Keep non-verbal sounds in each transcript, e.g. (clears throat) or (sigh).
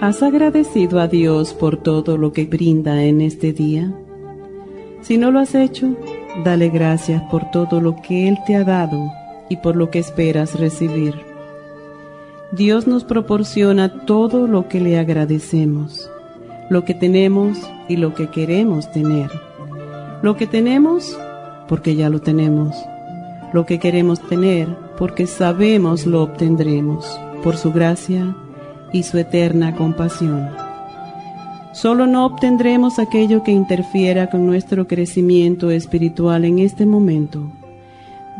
¿Has agradecido a Dios por todo lo que brinda en este día? Si no lo has hecho, dale gracias por todo lo que Él te ha dado y por lo que esperas recibir. Dios nos proporciona todo lo que le agradecemos, lo que tenemos y lo que queremos tener. Lo que tenemos porque ya lo tenemos. Lo que queremos tener porque sabemos lo obtendremos por su gracia y su eterna compasión. Solo no obtendremos aquello que interfiera con nuestro crecimiento espiritual en este momento.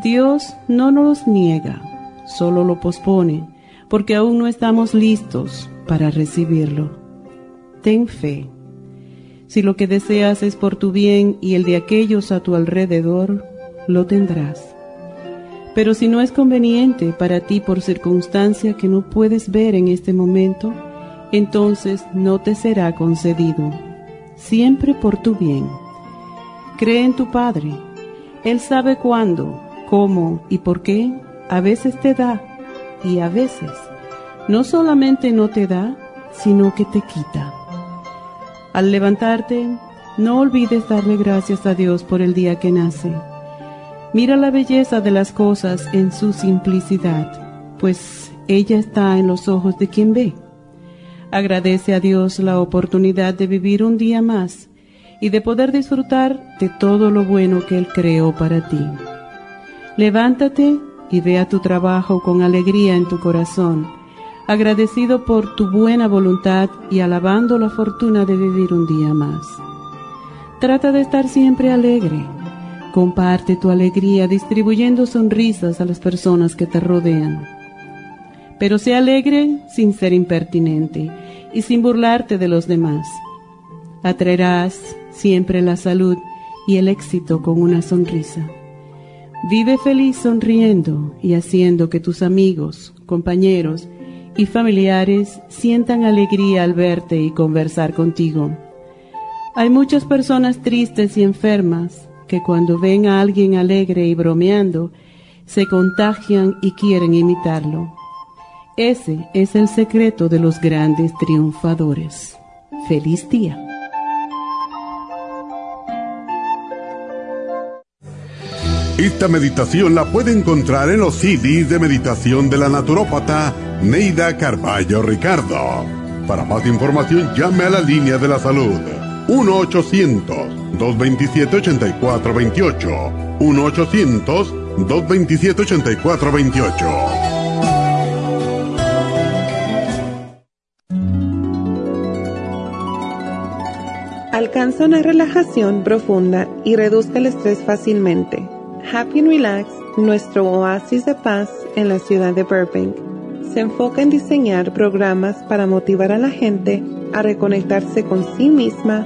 Dios no nos niega, solo lo pospone, porque aún no estamos listos para recibirlo. Ten fe. Si lo que deseas es por tu bien y el de aquellos a tu alrededor, lo tendrás. Pero si no es conveniente para ti por circunstancia que no puedes ver en este momento, entonces no te será concedido, siempre por tu bien. Cree en tu Padre. Él sabe cuándo, cómo y por qué a veces te da y a veces no solamente no te da, sino que te quita. Al levantarte, no olvides darle gracias a Dios por el día que nace Mira la belleza de las cosas en su simplicidad, pues ella está en los ojos de quien ve. Agradece a Dios la oportunidad de vivir un día más y de poder disfrutar de todo lo bueno que Él creó para ti. Levántate y ve a tu trabajo con alegría en tu corazón, agradecido por tu buena voluntad y alabando la fortuna de vivir un día más. Trata de estar siempre alegre Comparte tu alegría distribuyendo sonrisas a las personas que te rodean. Pero sé alegre sin ser impertinente y sin burlarte de los demás. Atraerás siempre la salud y el éxito con una sonrisa. Vive feliz sonriendo y haciendo que tus amigos, compañeros y familiares sientan alegría al verte y conversar contigo. Hay muchas personas tristes y enfermas que cuando ven a alguien alegre y bromeando, se contagian y quieren imitarlo. Ese es el secreto de los grandes triunfadores. Feliz día. Esta meditación la puede encontrar en los CDs de meditación de la naturópata Neida Carballo Ricardo. Para más información llame a la línea de la salud 1-800-227-8428. 1-800-227-8428. Alcanza una relajación profunda y reduzca el estrés fácilmente. Happy and Relax, nuestro oasis de paz en la ciudad de Burbank, se enfoca en diseñar programas para motivar a la gente a reconectarse con sí misma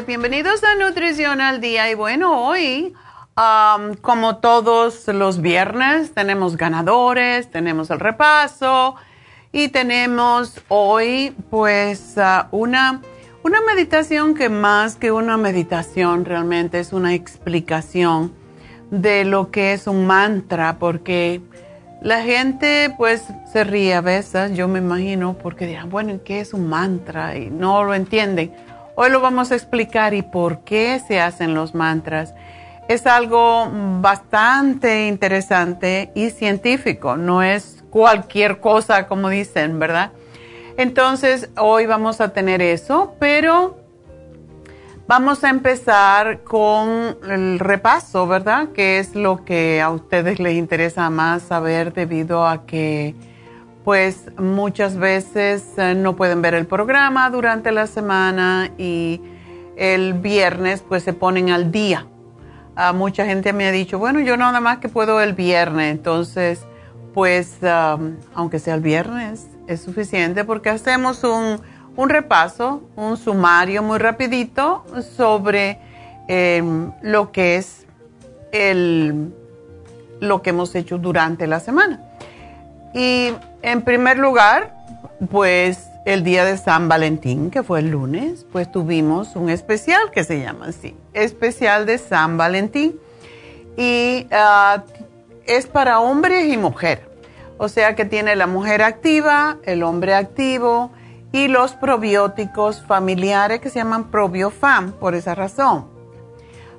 bienvenidos a Nutrición al Día. Y bueno, hoy, como todos los viernes, tenemos ganadores, tenemos el repaso y tenemos hoy pues ah, una, una meditación que más que una meditación realmente es una explicación de lo que es un mantra, porque la gente pues se ríe a veces, yo me imagino, porque dirán, bueno, ¿qué es un mantra? Y no lo entienden. Hoy lo vamos a explicar y por qué se hacen los mantras. Es algo bastante interesante y científico, no es cualquier cosa como dicen, ¿verdad? Entonces, hoy vamos a tener eso, pero Vamos a empezar con el repaso, ¿verdad? Que es lo que a ustedes les interesa más saber debido a que pues muchas veces eh, no pueden ver el programa durante la semana y el viernes pues se ponen al día. Uh, mucha gente me ha dicho, bueno, yo nada más que puedo el viernes, entonces pues aunque sea el viernes es suficiente porque hacemos un un repaso, un sumario muy rapidito sobre em, lo que es el, lo que hemos hecho durante la semana. Y en primer lugar, pues el día de San Valentín, que fue el lunes, pues tuvimos un especial que se llama así, especial de San Valentín. Y ah, es para hombres y mujeres. O sea que tiene la mujer activa, el hombre activo, y los probióticos familiares que se llaman probiofam por esa razón.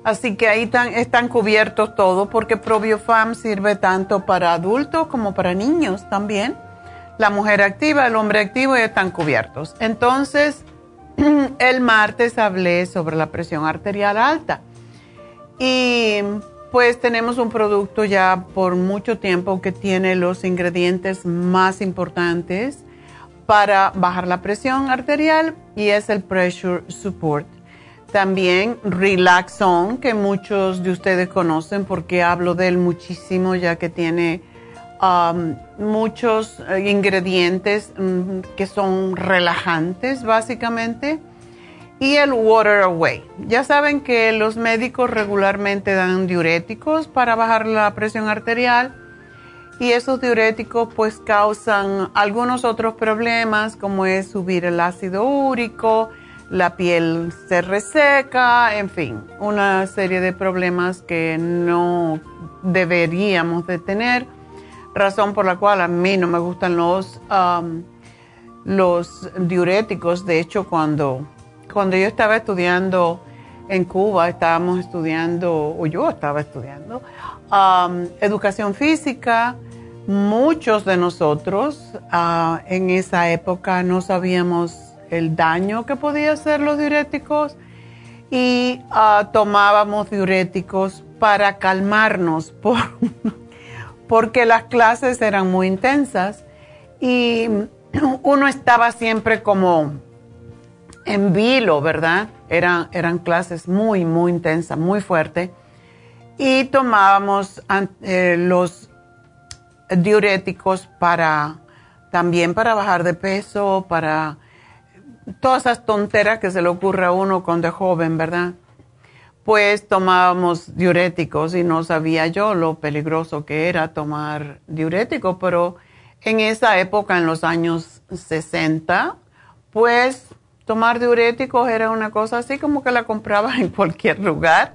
Así que ahí están, cubiertos todos porque probiofam sirve tanto para adultos como para niños también. La mujer activa, el hombre activo están cubiertos. Entonces, (clears throat) el martes hablé sobre la presión arterial alta. Y pues tenemos un producto ya por mucho tiempo que tiene los ingredientes más importantes para bajar la presión arterial y es el Pressure Support. También Relaxon, que muchos de ustedes conocen porque hablo de él muchísimo ya que tiene um, muchos eh, ingredientes mm, que son relajantes básicamente. Y el Water Away. Ya saben que los médicos regularmente dan diuréticos para bajar la presión arterial y esos diuréticos pues causan algunos otros problemas como es subir el ácido úrico, la piel se reseca, en fin, una serie de problemas que no deberíamos de tener, razón por la cual a mí no me gustan los, um, los diuréticos, de hecho cuando, cuando yo estaba estudiando en Cuba, estábamos estudiando, o yo estaba estudiando, um, educación física, muchos de nosotros ah, en esa época no sabíamos el daño que podía hacer los diuréticos y ah, tomábamos diuréticos para calmarnos (laughs) por, porque las clases eran muy intensas y uno estaba siempre como en vilo, ¿verdad? Eran, eran clases muy, muy intensas, muy fuertes. Y tomábamos eh, los diuréticos para también para bajar de peso, para todas esas tonteras que se le ocurre a uno cuando es joven, ¿verdad? Pues tomábamos diuréticos y no sabía yo lo peligroso que era tomar diuréticos, pero en esa época, en los años 60, pues tomar diuréticos era una cosa así como que la compraba en cualquier lugar.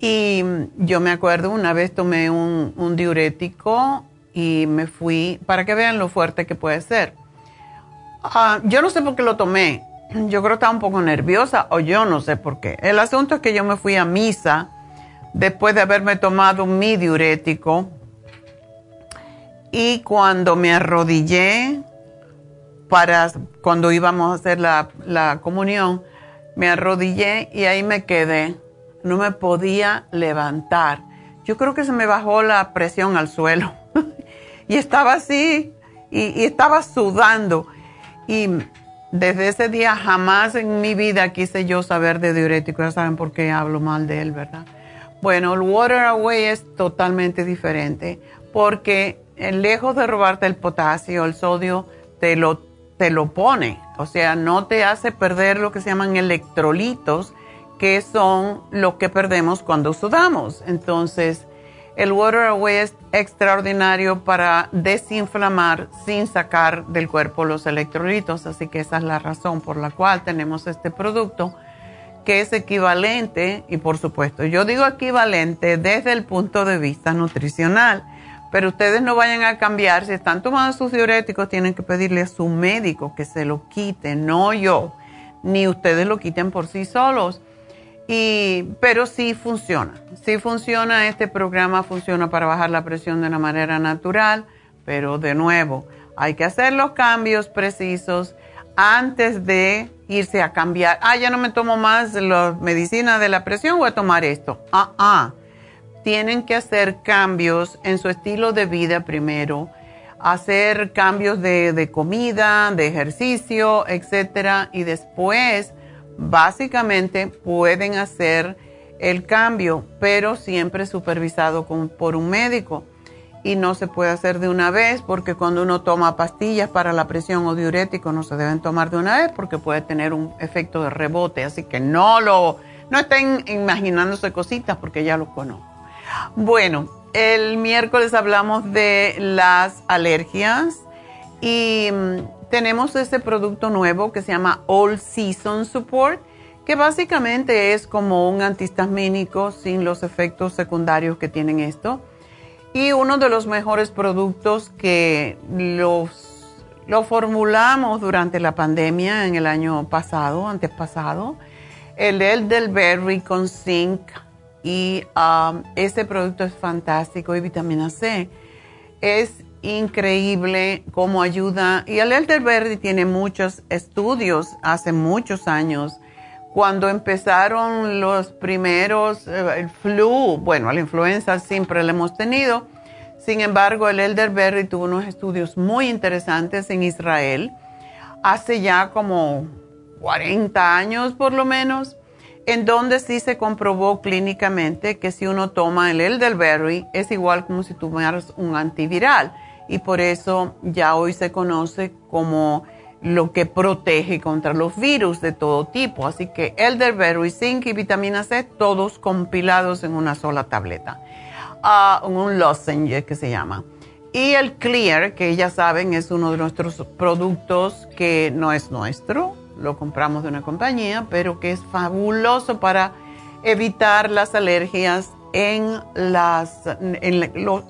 Y yo me acuerdo, una vez tomé un, un diurético y me fui, para que vean lo fuerte que puede ser. Ah, yo no sé por qué lo tomé. Yo creo que estaba un poco nerviosa o yo no sé por qué. El asunto es que yo me fui a misa después de haberme tomado mi diurético y cuando me arrodillé para cuando íbamos a hacer la, la comunión, me arrodillé y ahí me quedé. No me podía levantar. Yo creo que se me bajó la presión al suelo (laughs) y estaba así y, estaba sudando. Y desde ese día jamás en mi vida quise yo saber de diurético. Ya saben por qué hablo mal de él, ¿verdad? Bueno, el Water Away es totalmente diferente porque eh, lejos de robarte el potasio, el sodio, te lo, te lo pone, o sea, no te hace perder lo que se llaman electrolitos, que son lo que perdemos cuando sudamos. Entonces, el Water Away es extraordinario para desinflamar sin sacar del cuerpo los electrolitos, así que esa es la razón por la cual tenemos este producto que es equivalente, y por supuesto, yo digo equivalente desde el punto de vista nutricional, pero ustedes no vayan a cambiar, si están tomando sus diuréticos, tienen que pedirle a su médico que se lo quite, no yo, ni ustedes lo quiten por sí solos. Y, pero sí funciona, sí funciona, este programa funciona para bajar la presión de una manera natural, pero de nuevo, hay que hacer los cambios precisos antes de irse a cambiar. Ah, ya no me tomo más la medicina de la presión, voy a tomar esto. Ah, ah. Tienen que hacer cambios en su estilo de vida primero, hacer cambios de, de comida, de ejercicio, etcétera, y después, básicamente, pueden hacer el cambio, pero siempre supervisado por un médico y no se puede hacer de una vez porque cuando uno toma pastillas para la presión o diurético no se deben tomar de una vez porque puede tener un efecto de rebote, así que no lo no estén imaginándose cositas porque ya lo conozco. Bueno, el miércoles hablamos de las alergias y mm, tenemos este producto nuevo que se llama All Season Support que básicamente es como un antihistamínico sin los efectos secundarios que tienen esto y uno de los mejores productos que los, lo formulamos durante la pandemia en el año pasado, antes pasado, el elderberry con zinc. Y um, este producto es fantástico y vitamina C. Es increíble cómo ayuda. Y el elderberry tiene muchos estudios hace muchos años cuando empezaron los primeros, eh, el flu, bueno, la influenza siempre la hemos tenido. Sin embargo, el elderberry tuvo unos estudios muy interesantes en Israel hace ya como 40 años por lo menos, en donde sí se comprobó clínicamente que si uno toma el elderberry es igual como si tomaras un antiviral y por eso ya hoy se conoce como lo que protege contra los virus de todo tipo. Así que elderberry, zinc y vitamina C, todos compilados en una sola tableta. Uh, un lozenge que se llama. Y el Clear, que ya saben es uno de nuestros productos que no es nuestro, lo compramos de una compañía, pero que es fabuloso para evitar las alergias en las,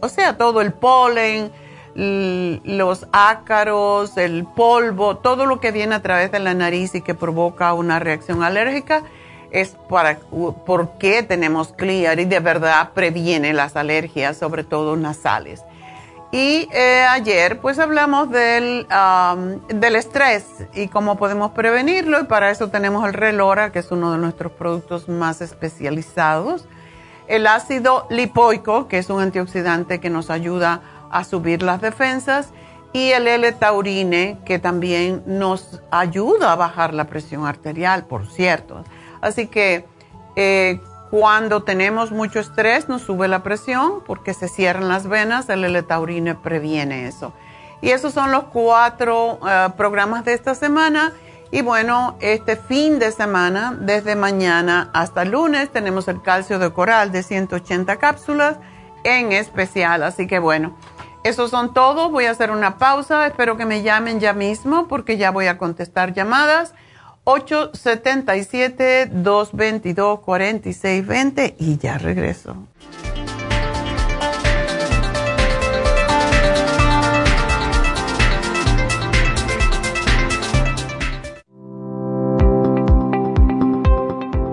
o sea, todo el polen, los ácaros, el polvo, todo lo que viene a través de la nariz y que provoca una reacción alérgica, es para por qué tenemos Clear y de verdad previene las alergias, sobre todo nasales. Y eh, ayer pues hablamos del, del estrés y cómo podemos prevenirlo y para eso tenemos el Relora, que es uno de nuestros productos más especializados. El ácido lipoico, que es un antioxidante que nos ayuda a subir las defensas, y el L-taurine, que también nos ayuda a bajar la presión arterial, por cierto. Así que eh, cuando tenemos mucho estrés nos sube la presión porque se cierran las venas, el L-taurine previene eso. Y esos son los cuatro eh, programas de esta semana. Y bueno, este fin de semana, desde mañana hasta lunes, tenemos el calcio de coral de 180 cápsulas en especial. Así que bueno, esos son todos. Voy a hacer una pausa. Espero que me llamen ya mismo porque ya voy a contestar llamadas. 877-222-4620 y ya regreso.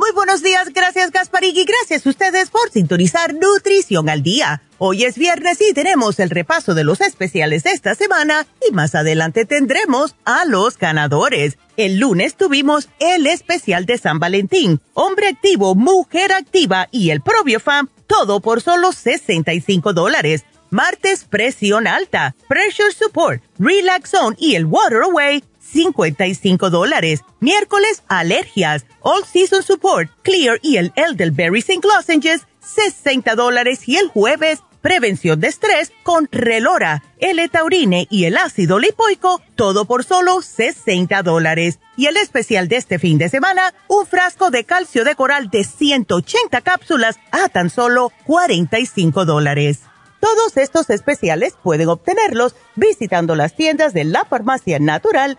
Muy buenos días, gracias Gasparín y gracias a ustedes por sintonizar Nutrición al Día. Hoy es viernes y tenemos el repaso de los especiales de esta semana y más adelante tendremos a los ganadores. El lunes tuvimos el especial de San Valentín, hombre activo, mujer activa y el Fam, todo por solo 65 dólares. Martes, presión alta, pressure support, relax zone y el water away, 55 dólares. Miércoles, alergias, all season support, clear y el elderberry sin lozenges, 60 dólares. Y el jueves, prevención de estrés con relora, el etaurine y el ácido lipoico, todo por solo 60 dólares. Y el especial de este fin de semana, un frasco de calcio de coral de 180 cápsulas a tan solo 45 dólares. Todos estos especiales pueden obtenerlos visitando las tiendas de la farmacia natural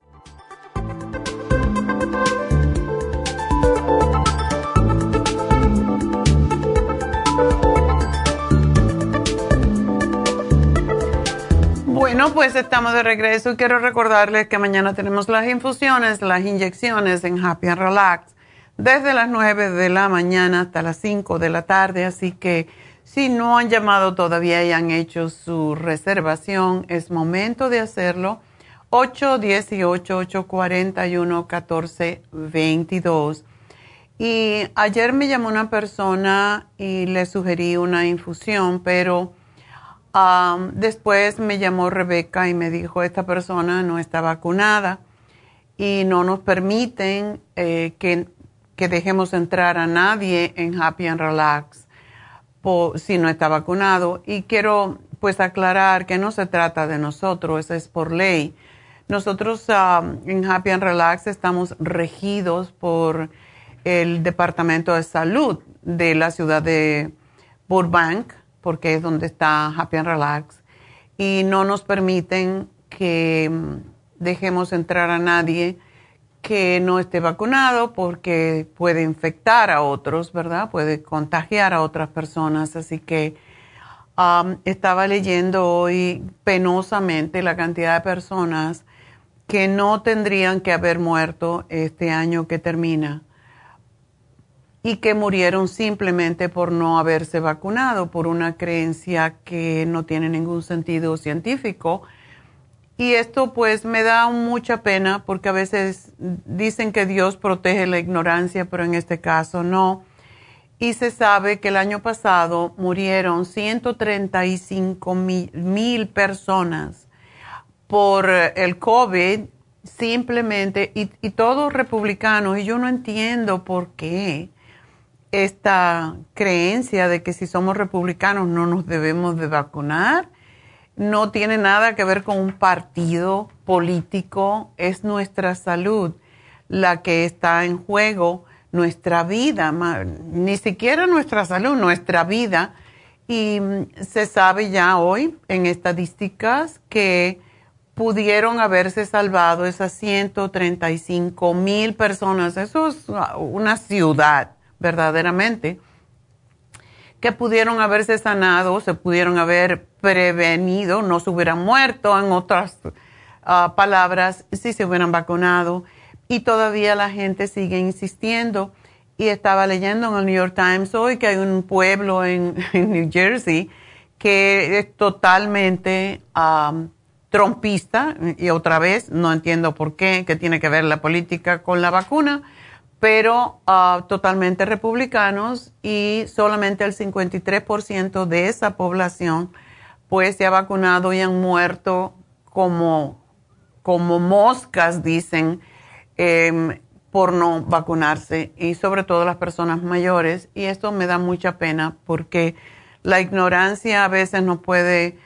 Bueno, pues estamos de regreso y quiero recordarles que mañana tenemos las infusiones, las inyecciones en Happy and Relax desde las 9 de la mañana hasta las 5 de la tarde, así que si no han llamado todavía y han hecho su reservación, es momento de hacerlo. 818-841-1422. Y ayer me llamó una persona y le sugerí una infusión, pero después me llamó Rebeca y me dijo, esta persona no está vacunada y no nos permiten eh, que, que, dejemos entrar a nadie en Happy and Relax si no está vacunado. Y quiero pues aclarar que no se trata de nosotros, eso es por ley. Nosotros en Happy and Relax estamos regidos por el Departamento de Salud de la ciudad de Burbank porque es donde está Happy and Relax, y no nos permiten que mm, dejemos entrar a nadie que no esté vacunado porque puede infectar a otros, ¿verdad? Puede contagiar a otras personas. Así que estaba leyendo hoy penosamente la cantidad de personas que no tendrían que haber muerto este año que termina y que murieron simplemente por no haberse vacunado, por una creencia que no tiene ningún sentido científico. Y esto pues me da mucha pena porque a veces dicen que Dios protege la ignorancia, pero en este caso no. Y se sabe que el año pasado murieron 135 mil personas por el COVID simplemente, y, y todos republicanos, y yo no entiendo por qué esta creencia de que si somos republicanos no nos debemos de vacunar. No tiene nada que ver con un partido político, es nuestra salud la que está en juego, nuestra vida, ni siquiera nuestra salud, nuestra vida. Y mm, se sabe ya hoy en estadísticas que pudieron haberse salvado esas 135 mil personas. Eso es una ciudad verdaderamente, que pudieron haberse sanado, se pudieron haber prevenido, no se hubieran muerto, en otras ah, palabras, si se hubieran vacunado. Y todavía la gente sigue insistiendo. Y estaba leyendo en el New York Times hoy que hay un pueblo en, (laughs) New Jersey que es totalmente trompista. Y otra vez, no entiendo por qué, que tiene que ver la política con la vacuna pero ah, totalmente republicanos y solamente el 53% de esa población pues se ha vacunado y han muerto como, como moscas, dicen, em, por no vacunarse y sobre todo las personas mayores. Y esto me da mucha pena porque la ignorancia a veces no puede,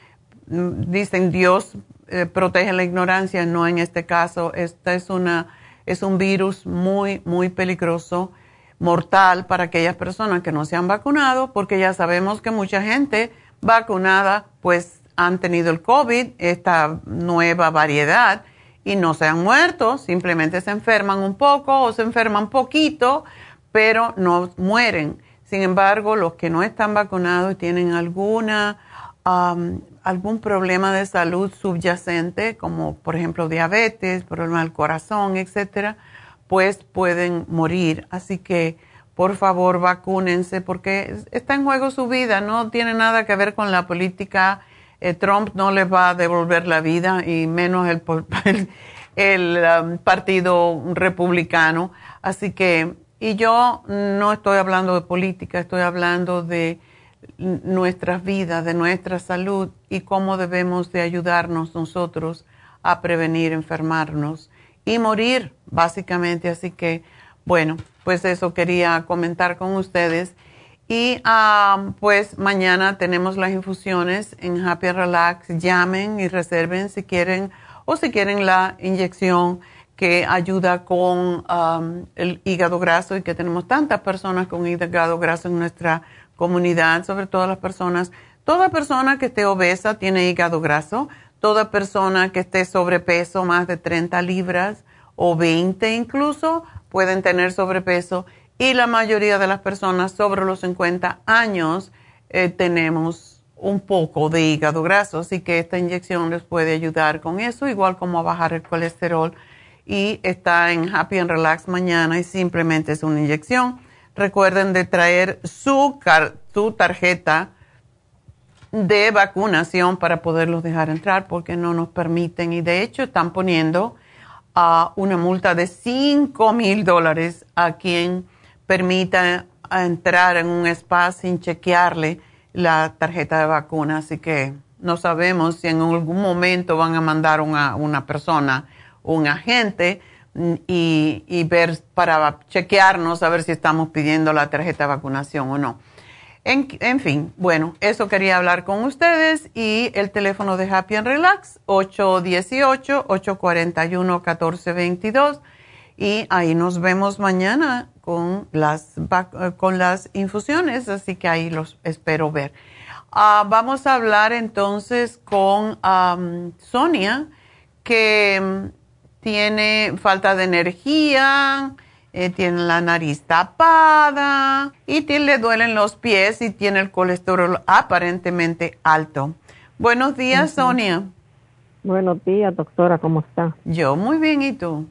mm, dicen Dios eh, protege la ignorancia, no en este caso, esta es una es un virus muy, muy peligroso, mortal para aquellas personas que no se han vacunado, porque ya sabemos que mucha gente vacunada pues han tenido el COVID, esta nueva variedad, y no se han muerto, simplemente se enferman un poco o se enferman poquito, pero no mueren. Sin embargo, los que no están vacunados y tienen alguna algún problema de salud subyacente, como por ejemplo diabetes, problema del corazón, etcétera, pues pueden morir. Así que por favor vacúnense porque está en juego su vida, no tiene nada que ver con la política. Eh, Trump no les va a devolver la vida y menos (laughs) el, el, um, partido republicano. Así que, y yo no estoy hablando de política, estoy hablando de nuestras vidas, de nuestra salud y cómo debemos de ayudarnos nosotros a prevenir enfermarnos y morir, básicamente. Así que, bueno, pues eso quería comentar con ustedes. Y ah, pues mañana tenemos las infusiones en Happy Relax. Llamen y reserven si quieren o si quieren la inyección que ayuda con ah, el hígado graso y que tenemos tantas personas con hígado graso en nuestra comunidad, sobre todo las personas. Toda persona que esté obesa tiene hígado graso. Toda persona que esté sobrepeso, más de 30 libras o 20 incluso, pueden tener sobrepeso. Y la mayoría de las personas sobre los 50 años eh, tenemos un poco de hígado graso. Así que esta inyección les puede ayudar con eso, igual como a bajar el colesterol. Y está en Happy and Relax mañana y simplemente es una inyección recuerden de traer su, su tarjeta de vacunación para poderlos dejar entrar porque no nos permiten y de hecho están poniendo uh, una multa de 5 mil dólares a quien permita entrar en un spa sin chequearle la tarjeta de vacuna. Así que no sabemos si en algún momento van a mandar una, una persona, un agente y, ver para chequearnos a ver si estamos pidiendo la tarjeta de vacunación o no. En, fin, bueno, eso quería hablar con ustedes y el teléfono de Happy and Relax, 818-841-1422. Y ahí nos vemos mañana con las, con las infusiones, así que ahí los espero ver. Ah, vamos a hablar entonces con Sonia, que tiene falta de energía, eh, tiene la nariz tapada y tiene, le duelen los pies y tiene el colesterol aparentemente alto. Buenos días, Sonia. Buenos días, doctora, ¿cómo está? Yo muy bien, ¿y tú?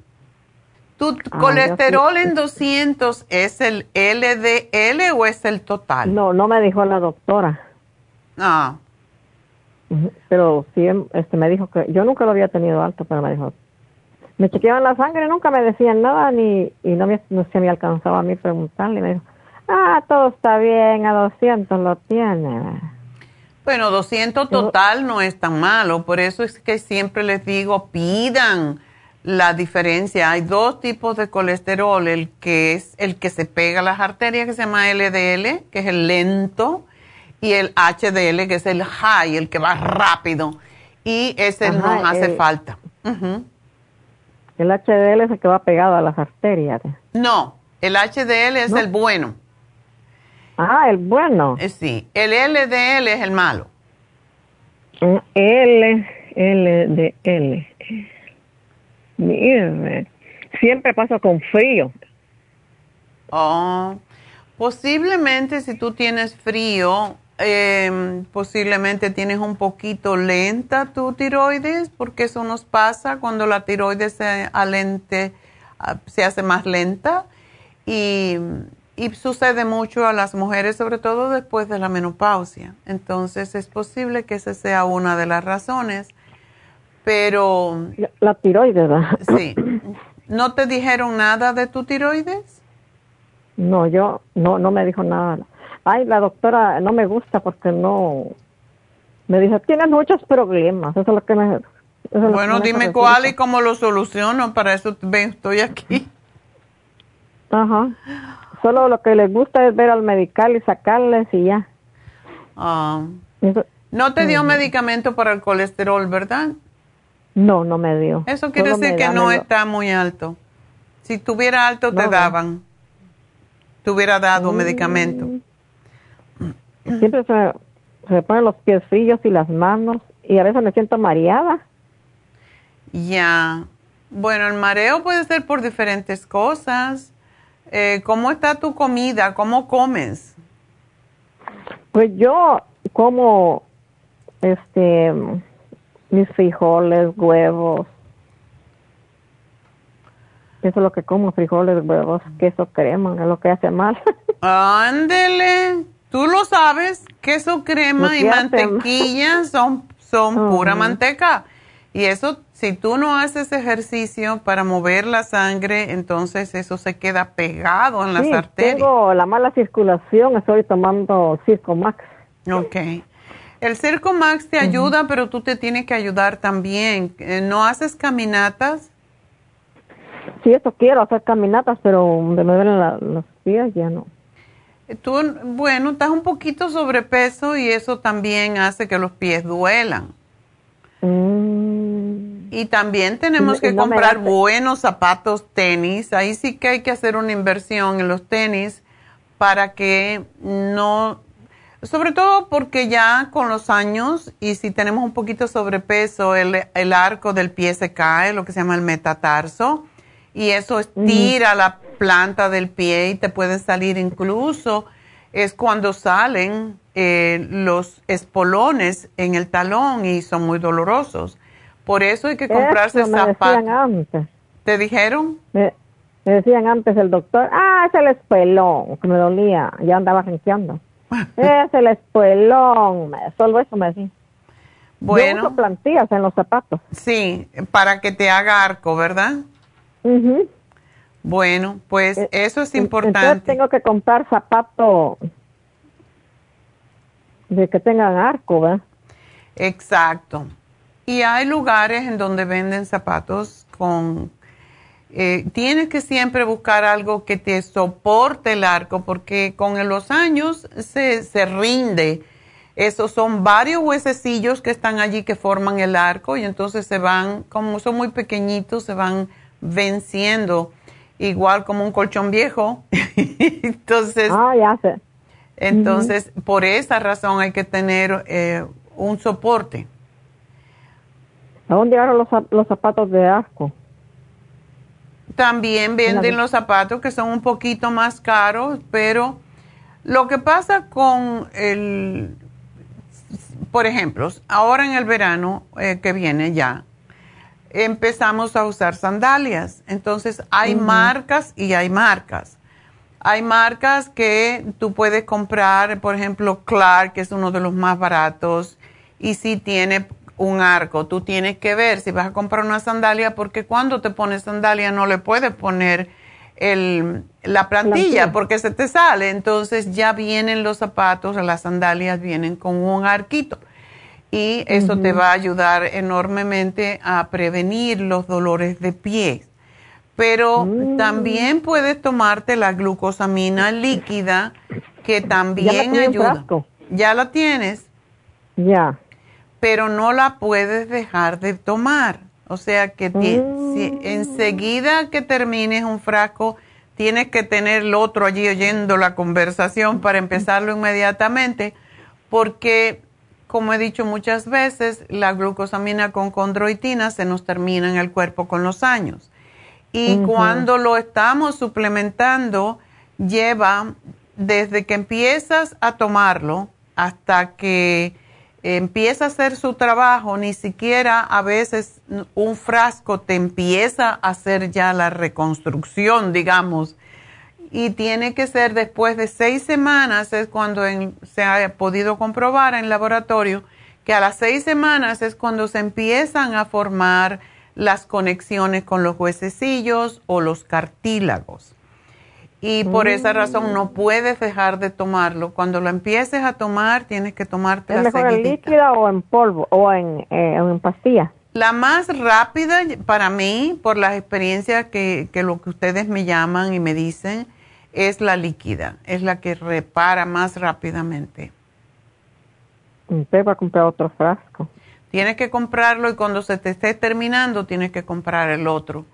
¿Tu ah, colesterol en 200 es el LDL o es el total? No, no me dijo la doctora. Ah. Pero sí, este, me dijo que yo nunca lo había tenido alto, pero me dijo, me chequeaban la sangre, nunca me decían nada ni y no, me, no se me alcanzaba a mí preguntarle. Me dijo, ah, todo está bien, a 200 lo tiene. Bueno, 200 total no es tan malo, por eso es que siempre les digo, pidan la diferencia. Hay dos tipos de colesterol, el que es el que se pega a las arterias, que se llama LDL, que es el lento, y el HDL, que es el high, el que va rápido. Y ese no hace falta. El HDL es el que va pegado a las arterias. No, el HDL es el bueno. Ah, el bueno. Eh, sí, el LDL es el malo. L, LDL. Mire, siempre pasa con frío. Oh, Posiblemente si tú tienes frío, em, posiblemente tienes un poquito lenta tu tiroides, porque eso nos pasa cuando la tiroides se, alente, ah, se hace más lenta y, y, sucede mucho a las mujeres, sobre todo después de la menopausia. Entonces es posible que esa sea una de las razones, pero... La tiroides, ¿verdad? Sí. ¿No te dijeron nada de tu tiroides? No, yo no, no me dijo nada. Ay, la doctora no me gusta porque no. Me dice, tienes muchos problemas. Eso es lo que me. bueno, dime cuál y cómo lo soluciono. Para eso estoy aquí. Ajá. Solo lo que les gusta es ver al medical y sacarles y ya. Ah. no te dio medicamento para el colesterol, ¿verdad? No, no me dio. Eso quiere decir que no está muy alto. Si tuviera alto, te daban te hubiera dado mm. medicamento. Siempre se, me ponen los pies fríos y las manos y a veces me siento mareada. Ya. Bueno, el mareo puede ser por diferentes cosas. Eh, ¿Cómo está tu comida? ¿Cómo comes? Pues yo como este mis frijoles, huevos, eso es lo que como, frijoles, huevos, queso, crema, es lo que hace mal. (laughs) Ándele, tú lo sabes, queso, crema y mantequilla son, son pura manteca. Y eso, si tú no haces ejercicio para mover la sangre, entonces eso se queda pegado en las arterias. Tengo la mala circulación, estoy tomando Circo Max. Ok. El Circo Max te ayuda, pero tú te tienes que ayudar también. Eh, ¿No haces caminatas? Sí, eso quiero, hacer caminatas, pero de me duelen los pies ya no. Tú, bueno, estás un poquito sobrepeso y eso también hace que los pies duelan. Mm. Y también tenemos que comprar buenos zapatos tenis. Ahí sí que hay que hacer una inversión en los tenis para que no, sobre todo porque ya con los años y si tenemos un poquito sobrepeso, el, el arco del pie se cae, lo que se llama el metatarso y eso estira la planta del pie y te pueden salir incluso, es cuando salen eh, los espolones en el talón y son muy dolorosos. Por eso hay que comprarse zapatos. ¿Te dijeron? Me, decían antes el doctor, ah, es el espolón, que me dolía, ya andaba renqueando. (laughs) es el espolón, solo eso me decían. Bueno. Yo uso plantillas en los zapatos. Sí, para que te haga arco, ¿verdad? Bueno, pues eh, eso es importante. Entonces tengo que comprar zapatos de que tengan arco, ¿verdad? Exacto. Y hay lugares en donde venden zapatos con... Eh, tienes que siempre buscar algo que te soporte el arco porque con los años se, se rinde. Esos son varios huesecillos que están allí que forman el arco y entonces se van, como son muy pequeñitos, se van venciendo, igual como un colchón viejo. (laughs) entonces, ah, ya sé. entonces por esa razón hay que tener eh, un soporte. ¿A dónde llegaron los, los zapatos de asco? También venden los zapatos que son un poquito más caros, pero lo que pasa con el, por ejemplo, ahora en el verano eh, que viene ya, empezamos a usar sandalias. Entonces hay marcas y hay marcas. Hay marcas que tú puedes comprar, por ejemplo, Clark, que es uno de los más baratos, y si tiene un arco, tú tienes que ver si vas a comprar una sandalia, porque cuando te pones sandalia no le puedes poner el, la plantilla porque se te sale. Entonces ya vienen los zapatos, las sandalias vienen con un arquito y eso te va a ayudar enormemente a prevenir los dolores de pies. Pero mm. también puedes tomarte la glucosamina líquida, que también ayuda. ¿Ya la tienes? Ya. Pero no la puedes dejar de tomar. O sea que mm. enseguida que termines un frasco, tienes que tener el otro allí oyendo la conversación para empezarlo inmediatamente, porque como he dicho muchas veces, la glucosamina con condroitina se nos termina en el cuerpo con los años. Y cuando lo estamos suplementando, lleva desde que empiezas a tomarlo hasta que empieza a hacer su trabajo, ni siquiera a veces un frasco te empieza a hacer ya la reconstrucción, digamos, y tiene que ser después de seis semanas, es cuando se ha podido comprobar en laboratorio que a las seis semanas es cuando se empiezan a formar las conexiones con los huesecillos o los cartílagos. Y por esa razón no mm. puedes dejar de tomarlo. Cuando lo empieces a tomar, tienes que tomarte ¿Es la mejor en líquida o en polvo o en, eh, en pastilla? La más rápida para mí, por las experiencias que, que lo que ustedes me llaman y me dicen, es la líquida. Es la que repara más rápidamente. Usted va a comprar otro frasco. Tienes que comprarlo y cuando se te esté terminando, tienes que comprar el otro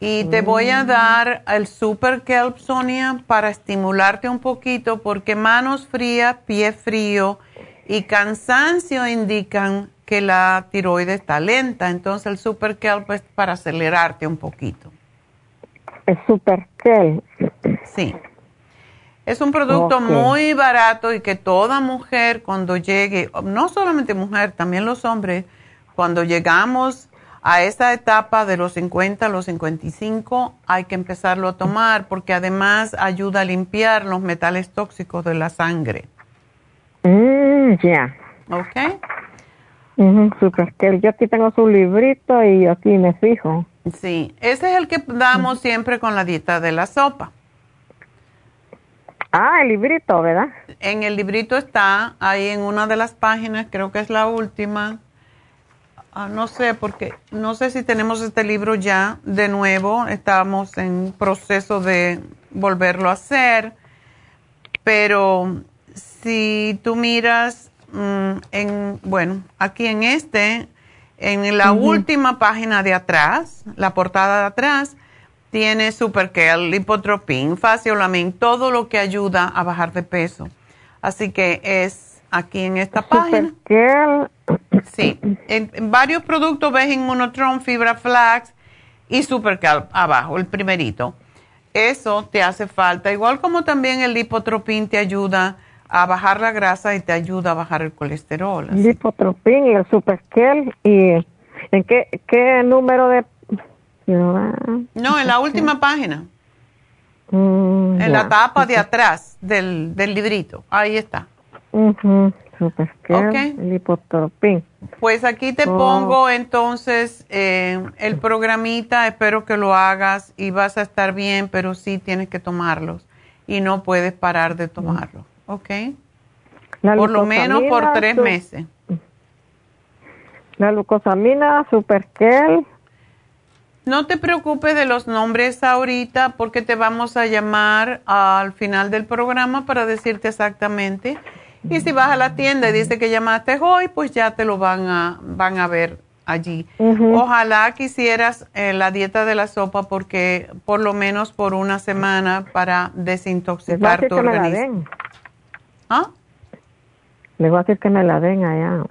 y te voy a mm. dar el Super Kelp Sonia para estimularte un poquito porque manos frías, pie frío y cansancio indican que la tiroides está lenta. Entonces el Super Kelp es para acelerarte un poquito. El Super Sí. Es un producto muy barato y que toda mujer cuando llegue, no solamente mujer, también los hombres, cuando llegamos a esa etapa de los 50 a los 55 hay que empezarlo a tomar porque además ayuda a limpiar los metales tóxicos de la sangre. Mm, ya. ¿Ok? super, que yo aquí tengo su librito y aquí me fijo. Sí, ese es el que damos siempre con la dieta de la sopa. Ah, el librito, ¿verdad? En el librito está, ahí en una de las páginas, creo que es la última, Ah, no sé, porque no sé si tenemos este libro ya de nuevo. Estamos en proceso de volverlo a hacer. Pero si tú miras mm, en, bueno, aquí en este, en la última página de atrás, la portada de atrás, tiene Superkel, Lipotropin, Faciolamin, todo lo que ayuda a bajar de peso. Así que es aquí en esta página. Sí, en, varios productos ves Inmunotron, Fibra Flax y Supercal abajo, el primerito. Eso te hace falta, igual como también el lipotropin te ayuda a bajar la grasa y te ayuda a bajar el colesterol. Lipotropin y el Superkel y ¿en qué, qué número de No, en la última página. Mm, en la tapa de atrás del, del librito. Ahí está. Okay. Lipotropin. Pues aquí te pongo entonces eh, el programita, espero que lo hagas y vas a estar bien, pero sí tienes que tomarlos y no puedes parar de tomarlo, ¿ok? por lo menos por tres meses. La glucosamina, Superkel. No te preocupes de los nombres ahorita porque te vamos a llamar al final del programa para decirte exactamente y si vas a la tienda y dice que llamaste hoy, pues ya te lo van a, van a ver allí. Ojalá quisieras eh, la dieta de la sopa porque por lo menos por una semana para desintoxicar tu organismo. ¿Ah? A decir que me la den allá.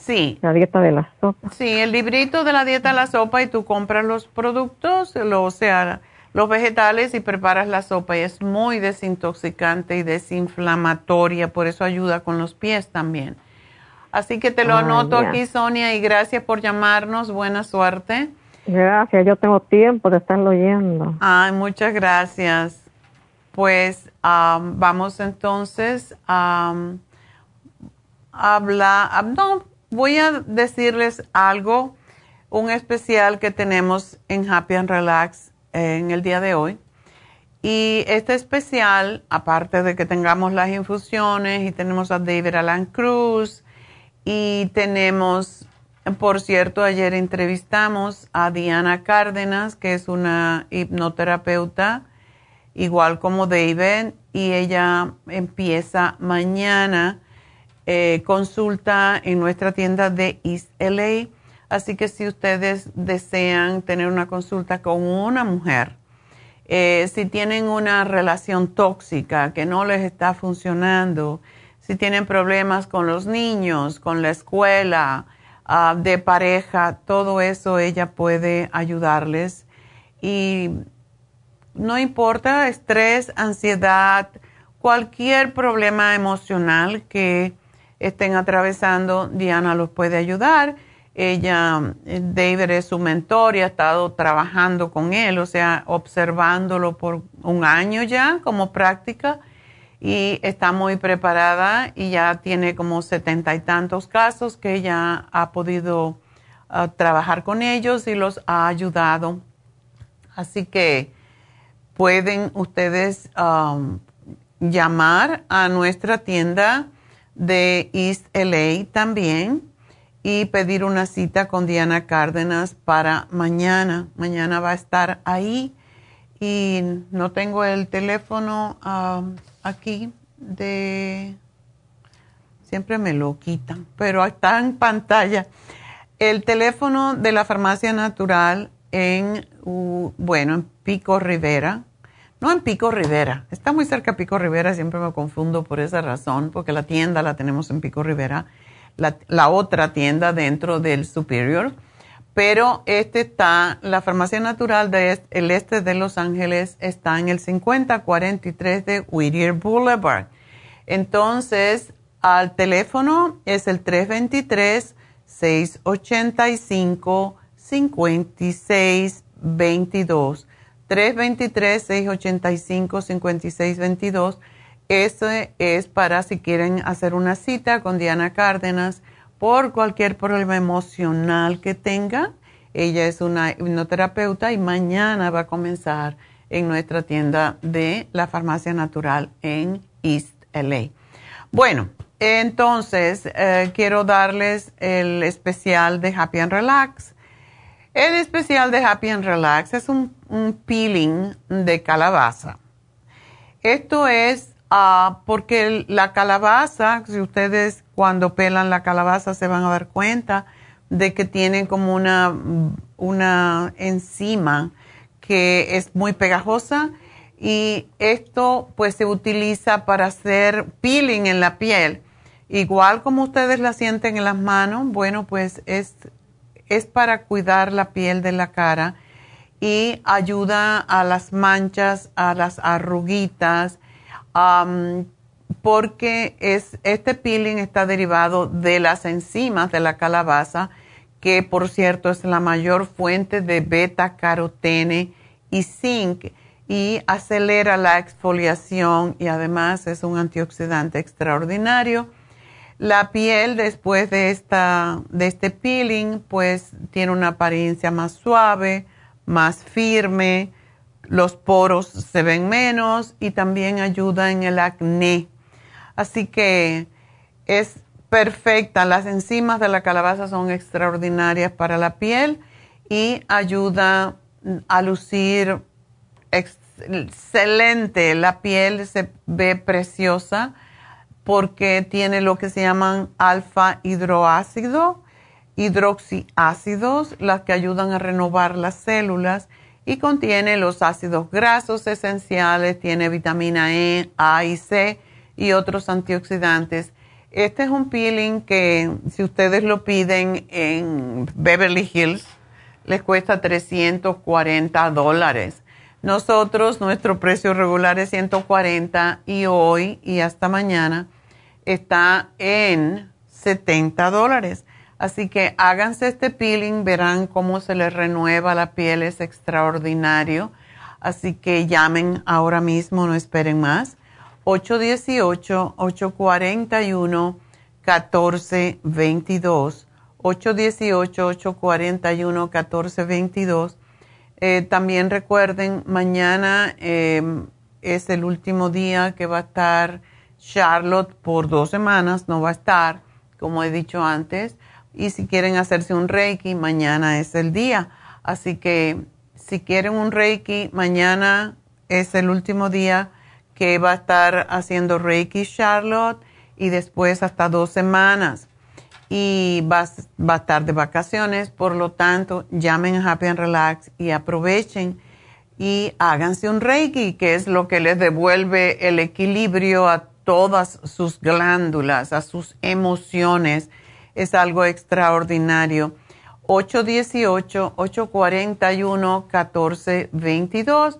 Sí. La dieta de la sopa. Sí, el librito de la dieta de la sopa y tú compras los productos, lo, o sea, los vegetales y preparas la sopa y es muy desintoxicante y desinflamatoria, por eso ayuda con los pies también. Así que te lo anoto aquí, Sonia, y gracias por llamarnos. Buena suerte. Gracias, yo tengo tiempo de estarlo oyendo. Ay, muchas gracias. Pues vamos entonces a hablar. no, voy a decirles algo, un especial que tenemos en Happy and Relax en el día de hoy. Y este especial, aparte de que tengamos las infusiones y tenemos a David Alan Cruz y tenemos, por cierto, ayer entrevistamos a Diana Cárdenas, que es una hipnoterapeuta, igual como David, y ella empieza mañana eh, consulta en nuestra tienda de East LA Así que si ustedes desean tener una consulta con una mujer, eh, si tienen una relación tóxica que no les está funcionando, si tienen problemas con los niños, con la escuela, ah, de pareja, todo eso ella puede ayudarles. Y no importa estrés, ansiedad, cualquier problema emocional que estén atravesando, Diana los puede ayudar. Ella, David es su mentor y ha estado trabajando con él, o sea, observándolo por un año ya como práctica y está muy preparada y ya tiene como setenta y tantos casos que ella ha podido ah, trabajar con ellos y los ha ayudado. Así que pueden ustedes um, llamar a nuestra tienda de East LA también y pedir una cita con Diana Cárdenas para mañana. Mañana va a estar ahí y no tengo el teléfono um, aquí de... Siempre me lo quitan, pero está en pantalla. El teléfono de la farmacia natural en, bueno, en Pico Rivera. No en Pico Rivera, está muy cerca Pico Rivera, siempre me confundo por esa razón, porque la tienda la tenemos en Pico Rivera, la, otra tienda dentro del Superior pero este está, la farmacia natural del este de Los Ángeles está en el 5043 de Whittier Boulevard. Entonces, al teléfono es el 323-685-5622. 323-685-5622. Este es para si quieren hacer una cita con Diana Cárdenas por cualquier problema emocional que tenga. Ella es una hipnoterapeuta y mañana va a comenzar en nuestra tienda de la farmacia natural en East LA. Bueno, entonces eh, quiero darles el especial de Happy and Relax. El especial de Happy and Relax es un, peeling de calabaza. Esto es ah, porque la calabaza, si ustedes cuando pelan la calabaza se van a dar cuenta de que tiene como una, una enzima que es muy pegajosa y esto pues se utiliza para hacer peeling en la piel. Igual como ustedes la sienten en las manos, bueno pues es, es para cuidar la piel de la cara y ayuda a las manchas, a las arruguitas, porque es, este peeling está derivado de las enzimas de la calabaza, que por cierto es la mayor fuente de beta carotene y zinc y acelera la exfoliación y además es un antioxidante extraordinario. La piel después de, esta, de este peeling pues tiene una apariencia más suave, más firme, los poros se ven menos y también ayuda en el acné Así que es perfecta. Las enzimas de la calabaza son extraordinarias para la piel y ayuda a lucir excelente. La piel se ve preciosa porque tiene lo que se llaman alfa hidroácido, hidroxiácidos, las que ayudan a renovar las células y contiene los ácidos grasos esenciales, tiene vitamina E, A y C y otros antioxidantes. Este es un peeling que si ustedes lo piden en Beverly Hills, les cuesta 340 dólares. Nosotros, nuestro precio regular es 140 y hoy y hasta mañana está en 70 dólares. Así que háganse este peeling, verán cómo se les renueva la piel, es extraordinario. Así que llamen ahora mismo, no esperen más. 818-841-1422. 818-841-1422. Eh, también recuerden, mañana em, es el último día que va a estar Charlotte por dos semanas, no va a estar, como he dicho antes. Y si quieren hacerse un Reiki, mañana es el día. Así que si quieren un Reiki, mañana es el último día que va a estar haciendo Reiki Charlotte y después hasta dos semanas. Y va, va, a estar de vacaciones, por lo tanto, llamen a Happy and Relax y aprovechen y háganse un Reiki, que es lo que les devuelve el equilibrio a todas sus glándulas, a sus emociones. Es algo extraordinario. 818-841-1422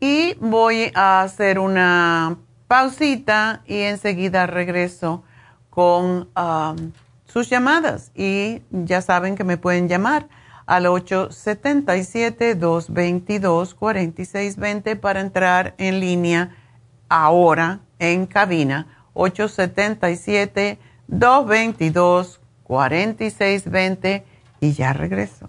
y voy a hacer una pausita y enseguida regreso con um, sus llamadas. Y ya saben que me pueden llamar al 877-222-4620 para entrar en línea ahora en cabina. 877-222-4620 y ya regreso.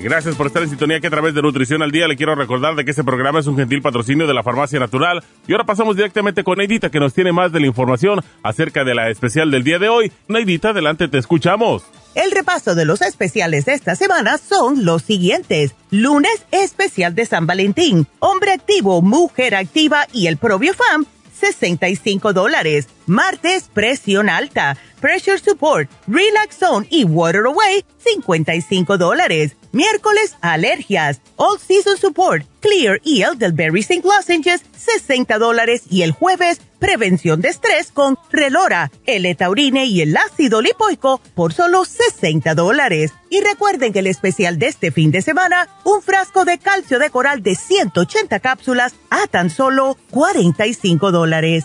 Gracias por estar en sintonía que a través de Nutrición al Día le quiero recordar de que este programa es un gentil patrocinio de la Farmacia Natural. Y ahora pasamos directamente con Neidita que nos tiene más de la información acerca de la especial del día de hoy. Neidita, adelante, te escuchamos. El repaso de los especiales de esta semana son los siguientes. Lunes, especial de San Valentín. Hombre activo, mujer activa y el propio FAM, 65 dólares. Martes, presión alta, pressure support, relax zone y water away, 55 dólares. Miércoles, alergias, all season support, clear y elderberry zinc lozenges, 60 dólares. Y el jueves, prevención de estrés con relora, el taurine y el ácido lipoico por solo 60 dólares. Y recuerden que el especial de este fin de semana, un frasco de calcio de coral de 180 cápsulas a tan solo 45 dólares.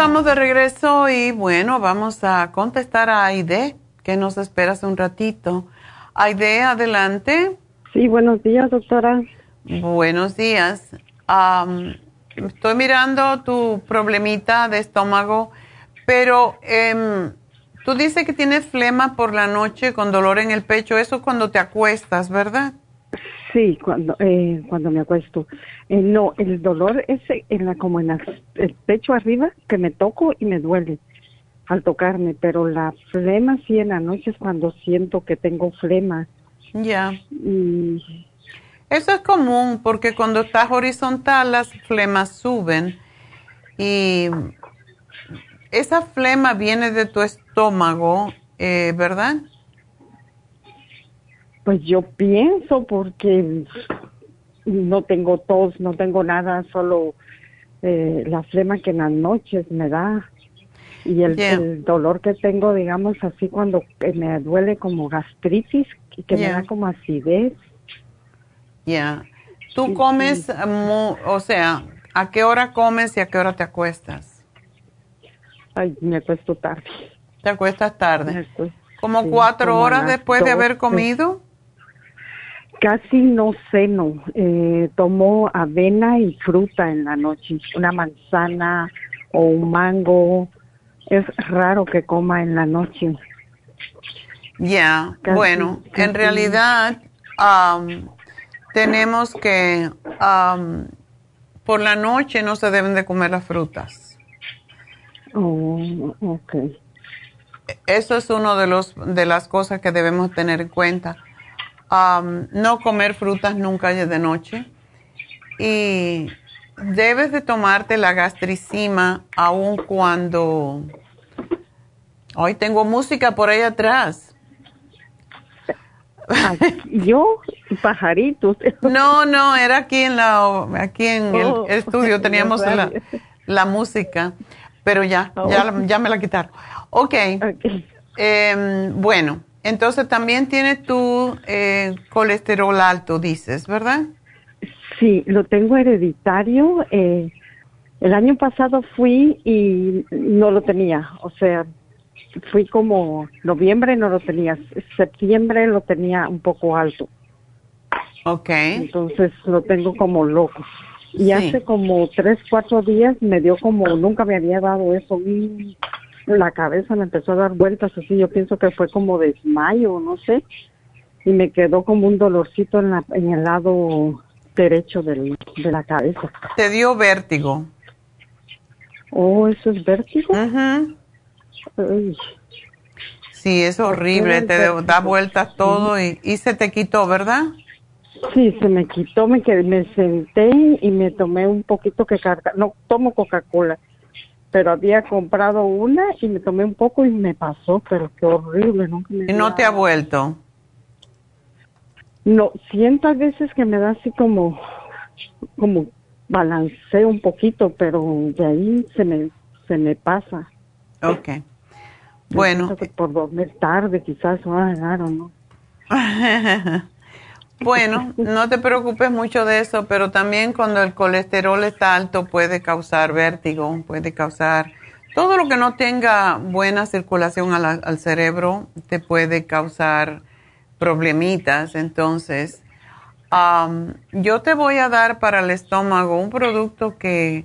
Estamos de regreso y bueno, vamos a contestar a Aide, que nos espera hace un ratito. Aide, adelante. Sí, buenos días, doctora. Buenos días. Am, estoy mirando tu problemita de estómago, pero em, tú dices que tienes flema por la noche con dolor en el pecho. Eso es cuando te acuestas, ¿verdad? Sí, cuando eh, cuando me acuesto. Eh, no, el dolor es en la como en la- el pecho arriba que me toco y me duele al tocarme, pero la flema sí en la noche es cuando siento que tengo flema. Ya. Y Eso es común porque cuando estás horizontal las flemas suben y esa flema viene de tu estómago, eh, ¿verdad? Pues yo pienso porque no tengo tos, no tengo nada, solo eh, la flema que en las noches me da y el, Yeah. el dolor que tengo, digamos así, cuando que me duele como gastritis y que Yeah. me da como acidez. Ya. Tú comes, o sea, ¿a qué hora comes y a qué hora te acuestas? Ay, me acuesto tarde. ¿Te acuestas tarde? Como ¿Como cuatro horas después de haber comido? Casi no ceno. Eh, tomo avena y fruta en la noche. Una manzana o un mango. Es raro que coma en la noche. Ya, bueno, en realidad tenemos que, por la noche no se deben de comer las frutas. Oh, ok. Eso es una de, los, de las cosas que debemos tener en cuenta. No comer frutas nunca de noche. Y debes de tomarte la gastricima aun cuando... Hoy tengo música por ahí atrás. yo pajaritos no no era aquí en la aquí en el oh, estudio (laughs) teníamos la, la, música pero ya ya, oh. ya me la quitaron ok em, bueno entonces también tienes tu eh, colesterol alto dices verdad sí lo tengo hereditario eh, el año pasado fui y no lo tenía o sea fui como noviembre no lo tenía, septiembre lo tenía un poco alto. Ok. Entonces lo tengo como loco. Y hace como tres, cuatro días me dio como, nunca me había dado eso. Y la cabeza me empezó a dar vueltas así. Yo pienso que fue como desmayo, no sé. Y me quedó como un dolorcito en, la, en el lado derecho del, de la cabeza. ¿Te dio vértigo? Oh, ¿eso es vértigo? Ajá. Sí, es horrible, te da vueltas todo y, se te quitó, ¿verdad? Sí, se me quitó, me, me senté y me tomé un poquito que carga, no tomo Coca-Cola, pero había comprado una y me tomé un poco y me pasó, pero qué horrible, ¿no? ¿Y no te ha vuelto? No, siento a veces que me da así como, como balanceo un poquito, pero de ahí se me, se me pasa. Ok. Bueno. por dormir tarde, quizás, claro, (laughs) ¿no? Bueno, no te preocupes mucho de eso, pero también cuando el colesterol está alto puede causar vértigo, puede causar todo lo que no tenga buena circulación al, cerebro te puede causar problemitas. Entonces, yo te voy a dar para el estómago un producto que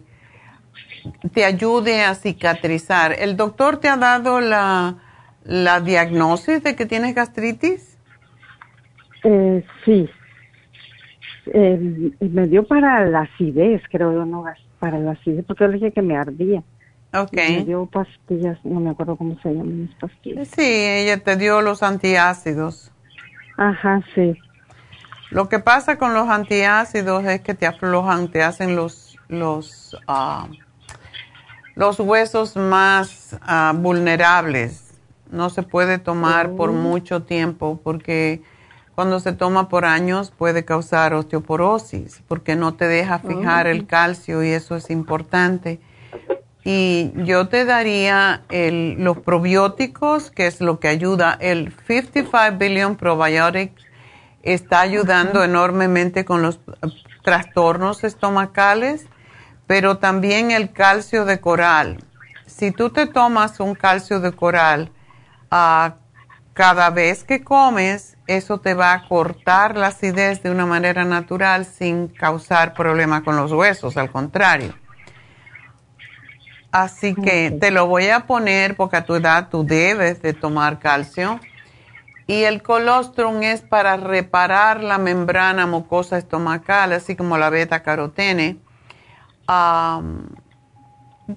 te ayude a cicatrizar. ¿El doctor te ha dado la, la diagnosis de que tienes gastritis? Eh, sí. me dio para la acidez, creo yo, no para la acidez, porque le dije que me ardía. Ok. Me dio pastillas, no me acuerdo cómo se llaman las pastillas. Sí, ella te dio los antiácidos. Ajá, sí. Lo que pasa con los antiácidos es que te aflojan, te hacen los, los ah, los huesos más ah, vulnerables. No se puede tomar por oh. mucho tiempo porque cuando se toma por años puede causar osteoporosis porque no te deja fijar el calcio y eso es importante. Y yo te daría el, los probióticos, que es lo que ayuda. El 55 Billion Probiotic está ayudando enormemente con los eh, trastornos estomacales pero también el calcio de coral. Si tú te tomas un calcio de coral ah, cada vez que comes, eso te va a cortar la acidez de una manera natural sin causar problemas con los huesos, al contrario. Así que te lo voy a poner porque a tu edad tú debes de tomar calcio. Y el colostrum es para reparar la membrana mucosa estomacal, así como la beta carotene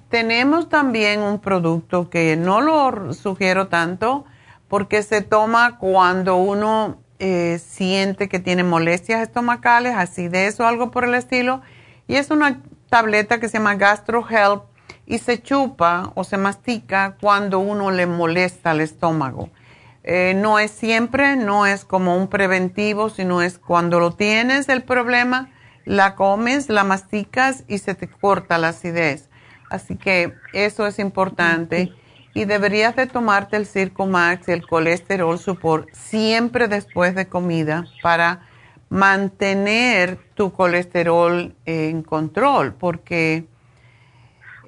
tenemos también un producto que no lo sugiero tanto porque se toma cuando uno eh, siente que tiene molestias estomacales, acidez o algo por el estilo. Y es una tableta que se llama Gastro Help y se chupa o se mastica cuando uno le molesta el estómago. Eh, no es siempre, no es como un preventivo, sino es cuando lo tienes el problema la comes, la masticas y se te corta la acidez. Así que eso es importante. Y deberías de tomarte el Circo Max y el colesterol support siempre después de comida para mantener tu colesterol en control, porque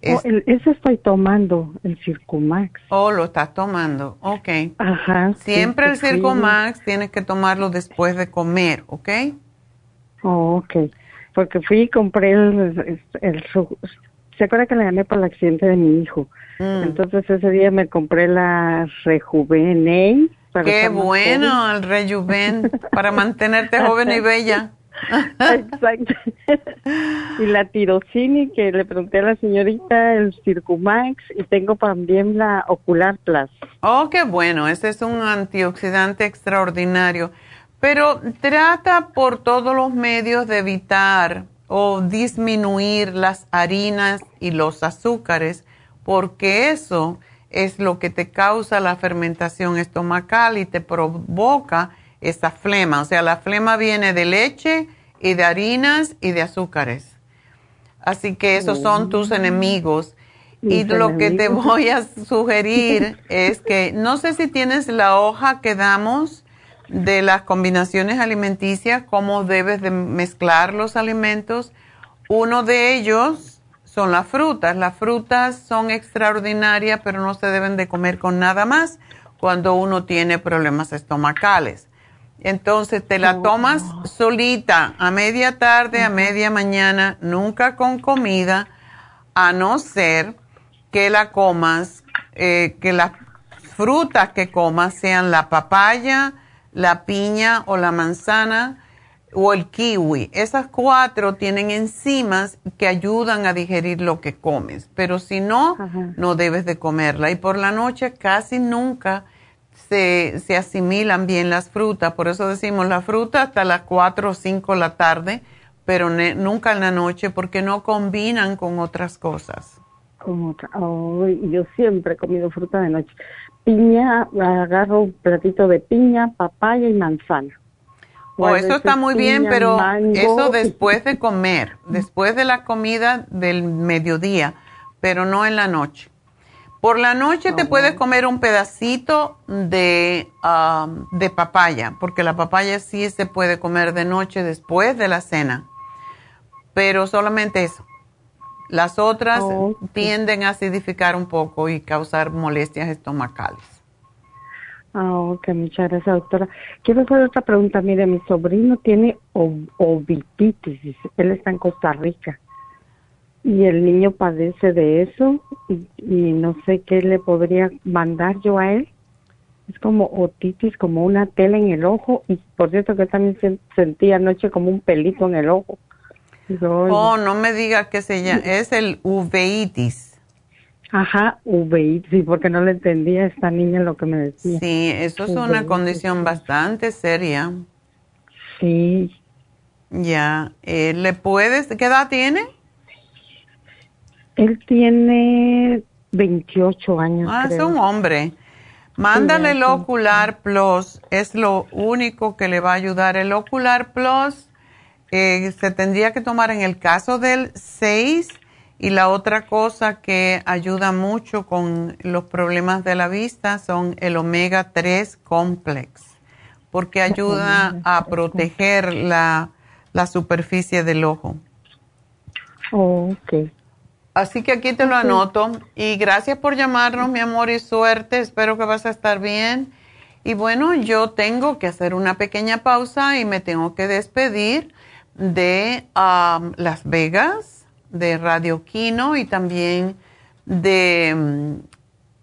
Oh, el- ese estoy tomando, el Circumax. Oh, lo estás tomando, ok. Ajá. sí, Siempre el sí. Circumax tienes que tomarlo después de comer, ¿ok? Oh, ok. Porque fui y compré el, el, ¿Se acuerda que le llamé por el accidente de mi hijo? Mm. Entonces ese día me compré la Rejuvenate. Qué bueno el Rejuven para (laughs) mantenerte joven y bella. Exacto. y la tirocini que le pregunté a la señorita, el Circumax, y tengo también la Ocular Plus. Oh, qué bueno, ese es un antioxidante extraordinario. Pero trata por todos los medios de evitar o disminuir las harinas y los azúcares, porque eso es lo que te causa la fermentación estomacal y te provoca esa flema. O sea, la flema viene de leche y de harinas y de azúcares. Así que esos son tus enemigos. Y lo que te voy a sugerir (laughs) es que no sé si tienes la hoja que damos de las combinaciones alimenticias, cómo debes de mezclar los alimentos. Uno de ellos son las frutas. Las frutas son extraordinarias, pero no se deben de comer con nada más cuando uno tiene problemas estomacales. Entonces te la tomas solita a media tarde, a media mañana, nunca con comida, a no ser que la comas, eh, que las frutas que comas sean la papaya, la piña o la manzana o el kiwi. Esas cuatro tienen enzimas que ayudan a digerir lo que comes, pero si no, Ajá. no debes de comerla. Y por la noche casi nunca se, se asimilan bien las frutas, por eso decimos la fruta hasta las 4 o 5 de la tarde, pero ne- nunca en la noche porque no combinan con otras cosas. Como yo siempre he comido fruta de noche. Piña, agarro un platito de piña, papaya y manzana. O Oh, eso está muy bien, pero mango. eso después de comer, después de la comida del mediodía, pero no en la noche. Por la noche te puedes comer un pedacito de, ah, de papaya, porque la papaya sí se puede comer de noche después de la cena, pero solamente eso. Las otras Oh, tienden a acidificar un poco y causar molestias estomacales. Ah, ok, muchas gracias, doctora. Quiero hacer otra pregunta. Mire, mi sobrino tiene ovipitis. Él está en Costa Rica. Y el niño padece de eso y, y no sé qué le podría mandar yo a él. Es como otitis, como una tela en el ojo. Y por cierto que también se- sentí anoche como un pelito en el ojo. "Ay". Oh, no me digas que se llama, es el uveitis. Ajá, uveitis, sí, porque no le entendía a esta niña lo que me decía. Sí, eso es una condición bastante seria. Sí, Ya, eh, ¿le puedes, qué edad tiene? él tiene 28 años. Ah, es creo. un hombre. Mándale Sí, el. Ocular Plus, es lo único que le va a ayudar. El Ocular Plus eh, se tendría que tomar en el caso del 6 y la otra cosa que ayuda mucho con los problemas de la vista son el omega 3 complex, porque ayuda a proteger la, la superficie del ojo. Oh, ok. Así que aquí te lo anoto. Y gracias por llamarnos, mi amor, y suerte. Espero que vas a estar bien. Y bueno, yo tengo que hacer una pequeña pausa y me tengo que despedir de um, Las Vegas, de Radio Kino y también de, mm,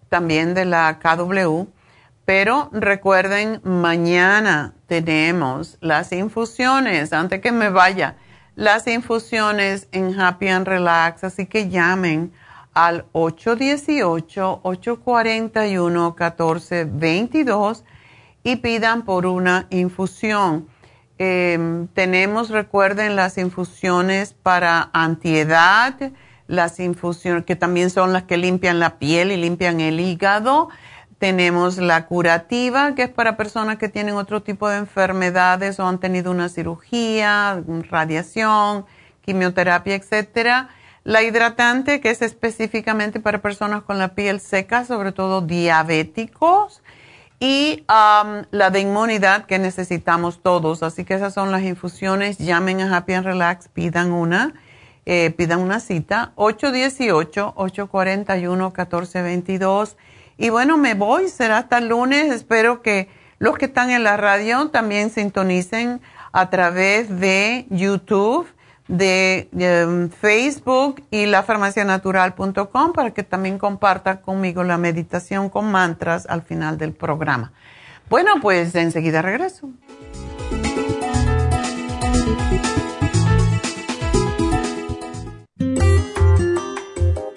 también de la KW. Pero recuerden, mañana tenemos las infusiones, antes que me vaya, las infusiones en Happy and Relax, así que llamen al 818-841-1422 y pidan por una infusión. Eh, tenemos, recuerden, las infusiones para antiedad, las infusiones que también son las que limpian la piel y limpian el hígado. Tenemos la curativa, que es para personas que tienen otro tipo de enfermedades o han tenido una cirugía, radiación, quimioterapia, etcétera. La hidratante, que es específicamente para personas con la piel seca, sobre todo diabéticos. Y um, la de inmunidad que necesitamos todos. Así que esas son las infusiones. Llamen a Happy and Relax, pidan una. eh, pidan una cita, 818-841-1422. Y bueno, me voy, será hasta el lunes. Espero que los que están en la radio también sintonicen a través de YouTube, de, em, Facebook y lafarmacianatural.com para que también compartan conmigo la meditación con mantras al final del programa. Bueno, pues enseguida regreso.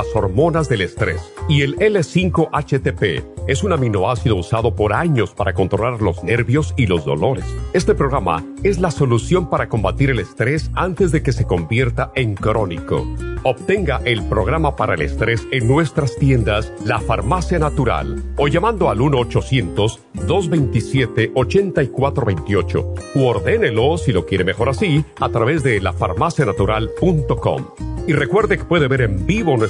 las hormonas del estrés. Y el L5-HTP es un aminoácido usado por años para controlar los nervios y los dolores. Este programa es la solución para combatir el estrés antes de que se convierta en crónico. Obtenga el programa para el estrés en nuestras tiendas La Farmacia Natural o llamando al 1-800-227-8428 o ordénelo si lo quiere mejor así a través de lafarmacianatural.com. Y recuerde que puede ver en vivo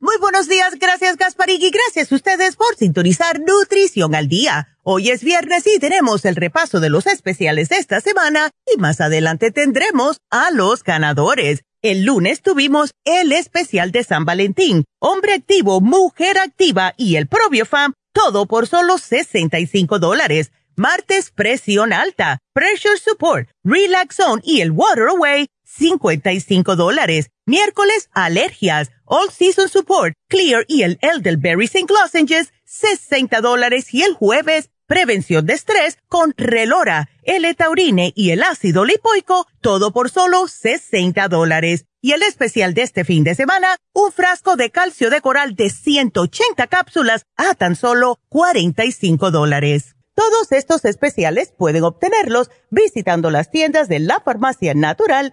Muy buenos días, gracias Gasparín y gracias a ustedes por sintonizar Nutrición al Día. Hoy es viernes y tenemos el repaso de los especiales de esta semana y más adelante tendremos a los ganadores. El lunes tuvimos el especial de San Valentín, hombre activo, mujer activa y el Fam, todo por solo 65 dólares. Martes, presión alta, pressure support, relax zone y el water away, 55 dólares. Miércoles, alergias, all season support, clear y el elderberry St. lozenges, 60 dólares. Y el jueves, prevención de estrés con Relora, el etaurine y el ácido lipoico, todo por solo 60 dólares. Y el especial de este fin de semana, un frasco de calcio de coral de 180 cápsulas a tan solo 45 dólares. Todos estos especiales pueden obtenerlos visitando las tiendas de la farmacia natural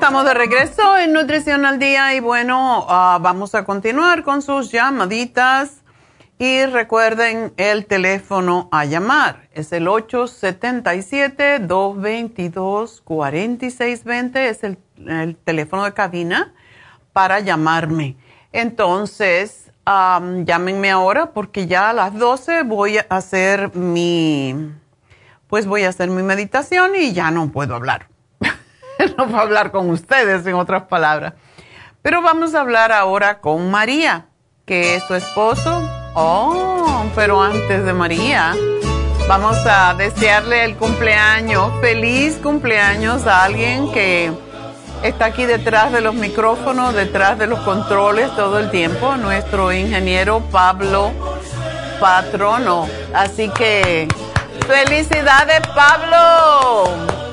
Estamos de regreso en Nutrición al Día y bueno, ah, vamos a continuar con sus llamaditas y recuerden el teléfono a llamar. Es el 877-222-4620, es el, el, teléfono de cabina para llamarme. Entonces, llámenme ahora porque ya a las 12 voy a hacer mi, pues voy a hacer mi meditación y ya no puedo hablar (laughs) no va a hablar con ustedes, en otras palabras. Pero vamos a hablar ahora con María, que es su esposo. Oh, pero antes de María, Vamos a desearle el cumpleaños, feliz cumpleaños a alguien que está aquí detrás de los micrófonos, detrás de los controles todo el tiempo, nuestro ingeniero Pablo Patrono. Así que felicidades Pablo,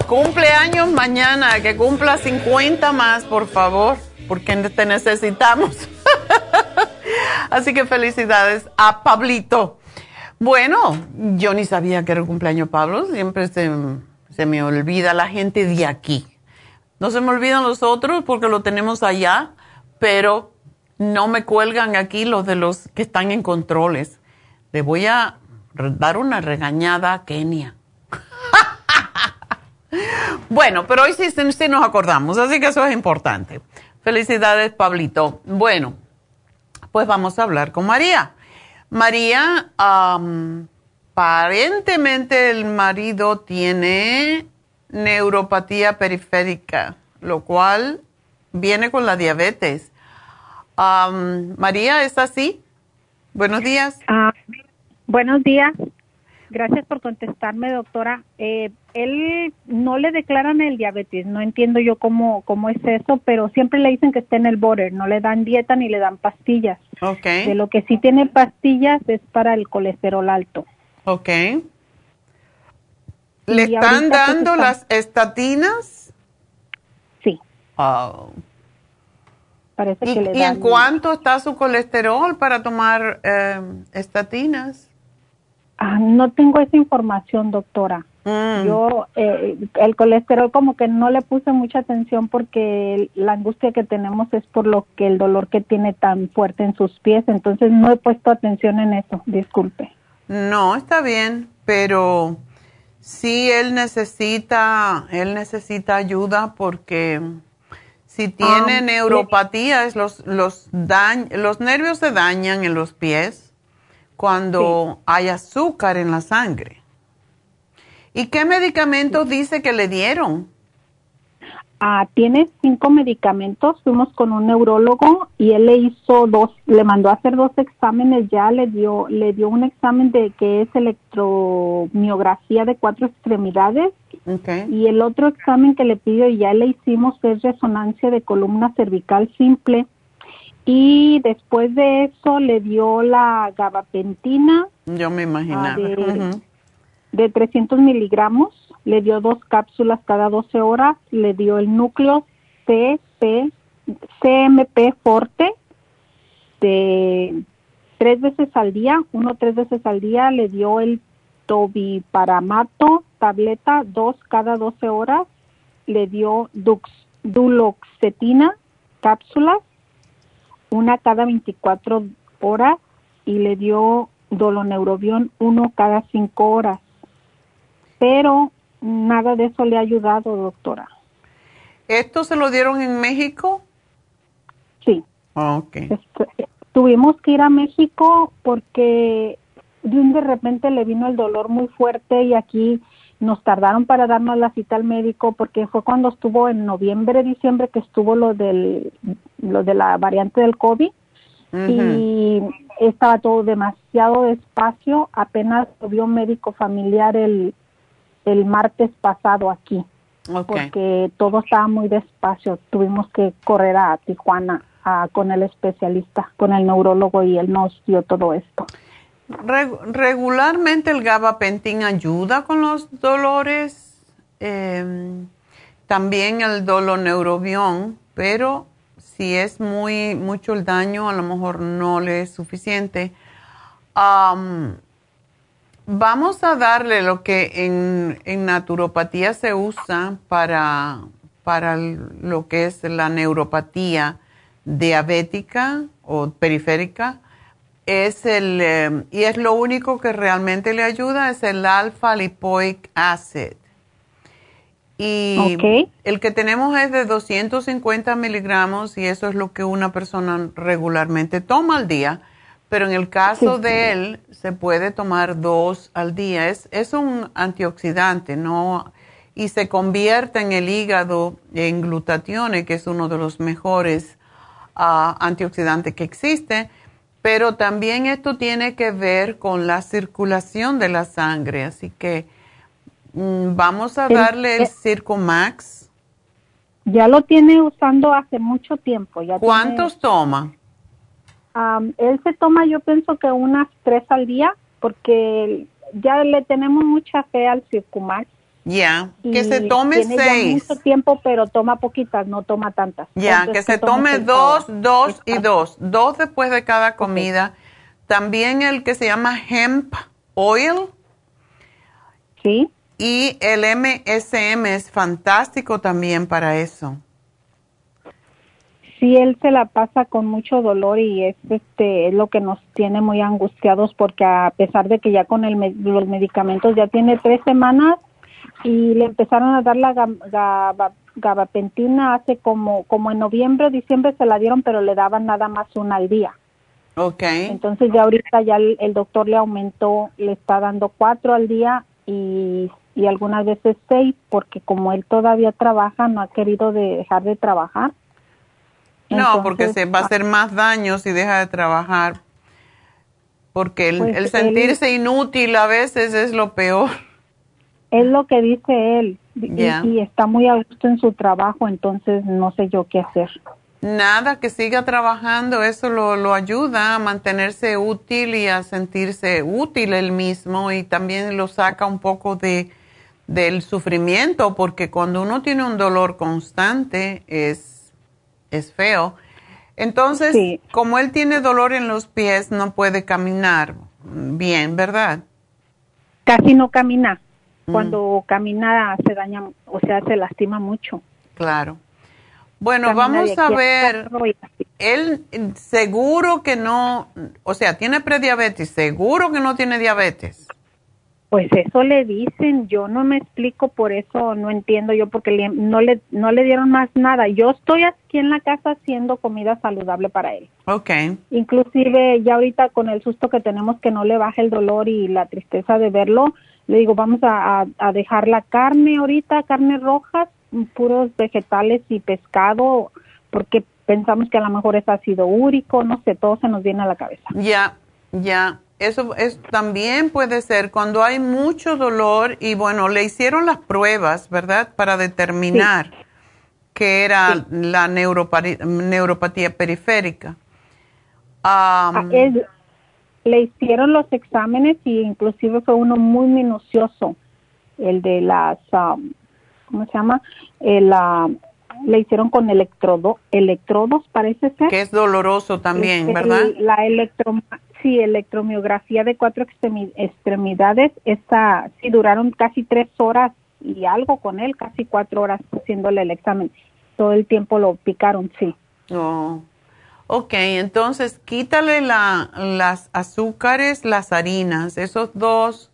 cumpleaños mañana, que cumpla 50 más, por favor, porque te necesitamos. (laughs) Así que felicidades a Pablito. Bueno, yo ni sabía que era el cumpleaños Pablo, siempre se, se me olvida la gente de aquí. No se me olvidan los otros porque lo tenemos allá, pero no me cuelgan aquí los de los que están en controles. Le voy a dar una regañada a Kenia. Bueno, pero hoy sí, nos acordamos, así que eso es importante. Felicidades, Pablito. Bueno, pues vamos a hablar con María. María, aparentemente el marido tiene neuropatía periférica, lo cual viene con la diabetes. María, ¿es así? Buenos días. Ah, buenos días. Gracias por contestarme, doctora. Eh, él no le declaran el diabetes, no entiendo yo cómo, cómo es eso, pero siempre le dicen que está en el border, no le dan dieta ni le dan pastillas. Okay. De lo que sí tiene pastillas es para el colesterol alto. Ok. ¿Le están pues, dando las estatinas? Sí. Oh. Parece ¿Y, que le ¿Y en cuánto está su colesterol para tomar eh, estatinas? Ah, no tengo esa información, doctora. Mm. Yo, eh, el colesterol como que no le puse mucha atención porque la angustia que tenemos es por lo que el dolor que tiene tan fuerte en sus pies, entonces no he puesto atención en eso, disculpe. No, está bien, pero sí él necesita, él necesita ayuda porque si tiene Ah, neuropatía, los, los, dañ- los nervios se dañan en los pies cuando hay azúcar en la sangre. ¿Y qué medicamentos dice que le dieron? Ah, tiene cinco medicamentos. Fuimos con un neurólogo y él le hizo dos, le mandó a hacer dos exámenes. Ya le dio, le dio un examen de que es electromiografía de cuatro extremidades Okay. y el otro examen que le pidió y ya le hicimos es resonancia de columna cervical simple. Y después de eso le dio la gabapentina Yo me imaginaba. Ah, de- Ujú. De 300 miligramos, le dio dos cápsulas cada 12 horas, le dio el núcleo CP, CMP Forte de tres veces al día, uno tres veces al día, le dio el tobiparamato, tableta, dos cada 12 horas, le dio dux, duloxetina, cápsulas, una cada 24 horas y le dio doloneurobión uno cada cinco horas. Pero nada de eso le ha ayudado, doctora. ¿Esto se lo dieron en México? Sí. Ok. Este, tuvimos que ir a México porque de un de repente le vino el dolor muy fuerte y aquí nos tardaron para darnos la cita al médico porque fue cuando estuvo en noviembre, diciembre que estuvo lo del lo de la variante del COVID y estaba todo demasiado despacio, apenas lo vio un médico familiar el el martes pasado aquí porque todo estaba muy despacio. Tuvimos que correr a Tijuana a- con el especialista, con el neurólogo y él nos dio todo esto. Reg- regularmente el gabapentin ayuda con los dolores, eh, también el doloneurobión, pero si es muy mucho el daño, a lo mejor no le es suficiente. Vamos a darle lo que en, en naturopatía se usa para, para lo que es la neuropatía diabética o periférica es el, eh, y es lo único que realmente le ayuda, es el alfa lipoic acid. Y Ok. el que tenemos es de 250 miligramos y eso es lo que una persona regularmente toma al día, pero en el caso Sí. de él se puede tomar dos al día. Es, es un antioxidante, ¿no? Y se convierte en el hígado en glutatión, que es uno de los mejores ah, antioxidantes que existe pero también esto tiene que ver con la circulación de la sangre, así que mm, vamos a darle el Circo Max. Ya lo tiene usando hace mucho tiempo. Ya ¿Cuántos toma? Él se toma, yo pienso que unas tres al día, porque ya le tenemos mucha fe al Circumax. Ya, que se tome tiene seis. mucho tiempo, pero toma poquitas, no toma tantas. Ya, que se tome dos, dos y dos. Dos después de cada comida. También el que se llama hemp oil. Sí. Y el MSM es fantástico también para eso. Sí, él se la pasa con mucho dolor y es este es lo que nos tiene muy angustiados porque a pesar de que ya con el, los medicamentos ya tiene tres semanas y le empezaron a dar la gabapentina hace como como en noviembre, diciembre se la dieron, pero le daban nada más una al día. Okay. Entonces ya ahorita ya el, doctor le aumentó, le está dando cuatro al día y, y algunas veces seis porque como él todavía trabaja, no ha querido dejar de trabajar. No, porque se va a hacer más daño si deja de trabajar. Porque el, pues sentirse inútil a veces es lo peor. Es lo que dice él. Y, está muy a gusto en su trabajo, entonces no sé yo qué hacer. Nada, que siga trabajando, eso lo, lo ayuda a mantenerse útil y a sentirse útil él mismo y también lo saca un poco de, del sufrimiento, porque cuando uno tiene un dolor constante es, es feo. Entonces, como él tiene dolor en los pies, no puede caminar bien, ¿verdad? Casi no camina. Mm. Cuando camina se daña, o sea, se lastima mucho. Claro. Bueno, vamos a ver. Él seguro que no, o sea, tiene prediabetes, seguro que no tiene diabetes. Pues eso le dicen, yo no me explico por eso, no entiendo yo porque no le no le dieron más nada. Yo estoy aquí en la casa haciendo comida saludable para él. Okay. Inclusive ya ahorita con el susto que tenemos que no le baje el dolor y la tristeza de verlo, le digo, vamos a, a dejar la carne ahorita, carne roja, puros vegetales y pescado, porque pensamos que a lo mejor es ácido úrico, no sé, todo se nos viene a la cabeza. Ya, ya. Eso es, también puede ser cuando hay mucho dolor y bueno, le hicieron las pruebas, ¿verdad? Para determinar que era la neuropatía, periférica. Ah, le hicieron los exámenes y inclusive fue uno muy minucioso, el de las, ¿cómo se llama? El, le hicieron con electrodo, electrodos, parece ser. Que es doloroso también, este, ¿verdad? La electro, sí, electromiografía de cuatro extremidades, esta sí duraron casi tres horas y algo con él, casi cuatro horas haciéndole el examen. Todo el tiempo lo picaron, sí. Oh. Ok, entonces quítale la, las azúcares, las harinas, esos dos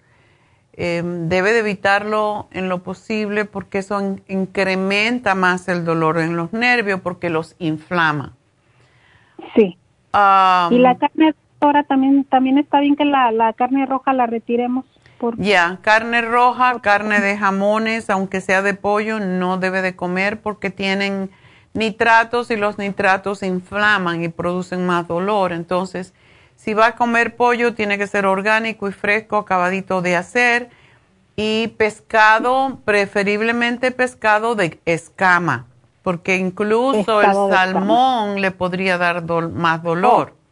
em, debe de evitarlo en lo posible porque eso incrementa más el dolor en los nervios porque los inflama. Sí. y la carne ahora también también está bien que la, la carne roja la retiremos. Ya, carne roja, carne de jamones, aunque sea de pollo, no debe de comer porque tienen nitratos y los nitratos inflaman y producen más dolor. Entonces, si va a comer pollo, tiene que ser orgánico y fresco, acabadito de hacer. Y pescado, preferiblemente pescado de escama, porque incluso el salmón le podría dar más dolor. Oh,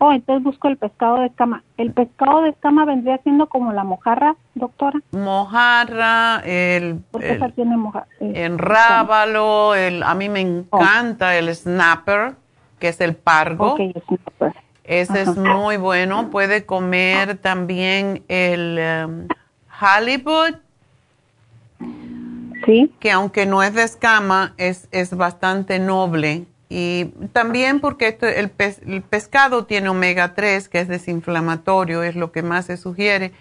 entonces busco el pescado de escama. ¿El pescado de escama vendría siendo como la mojarra, doctora? Mojarra, el... el tiene mojarra? El rábalo, el, a mí me oh. encanta el snapper, que es el pargo. Okay, snapper. Ese es muy bueno. Puede comer también el um, halibut. Sí. Que aunque no es de escama, es, es bastante noble y también porque el, pescado tiene omega 3, que es desinflamatorio, es lo que más se sugiere.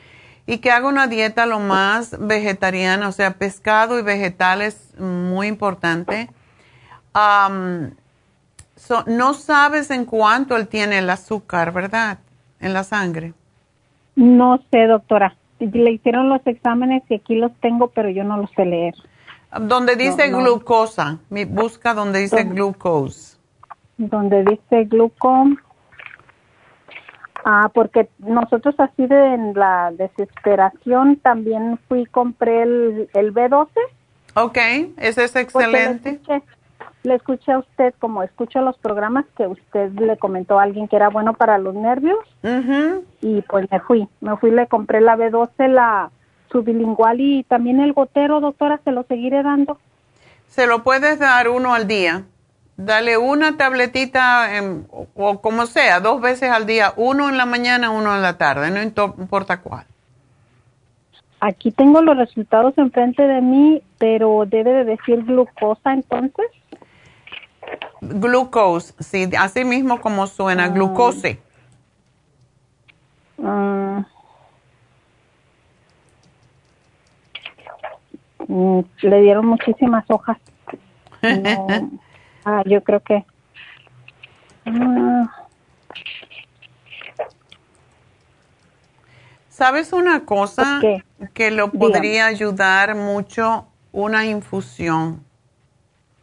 Y que haga una dieta lo más vegetariana, o sea, pescado y vegetales, muy importante. no sabes en cuánto él tiene el azúcar, ¿verdad? En la sangre. No sé, doctora. Le hicieron los exámenes y aquí los tengo, pero yo no los sé leer. Donde dice glucosa, busca donde dice glucose. Donde dice glucose. Ah, porque nosotros así de en la desesperación también fui y compré el, el B12. Ok, ese es excelente. Le escuché, le escuché, a usted, como escucho los programas, que usted le comentó a alguien que era bueno para los nervios. Y pues me fui, me fui, le compré la B12, la sublingual y también el gotero, doctora, se lo seguiré dando. Se lo puedes dar uno al día. Dale una tabletita o como sea, dos veces al día, uno en la mañana, uno en la tarde, no importa cuál. Aquí tengo los resultados enfrente de mí, pero debe de decir glucosa entonces. Glucose, sí, así mismo como suena, glucose. Ah. Le dieron muchísimas hojas. (laughs) Ah, yo creo que. Ah. ¿Sabes una cosa que lo podría ayudar mucho? Una infusión.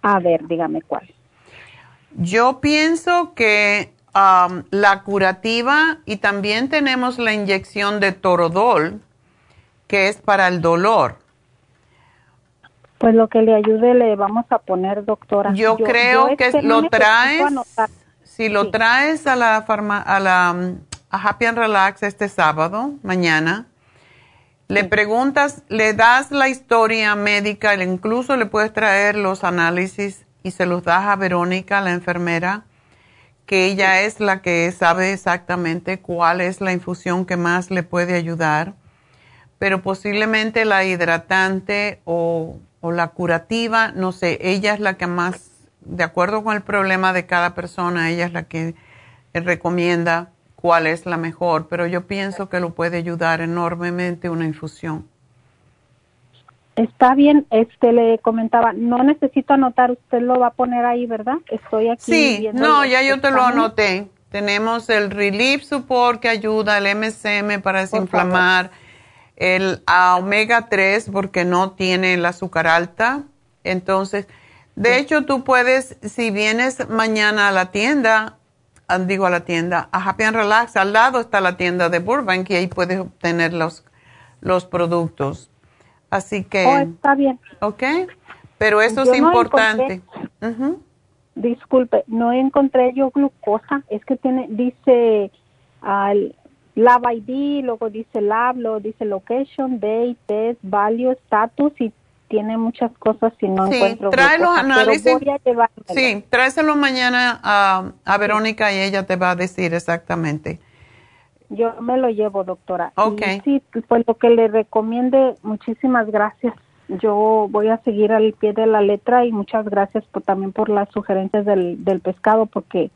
A ver, dígame cuál. Yo pienso que um, la curativa y también tenemos la inyección de torodol, que es para el dolor. Pues lo que le ayude le vamos a poner, doctora. Yo, creo que este lo traes, si lo traes a la, a la a Happy and Relax este sábado, mañana, le preguntas, le das la historia médica, incluso le puedes traer los análisis y se los das a Verónica, la enfermera, que ella es la que sabe exactamente cuál es la infusión que más le puede ayudar, pero posiblemente la hidratante o o la curativa, no sé, ella es la que más, de acuerdo con el problema de cada persona, ella es la que recomienda cuál es la mejor, pero yo pienso que lo puede ayudar enormemente una infusión. Está bien, este le comentaba, no necesito anotar, usted lo va a poner ahí, ¿verdad? Estoy aquí. Sí, no, ya yo te lo anoté. Tenemos el Relief Support que ayuda, el MSM para desinflamar el omega 3 porque no tiene el azúcar alta. Entonces, de hecho, tú puedes, si vienes mañana a la tienda, ah, digo a la tienda, a Happy and Relax, al lado está la tienda de Burbank y ahí puedes obtener los, los productos. Así que... Oh, está bien. Ok, pero eso es importante. Disculpe, no encontré yo glucosa, es que tiene, dice, al Lab ID, luego dice Lab, luego dice Location, Date, Test, Value, Status y tiene muchas cosas si no sí, encuentro. Trae los análisis. sí, tráeselo mañana a, a, Verónica y ella te va a decir exactamente. Yo me lo llevo, doctora. Ok. sí, pues lo que le recomiende, muchísimas gracias. Yo voy a seguir al pie de la letra y muchas gracias por, también por las sugerencias del, del pescado porque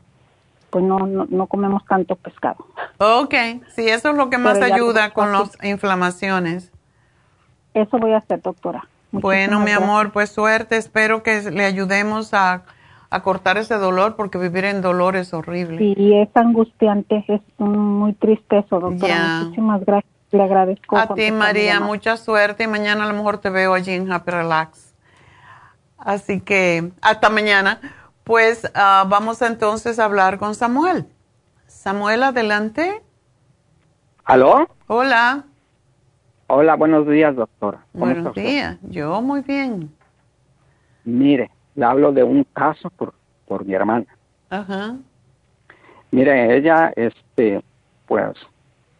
pues no, no, comemos tanto pescado. Ok, sí, eso es lo que más ayuda con las inflamaciones. Eso voy a hacer, doctora. bueno, mi amor, pues suerte. Espero que le ayudemos a, cortar ese dolor porque vivir en dolor es horrible. Sí, es angustiante, es muy triste eso, doctora. Muchísimas gracias. Le agradezco. A ti, María, mucha suerte y mañana a lo mejor te veo allí en Happy Relax. Así que hasta mañana. Pues ah, vamos entonces a hablar con Samuel. Samuel, adelante. ¿Aló? Hola. Hola, buenos días, doctora. Buenos días, yo muy bien. Mire, le hablo de un caso por, por mi hermana. Ajá. Mire, ella, este, pues,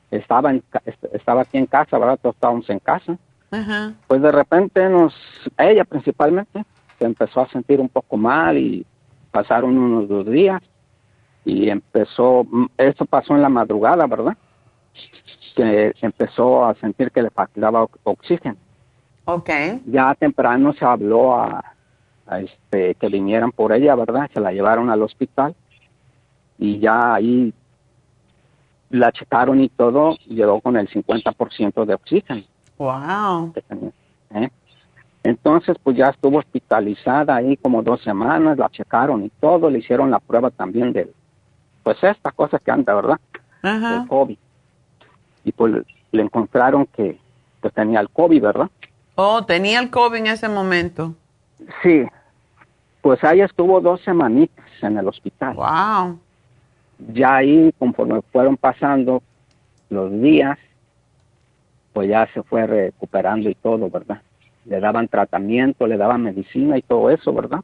estaba, en, estaba aquí en casa, ¿verdad? Todos estábamos en casa. Ajá. Pues de repente nos, ella principalmente, se empezó a sentir un poco mal y pasaron unos dos días y empezó, eso pasó en la madrugada, ¿verdad? Que empezó a sentir que le faltaba oxígeno. Ok. Ya temprano se habló a, este, que vinieran por ella, ¿verdad? Se la llevaron al hospital y ya ahí la checaron y todo, llegó con el 50% de oxígeno. Wow. ¿Eh? Entonces, pues ya estuvo hospitalizada ahí como dos semanas, la checaron y todo, le hicieron la prueba también del, pues esta cosa que anda, ¿verdad? Ajá. El COVID. Y pues le encontraron que pues, tenía el COVID, ¿verdad? Oh, tenía el COVID en ese momento. Sí. Pues ahí estuvo dos semanitas en el hospital. Wow. ya ahí, conforme fueron pasando los días, pues ya se fue recuperando y todo, ¿verdad? Le daban tratamiento, le daban medicina y todo eso, ¿verdad?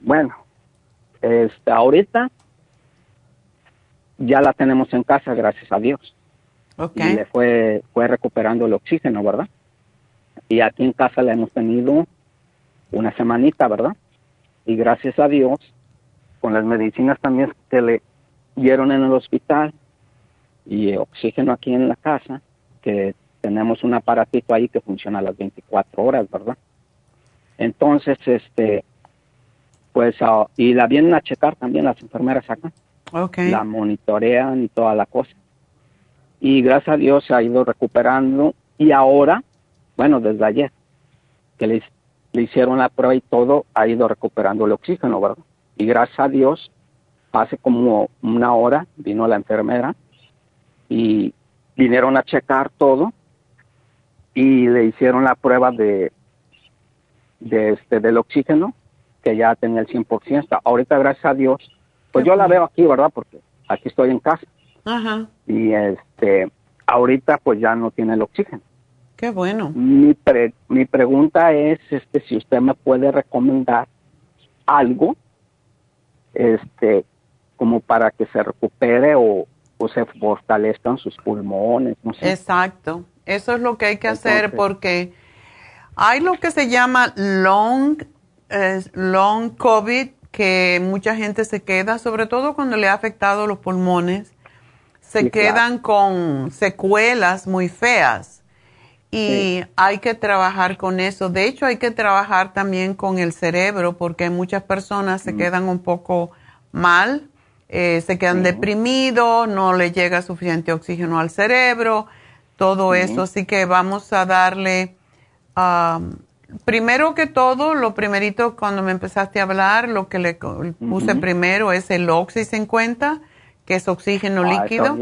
Bueno, este, ahorita ya la tenemos en casa, gracias a Dios. Y le fue, fue recuperando el oxígeno, ¿verdad? Y aquí en casa la hemos tenido una semanita, ¿verdad? Y gracias a Dios, con las medicinas también que le dieron en el hospital y oxígeno aquí en la casa, que tenemos un aparatito ahí que funciona a las 24 horas, ¿verdad? Entonces, este, pues, ah, y la vienen a checar también las enfermeras acá. Okay. La monitorean y toda la cosa. Y gracias a Dios se ha ido recuperando y ahora, bueno, desde ayer, que le, le hicieron la prueba y todo, ha ido recuperando el oxígeno, ¿verdad? Y gracias a Dios, hace como una hora vino la enfermera y vinieron a checar todo y le hicieron la prueba de, de este del oxígeno que ya tenía el 100%. Ahorita gracias a Dios, pues yo la veo aquí, ¿verdad? Porque aquí estoy en casa. Ajá. Y este ahorita pues ya no tiene el oxígeno. Qué bueno. Mi mi pregunta es este si usted me puede recomendar algo este, como para que se recupere o, se fortalezcan sus pulmones. No sé. Exacto, eso es lo que hay que hacer porque hay lo que se llama long, long COVID, que mucha gente se queda, sobre todo cuando le ha afectado los pulmones, se quedan con secuelas muy feas y hay que trabajar con eso. De hecho, hay que trabajar también con el cerebro porque muchas personas se quedan un poco mal, eh, se quedan deprimidos, no le llega suficiente oxígeno al cerebro, todo eso. Así que vamos a darle, primero que todo, lo primerito cuando me empezaste a hablar, lo que le puse primero es el Oxy 50, que es oxígeno ah, líquido.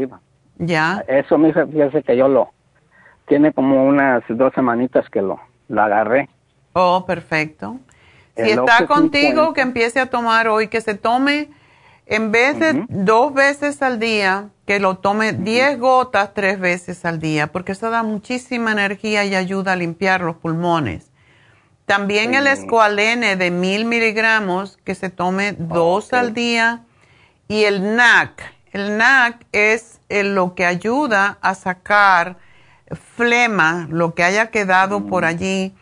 ya. Eso me fíjese que yo lo tiene como unas dos semanitas que lo, agarré. Oh, perfecto. Si está contigo, que empiece a tomar hoy, que se tome, en vez de dos veces al día, que lo tome diez gotas tres veces al día, porque eso da muchísima energía y ayuda a limpiar los pulmones. También el escualene de mil miligramos, que se tome dos al día. Y el NAC. El NAC es lo que ayuda a sacar flema, lo que haya quedado por allí,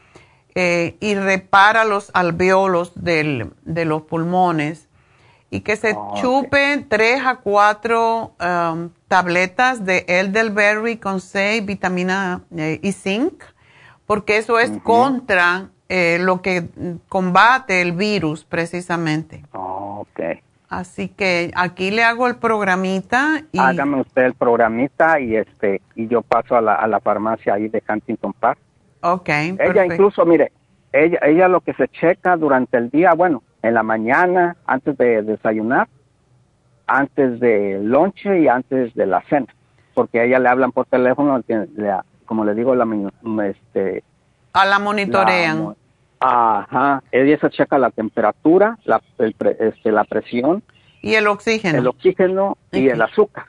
eh, y repara los alveolos del, de los pulmones. Y que se oh, chupe tres a cuatro um, tabletas de elderberry con C, vitamina eh, y zinc, porque eso es contra eh, lo que combate el virus precisamente. Oh, okay. Así que aquí le hago el programita. Y... Hágame usted el programita y este y yo paso a la, a la farmacia ahí de Huntington Park. Ok. Ella incluso, mire, ella, ella lo que se checa durante el día, bueno, en la mañana, antes de desayunar, antes del lonche y antes de la cena, porque a ella le hablan por teléfono, como le digo, la, este, a la monitorean. Ajá, ella se checa la temperatura, la, este, la presión. Y el oxígeno. El oxígeno y el azúcar.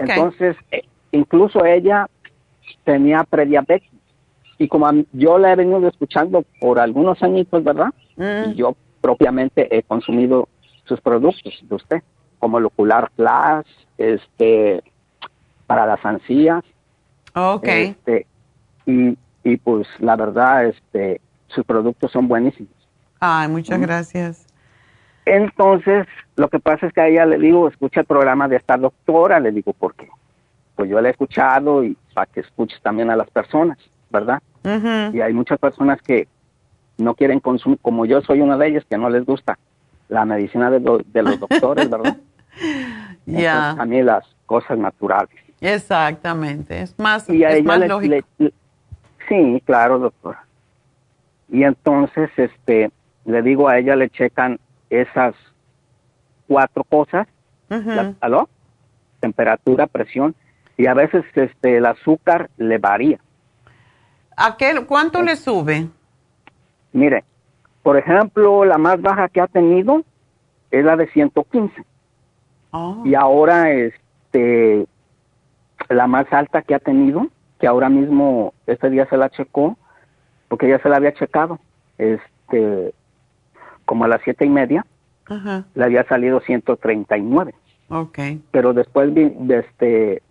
Entonces, eh, incluso ella tenía prediabetes. Y como yo la he venido escuchando por algunos añitos, ¿verdad? Mm. Y yo propiamente he consumido sus productos de usted, como el ocular plus, este, para las ansías. Ok. Este, y, y pues la verdad, este, sus productos son buenísimos. Ay, muchas gracias. Entonces, lo que pasa es que a ella le digo, escucha el programa de esta doctora, le digo, ¿por qué? Pues yo la he escuchado y para que escuches también a las personas, ¿verdad? Y hay muchas personas que no quieren consumir, como yo soy una de ellas, que no les gusta la medicina de, los doctores, ¿verdad? (laughs) Ya. A mí las cosas naturales. Exactamente, es más, es más lógico. sí, claro, doctora. Y entonces, este, le digo a ella, le checan esas cuatro cosas, ¿aló? Temperatura, presión, y a veces este, el azúcar le varía. ¿A qué, ¿Cuánto le sube? Mire, por ejemplo, la más baja que ha tenido es la de 115. Oh. Y ahora, este, la más alta que ha tenido, que ahora mismo, este día se la checó, porque ya se la había checado, este, como a las siete y media, le había salido 139. Ok. Pero después vi- este,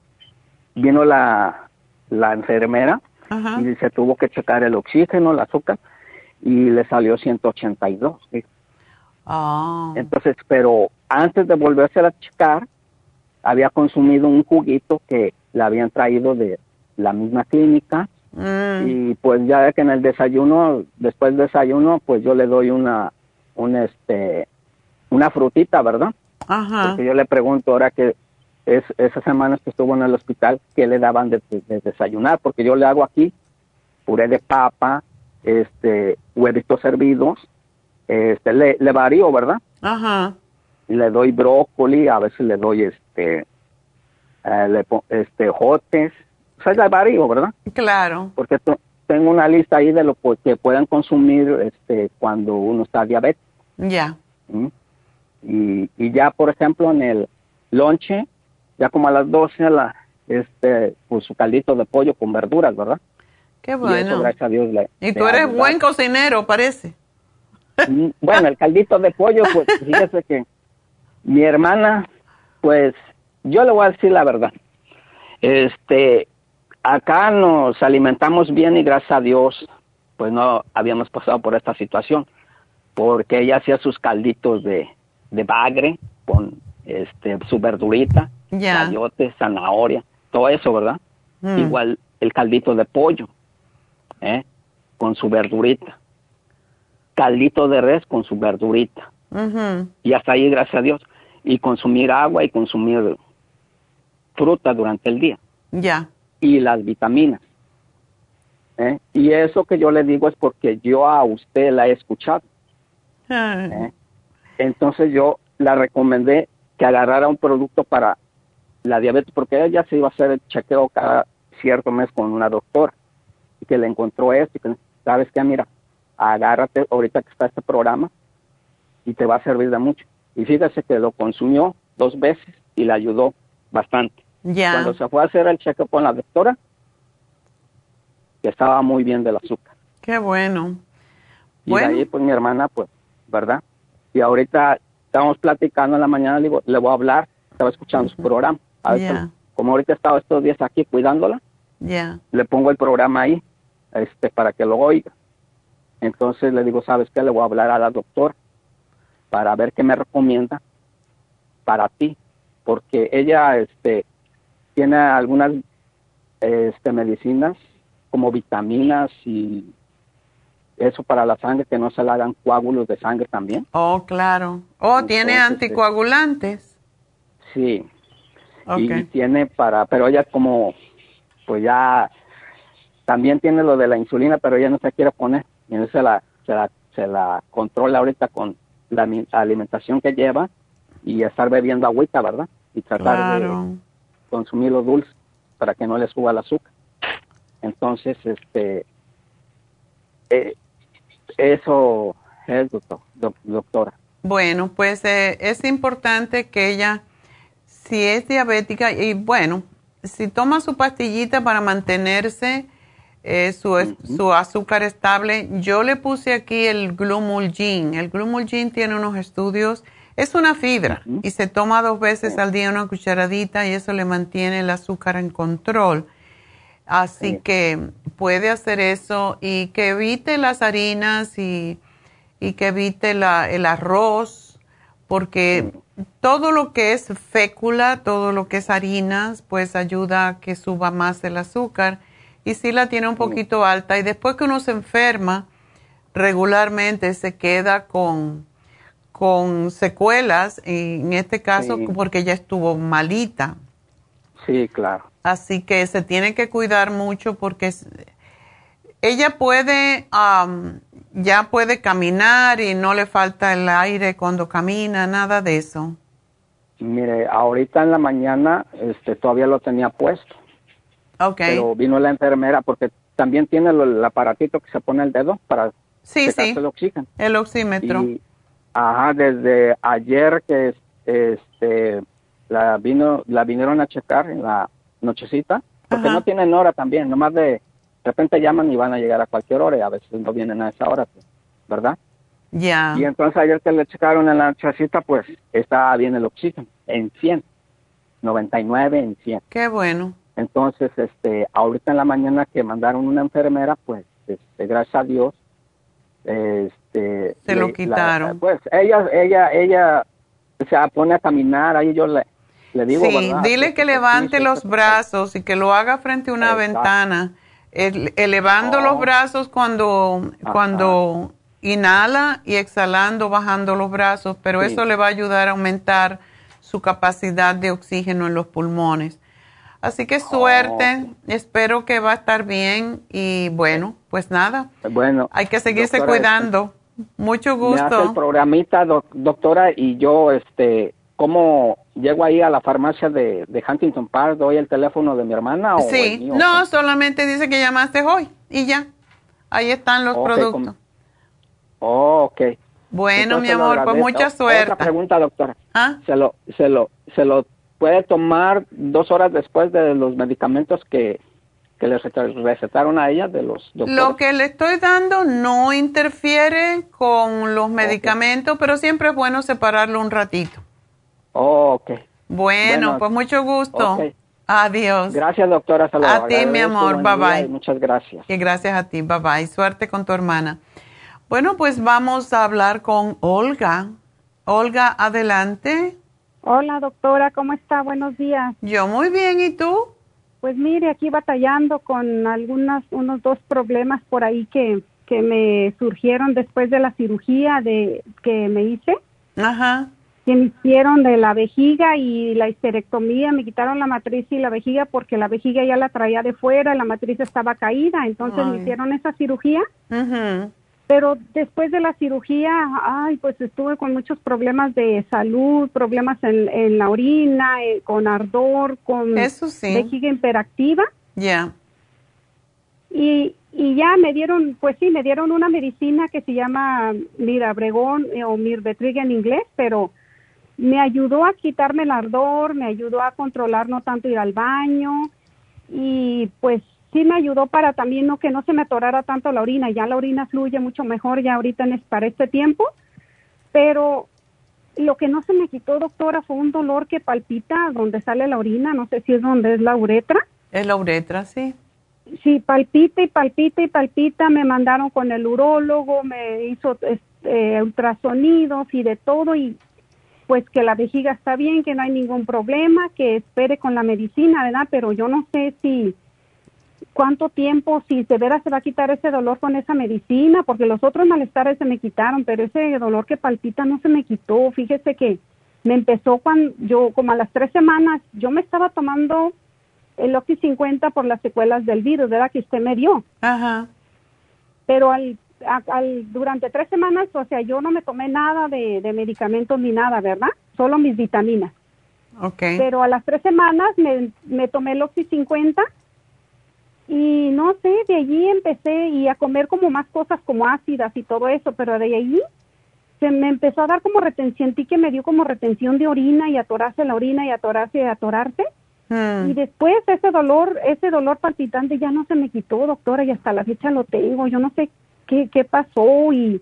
vino la, la enfermera Ajá. y se tuvo que checar el oxígeno, el azúcar, y le salió 182. ¿sí? Ah. Entonces, pero antes de volverse a checar, había consumido un juguito que le habían traído de la misma clínica Mm. y pues ya que en el desayuno, después del desayuno, pues yo le doy una, un este, una frutita, ¿verdad? Ajá. Porque yo le pregunto ahora que es esas semanas que estuvo en el hospital, ¿qué le daban de, de desayunar? Porque yo le hago aquí puré de papa, este, huevitos hervidos, este, le, le varío, ¿verdad? Ajá. le doy brócoli, a veces le doy este, eh, le este, jotes, o sea, le varío, ¿verdad? Claro. Porque tengo una lista ahí de lo que pueden consumir este, cuando uno está diabético. Ya. ¿m? Y, y ya, por ejemplo, en el lonche, ya como a las 12, la, este, pues su caldito de pollo con verduras, ¿verdad? Qué Y eso, bueno. gracias a Dios, Y tú eres buen cocinero, parece. Mm, Bueno, el caldito de pollo, pues (laughs) fíjese que mi hermana, pues yo le voy a decir la verdad. Este, acá nos alimentamos bien y gracias a Dios, pues no habíamos pasado por esta situación, porque ella hacía sus calditos de, de bagre con este su verdurita, chayote, zanahoria, todo eso, ¿verdad? Mm. Igual el caldito de pollo, ¿eh? Con su verdurita. Caldito de res con su verdurita. Y hasta ahí, gracias a Dios. Y consumir agua y consumir fruta durante el día. Ya. Y las vitaminas. ¿eh? Y eso que yo le digo es porque yo a usted la he escuchado. ¿eh? Entonces yo la recomendé que agarrara un producto para la diabetes, porque ella se iba a hacer el chequeo cada cierto mes con una doctora y que le encontró esto y que, sabes qué, mira, agárrate ahorita que está este programa y te va a servir de mucho. Y fíjese que lo consumió dos veces y le ayudó bastante. Ya. Cuando se fue a hacer el chequeo con la doctora, que estaba muy bien del azúcar. Qué bueno. Y Bueno. de ahí, pues mi hermana, pues, ¿verdad? Y ahorita estamos platicando en la mañana, le, digo, le voy a hablar, estaba escuchando su programa. A. Como ahorita he estado estos días aquí cuidándola, Ya. le pongo el programa ahí este, para que lo oiga. Entonces le digo, ¿sabes qué? Le voy a hablar a la doctora para ver qué me recomienda para ti, porque ella este, tiene algunas este, medicinas como vitaminas y eso para la sangre, que no se le hagan coágulos de sangre también. Oh, claro. Oh, tiene Entonces, anticoagulantes. Sí. Y tiene para, pero ella como, pues ya, también tiene lo de la insulina, pero ella no se quiere poner. Y entonces se la, se la, se la controla ahorita con la alimentación que lleva y estar bebiendo agüita, ¿verdad? Y tratar Claro. de consumir lo dulce para que no le suba el azúcar. Entonces, este, eh, eso es, doctor, doc- doctora. Bueno, pues eh, es importante que ella, si es diabética, y bueno, si toma su pastillita para mantenerse eh, su, su azúcar estable, yo le puse aquí el Glumulgin. El Glumulgin tiene unos estudios, es una fibra y se toma dos veces al día una cucharadita y eso le mantiene el azúcar en control. Así que puede hacer eso y que evite las harinas y, y que evite la- el arroz, porque todo lo que es fécula, todo lo que es harinas, pues ayuda a que suba más el azúcar. Y si la tiene un poquito alta y después que uno se enferma, regularmente se queda con, con secuelas, y en este caso Sí. porque ella estuvo malita. Sí, claro. Así que se tiene que cuidar mucho porque ella puede, ya puede caminar y no le falta el aire cuando camina, nada de eso. Mire, ahorita en la mañana este, todavía lo tenía puesto, Ok. pero vino la enfermera porque también tiene el aparatito que se pone el dedo para sí, sí, el oxígeno. el oxímetro. Y, ajá, desde ayer que es- este, la vino, la vinieron a checar en la nochecita, porque no tienen hora también, nomás de, de repente llaman y van a llegar a cualquier hora y a veces no vienen a esa hora, ¿verdad? Ya. Y entonces ayer que le checaron en la nochecita, pues estaba bien el oxígeno, en 100, 99 en 100. Qué bueno. Entonces, este, ahorita en la mañana que mandaron una enfermera, pues, este, gracias a Dios, este, Se lo le- quitaron. la- pues ella, ella, ella se pone a caminar, ahí yo le, le digo, sí, ¿verdad? dile que levante los brazos y que lo haga frente a una Exacto. ventana, el- elevando los brazos cuando, cuando inhala y exhalando, bajando los brazos, pero Sí. eso le va a ayudar a aumentar su capacidad de oxígeno en los pulmones. Así que suerte, espero que va a estar bien y bueno, pues nada, Bueno, hay que seguirse doctora, cuidando. Mucho me hace el gusto. programita, doc- doctora, y yo, este, ¿cómo llego ahí a la farmacia de, de Huntington Park? ¿Doy el teléfono de mi hermana o el Sí, mío? no, solamente dice que llamaste hoy y ya. Ahí están los productos. Oh, ok. Bueno, Entonces, mi amor, pues mucha Otra suerte. pregunta, doctora. ¿Ah? ¿Se lo, se lo, se lo puede tomar dos horas después de los medicamentos que, que le receta- recetaron a ella de los doctores? Lo que le estoy dando no interfiere con los medicamentos, pero siempre es bueno separarlo un ratito. Oh, ok. Bueno, Bueno, pues mucho gusto. Adiós. Gracias, doctora. lo A ti, mi amor. Bye, bye. Muchas gracias. Y gracias a ti. Bye bye. Suerte con tu hermana. Bueno, pues vamos a hablar con Olga. Olga, adelante. Hola, doctora, ¿cómo está? Buenos días. Yo muy bien, ¿y tú? Pues mire, aquí batallando con algunos, unos dos problemas por ahí que, que me surgieron después de la cirugía de que me hice. Ajá. Que me hicieron de la vejiga y la histerectomía, me quitaron la matriz y la vejiga porque la vejiga ya la traía de fuera, la matriz estaba caída, entonces me hicieron esa cirugía. Ujú. Pero después de la cirugía, ay, pues estuve con muchos problemas de salud, problemas en, en la orina, eh, con ardor, con Eso sí. vejiga hiperactiva. Ya. Y, y ya me dieron, pues sí, me dieron una medicina que se llama Mirabregón eh, o Mirbetriga en inglés, pero me ayudó a quitarme el ardor, me ayudó a controlar no tanto ir al baño y pues sí me ayudó para también no que no se me atorara tanto la orina, ya la orina fluye mucho mejor ya ahorita en para este tiempo, pero lo que no se me quitó, doctora, fue un dolor que palpita donde sale la orina, no sé si es donde es la uretra. Es la uretra, sí. Sí, palpita y palpita y palpita. Me mandaron con el urólogo, me hizo este, ultrasonidos y de todo y pues que la vejiga está bien, que no hay ningún problema, que espere con la medicina, ¿verdad? Pero yo no sé si cuánto tiempo, si de veras se va a quitar ese dolor con esa medicina, porque los otros malestares se me quitaron, pero ese dolor que palpita no se me quitó. Fíjese que me empezó cuando yo, como a las tres semanas, yo me estaba tomando el Oxy 50 por las secuelas del virus, ¿verdad? Que usted me dio. Ajá. Pero al, a- al- durante tres semanas, o sea, yo no me tomé nada de, de medicamentos ni nada, ¿verdad? Solo mis vitaminas. Ok. Pero a las tres semanas me, me tomé el Oxy 50 y no sé, de allí empecé y a comer como más cosas como ácidas y todo eso, pero de allí se me empezó a dar como retención, sentí que me dio como retención de orina y atorarse la orina y atorarse y atorarse. Hmm. Y después ese dolor, ese dolor palpitante ya no se me quitó, doctora, y hasta la fecha lo tengo. Yo no sé qué, qué pasó y,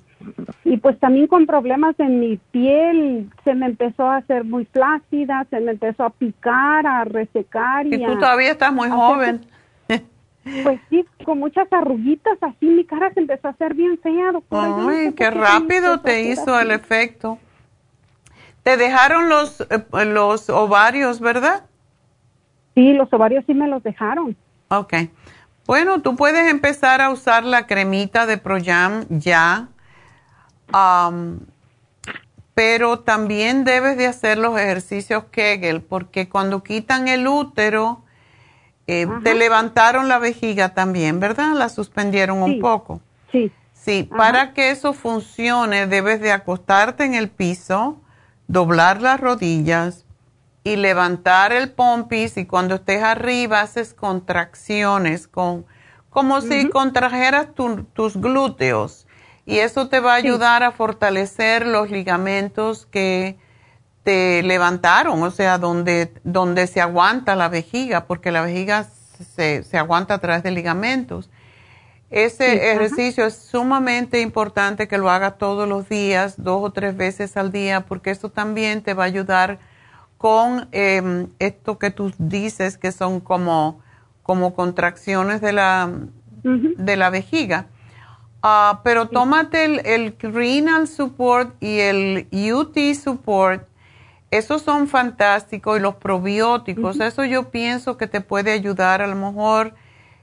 y pues también con problemas en mi piel, se me empezó a hacer muy flácida, se me empezó a picar, a resecar. Y, Y tú a- todavía estás muy joven. Pues sí, con muchas arruguitas así, mi cara se empezó a hacer bien fea, doctora. Yo no sé Ay, qué rápido te hizo así. el efecto. Te dejaron los, eh, los ovarios, ¿verdad? Sí, los ovarios sí me los dejaron. Ok. Bueno, tú puedes empezar a usar la cremita de Proyam ya, pero también debes de hacer los ejercicios Kegel, porque cuando quitan el útero, eh, te levantaron la vejiga también, ¿verdad? La suspendieron un poco. Sí. Sí, Ajá. para que eso funcione debes de acostarte en el piso, doblar las rodillas y levantar el pompis y cuando estés arriba haces contracciones con como si contrajeras tu- tus glúteos y eso te va a ayudar a fortalecer los ligamentos que te levantaron, o sea, donde, donde se aguanta la vejiga, porque la vejiga se, se aguanta a través de ligamentos. Ese ejercicio es sumamente importante que lo hagas todos los días, dos o tres veces al día, porque esto también te va a ayudar con em, esto que tú dices que son como, como contracciones de la, de la vejiga. Ah, pero tómate el, el, Renal Support y el UT Support. Esos son fantásticos y los probióticos, eso yo pienso que te puede ayudar a lo mejor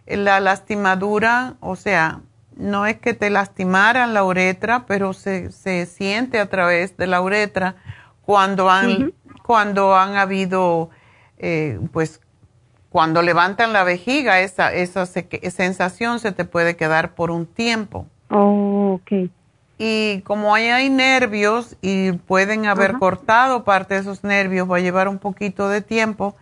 la lastimadura, o sea, no es que te lastimaran la uretra, pero se, se siente a través de la uretra cuando han, cuando han habido, eh, pues, cuando levantan la vejiga, esa, esa sensación se te puede quedar por un tiempo. Oh, ok. Y como ahí hay nervios y pueden haber cortado parte de esos nervios, va a llevar un poquito de tiempo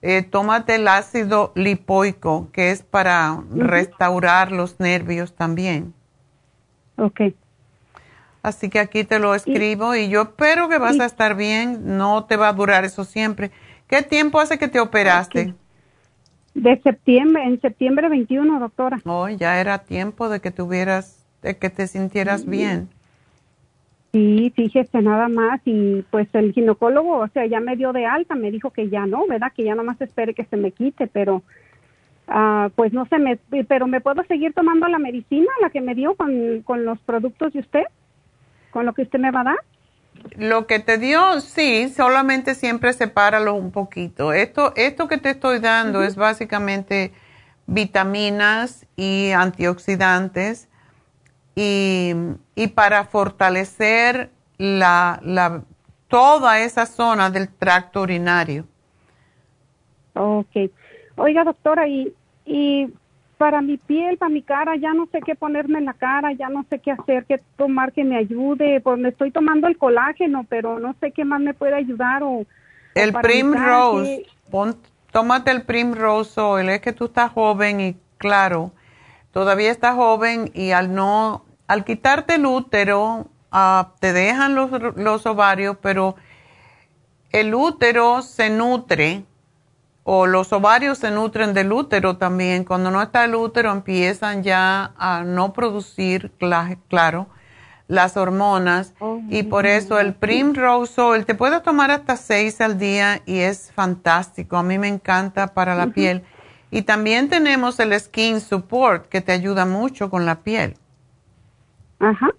eh, tómate el ácido lipoico, que es para restaurar los nervios también. Ok. Así que aquí te lo escribo y, yo espero que vas a estar bien, no te va a durar eso siempre. ¿Qué tiempo hace que te operaste? De septiembre, en septiembre 21, doctora. Oh, ya era tiempo de que tuvieras, de que te sintieras bien. Sí, fíjese nada más y pues el ginecólogo, o sea, ya me dio de alta, me dijo que ya no, ¿verdad? Que ya nomás espere que se me quite, pero ah, pues no se me, pero me puedo seguir tomando la medicina, la que me dio con, con los productos de usted, con lo que usted me va a dar. Lo que te dio, sí, solamente siempre sepáralo un poquito. Esto, esto que te estoy dando es básicamente vitaminas y antioxidantes y, para fortalecer la, la, toda esa zona del tracto urinario. Ok. Oiga, doctora, y, y para mi piel, para mi cara, ya no sé qué ponerme en la cara, ya no sé qué hacer, qué tomar que me ayude. Pues me estoy tomando el colágeno, pero no sé qué más me puede ayudar. O, el Primrose, tómate el Primrose Oil, es que tú estás joven y claro, todavía estás joven y al no al quitarte el útero, ah, te dejan los, los ovarios, pero el útero se nutre o los ovarios se nutren del útero también. Cuando no está el útero empiezan ya a no producir, claro, las hormonas oh, y por eso el Primrose Oil te puedes tomar hasta seis al día y es fantástico. A mí me encanta para la piel. Y también tenemos el Skin Support que te ayuda mucho con la piel. Ajá.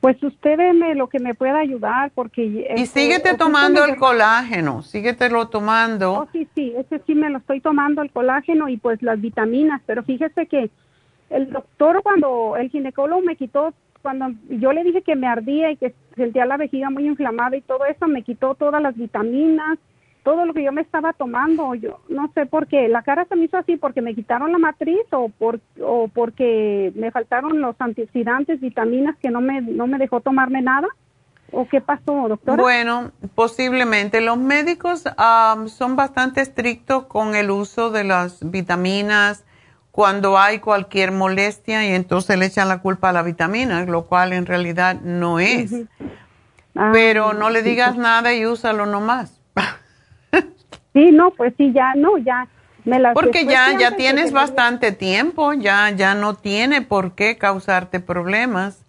Pues usted deme lo que me pueda ayudar porque... y este, síguete tomando el colágeno, síguetelo tomando. Oh, sí, sí, ese sí me lo estoy tomando el colágeno y pues las vitaminas, pero fíjese que el doctor cuando el ginecólogo me quitó, cuando yo le dije que me ardía y que sentía la vejiga muy inflamada y todo eso, me quitó todas las vitaminas, todo lo que yo me estaba tomando, yo no sé por qué, la cara se me hizo así porque me quitaron la matriz o, por, o porque me faltaron los antioxidantes, vitaminas que no me, no me dejó tomarme nada. ¿O qué pasó, doctora? Bueno, posiblemente. Los médicos son bastante estrictos con el uso de las vitaminas cuando hay cualquier molestia y entonces le echan la culpa a la vitamina, lo cual en realidad no es. Pero no le digas nada y úsalo nomás. (laughs) Sí, no, pues sí, ya, no, ya. Me las Porque ya, ya tienes bastante tiempo, ya, ya no tiene por qué causarte problemas.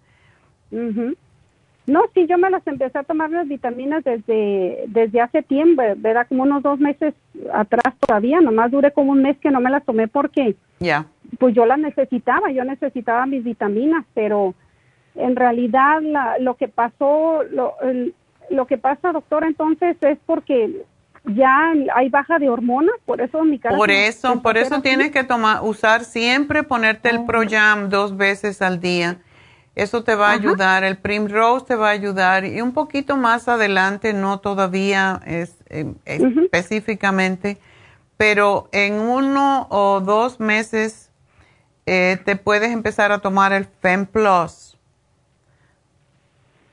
No, sí, yo me las empecé a tomar las vitaminas desde, desde hace tiempo, ¿verdad? Como unos dos meses atrás todavía, nomás duré como un mes que no me las tomé porque, ya, pues yo las necesitaba, yo necesitaba mis vitaminas, pero en realidad la, lo que pasó, lo, lo que pasa, doctora, entonces es porque ya hay baja de hormonas, por eso mi cara. Por eso, por eso tienes que tomar, usar siempre, ponerte el oh. Projam dos veces al día. Eso te va a ayudar, el Primrose te va a ayudar y un poquito más adelante, no todavía es, em, específicamente, pero en uno o dos meses eh, te puedes empezar a tomar el Fem Plus.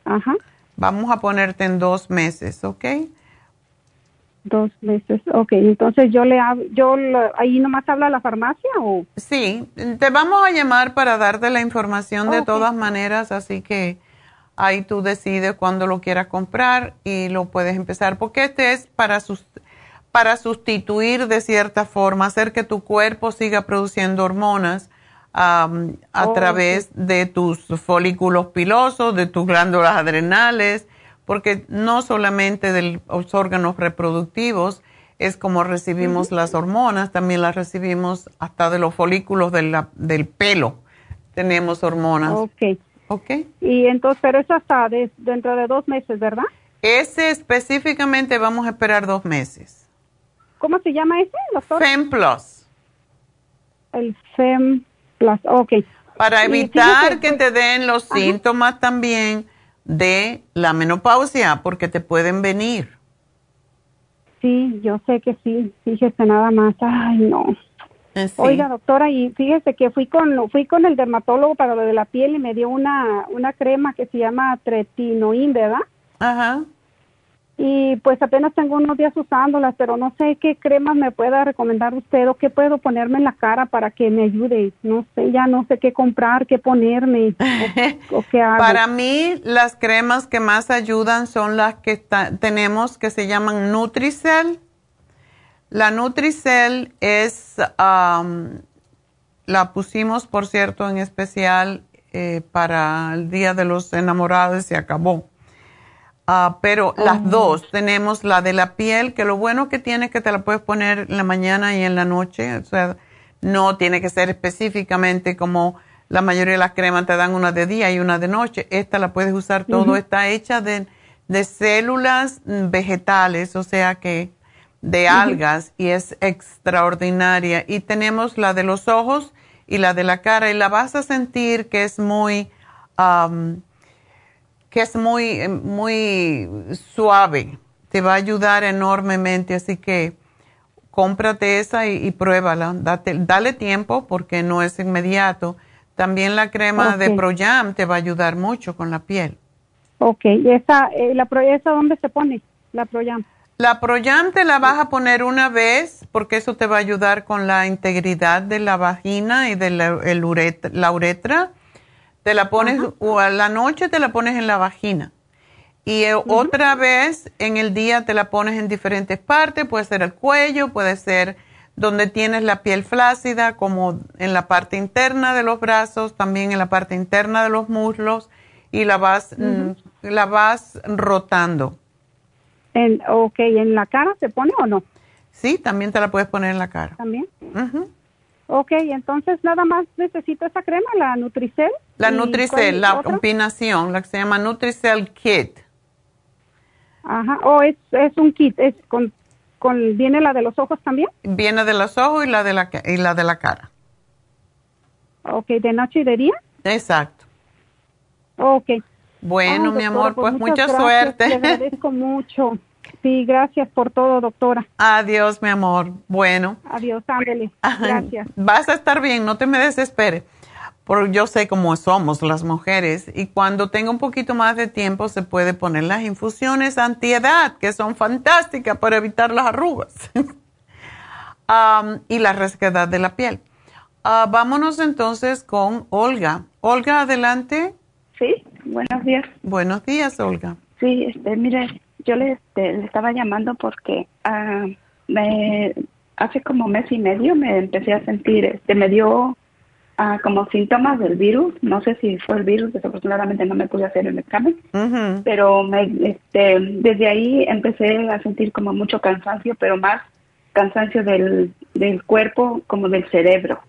Ajá. Vamos a ponerte en dos meses, ¿ok? Dos meses, ok. Entonces yo le yo ahí nomás habla la farmacia o. Sí, te vamos a llamar para darte la información de todas maneras, así que ahí tú decides cuándo lo quieras comprar y lo puedes empezar, porque este es para, para sustituir de cierta forma, hacer que tu cuerpo siga produciendo hormonas a oh, través de tus folículos pilosos, de tus glándulas adrenales, porque no solamente de los órganos reproductivos es como recibimos las hormonas, también las recibimos hasta de los folículos del pelo. Tenemos hormonas. Ok. Ok. Y entonces, pero eso hasta dentro de dos meses, ¿verdad? Ese específicamente vamos a esperar dos meses. ¿Cómo se llama ese, doctor? FEM Plus. El FEM Plus, ok. Para evitar que te den los síntomas también de la menopausia, porque te pueden venir. Sí, yo sé que sí, fíjese nada más. Ay, no. Eh, Oiga, doctora, y fíjese que fui con fui con el dermatólogo para lo de la piel y me dio una una crema que se llama tretinoin, ¿verdad? Ajá. Y pues apenas tengo unos días usándolas, pero no sé qué cremas me pueda recomendar usted o qué puedo ponerme en la cara para que me ayude. No sé, ya no sé qué comprar, qué ponerme o, (laughs) qué hago. Para mí, las cremas que más ayudan son las que tenemos que se llaman Nutricel la Nutricel es, la pusimos, por cierto, en especial eh, para el Día de los Enamorados y se acabó. Ah, pero las oh. dos, tenemos la de la piel, que lo bueno que tiene es que te la puedes poner en la mañana y en la noche, o sea, no tiene que ser específicamente como la mayoría de las cremas te dan una de día y una de noche. Esta la puedes usar todo, está hecha de, de células vegetales, o sea que de algas y es extraordinaria. Y tenemos la de los ojos y la de la cara y la vas a sentir que es muy, que es muy, muy suave. Te va a ayudar enormemente, así que cómprate esa y, pruébala. Date, dale tiempo porque no es inmediato. También la crema de Proyam te va a ayudar mucho con la piel. Ok, ¿y esa, eh, la, esa dónde se pone, la Proyam? La Proyam te la vas a poner una vez porque eso te va a ayudar con la integridad de la vagina y de la, uretra, Te la pones o a la noche te la pones en la vagina. Y eh, otra vez en el día te la pones en diferentes partes, puede ser el cuello, puede ser donde tienes la piel flácida, como en la parte interna de los brazos, también en la parte interna de los muslos, y la vas, mm, la vas rotando. En, ok, ¿en la cara se pone o no? Sí, también te la puedes poner en la cara. ¿También? Ok, entonces nada más necesito esa crema, la Nutricel. La Nutricel, la combinación, la que se llama Nutricel Kit. Ajá, o es, es un kit, es con, con, ¿viene la de los ojos también? Viene de los ojos y la de la, y la, de la cara. Ok, ¿de noche y de día? Exacto. Ok. Bueno, mi amor, pues, pues mucha suerte. Te (laughs) agradezco mucho. Sí, gracias por todo, doctora. Adiós, mi amor. Bueno. Adiós, ándele. (laughs) Gracias. Vas a estar bien, no te me desesperes. Porque yo sé cómo somos las mujeres y cuando tenga un poquito más de tiempo se puede poner las infusiones antiedad, que son fantásticas para evitar las arrugas (laughs) y la resequedad de la piel. Ah, vámonos entonces con Olga. Olga, adelante. Sí, buenos días. Buenos días, Olga. Sí, este, mire, yo le, este, le estaba llamando porque ah, me, hace como mes y medio me empecé a sentir, este, me dio ah, como síntomas del virus. No sé si fue el virus, desafortunadamente no me pude hacer el examen, pero me, este, desde ahí empecé a sentir como mucho cansancio, pero más cansancio del, del cuerpo como del cerebro,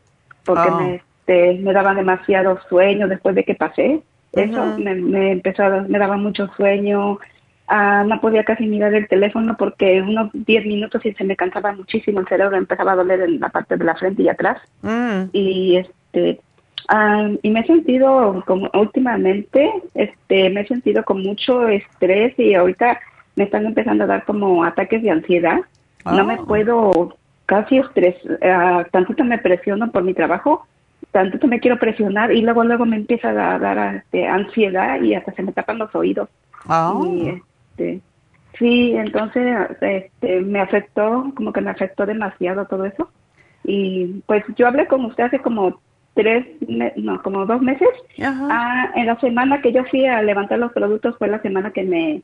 porque oh. me, este, me daba demasiado sueño después de que pasé. Eso me, me, empezó a, me daba mucho sueño, ah, no podía casi mirar el teléfono porque unos 10 minutos y se me cansaba muchísimo el cerebro, empezaba a doler en la parte de la frente y atrás. Mm. Y este ah, y me he sentido como últimamente, este, me he sentido con mucho estrés y ahorita me están empezando a dar como ataques de ansiedad. No me oh. puedo casi estrés, uh, tantito me presiono por mi trabajo tanto que me quiero presionar y luego luego me empieza a dar este, ansiedad y hasta se me tapan los oídos. Ah. Este, sí, entonces este, me afectó, como que me afectó demasiado todo eso. Y pues yo hablé con usted hace como tres, no, como dos meses. Ah, en la semana que yo fui a levantar los productos fue la semana que me,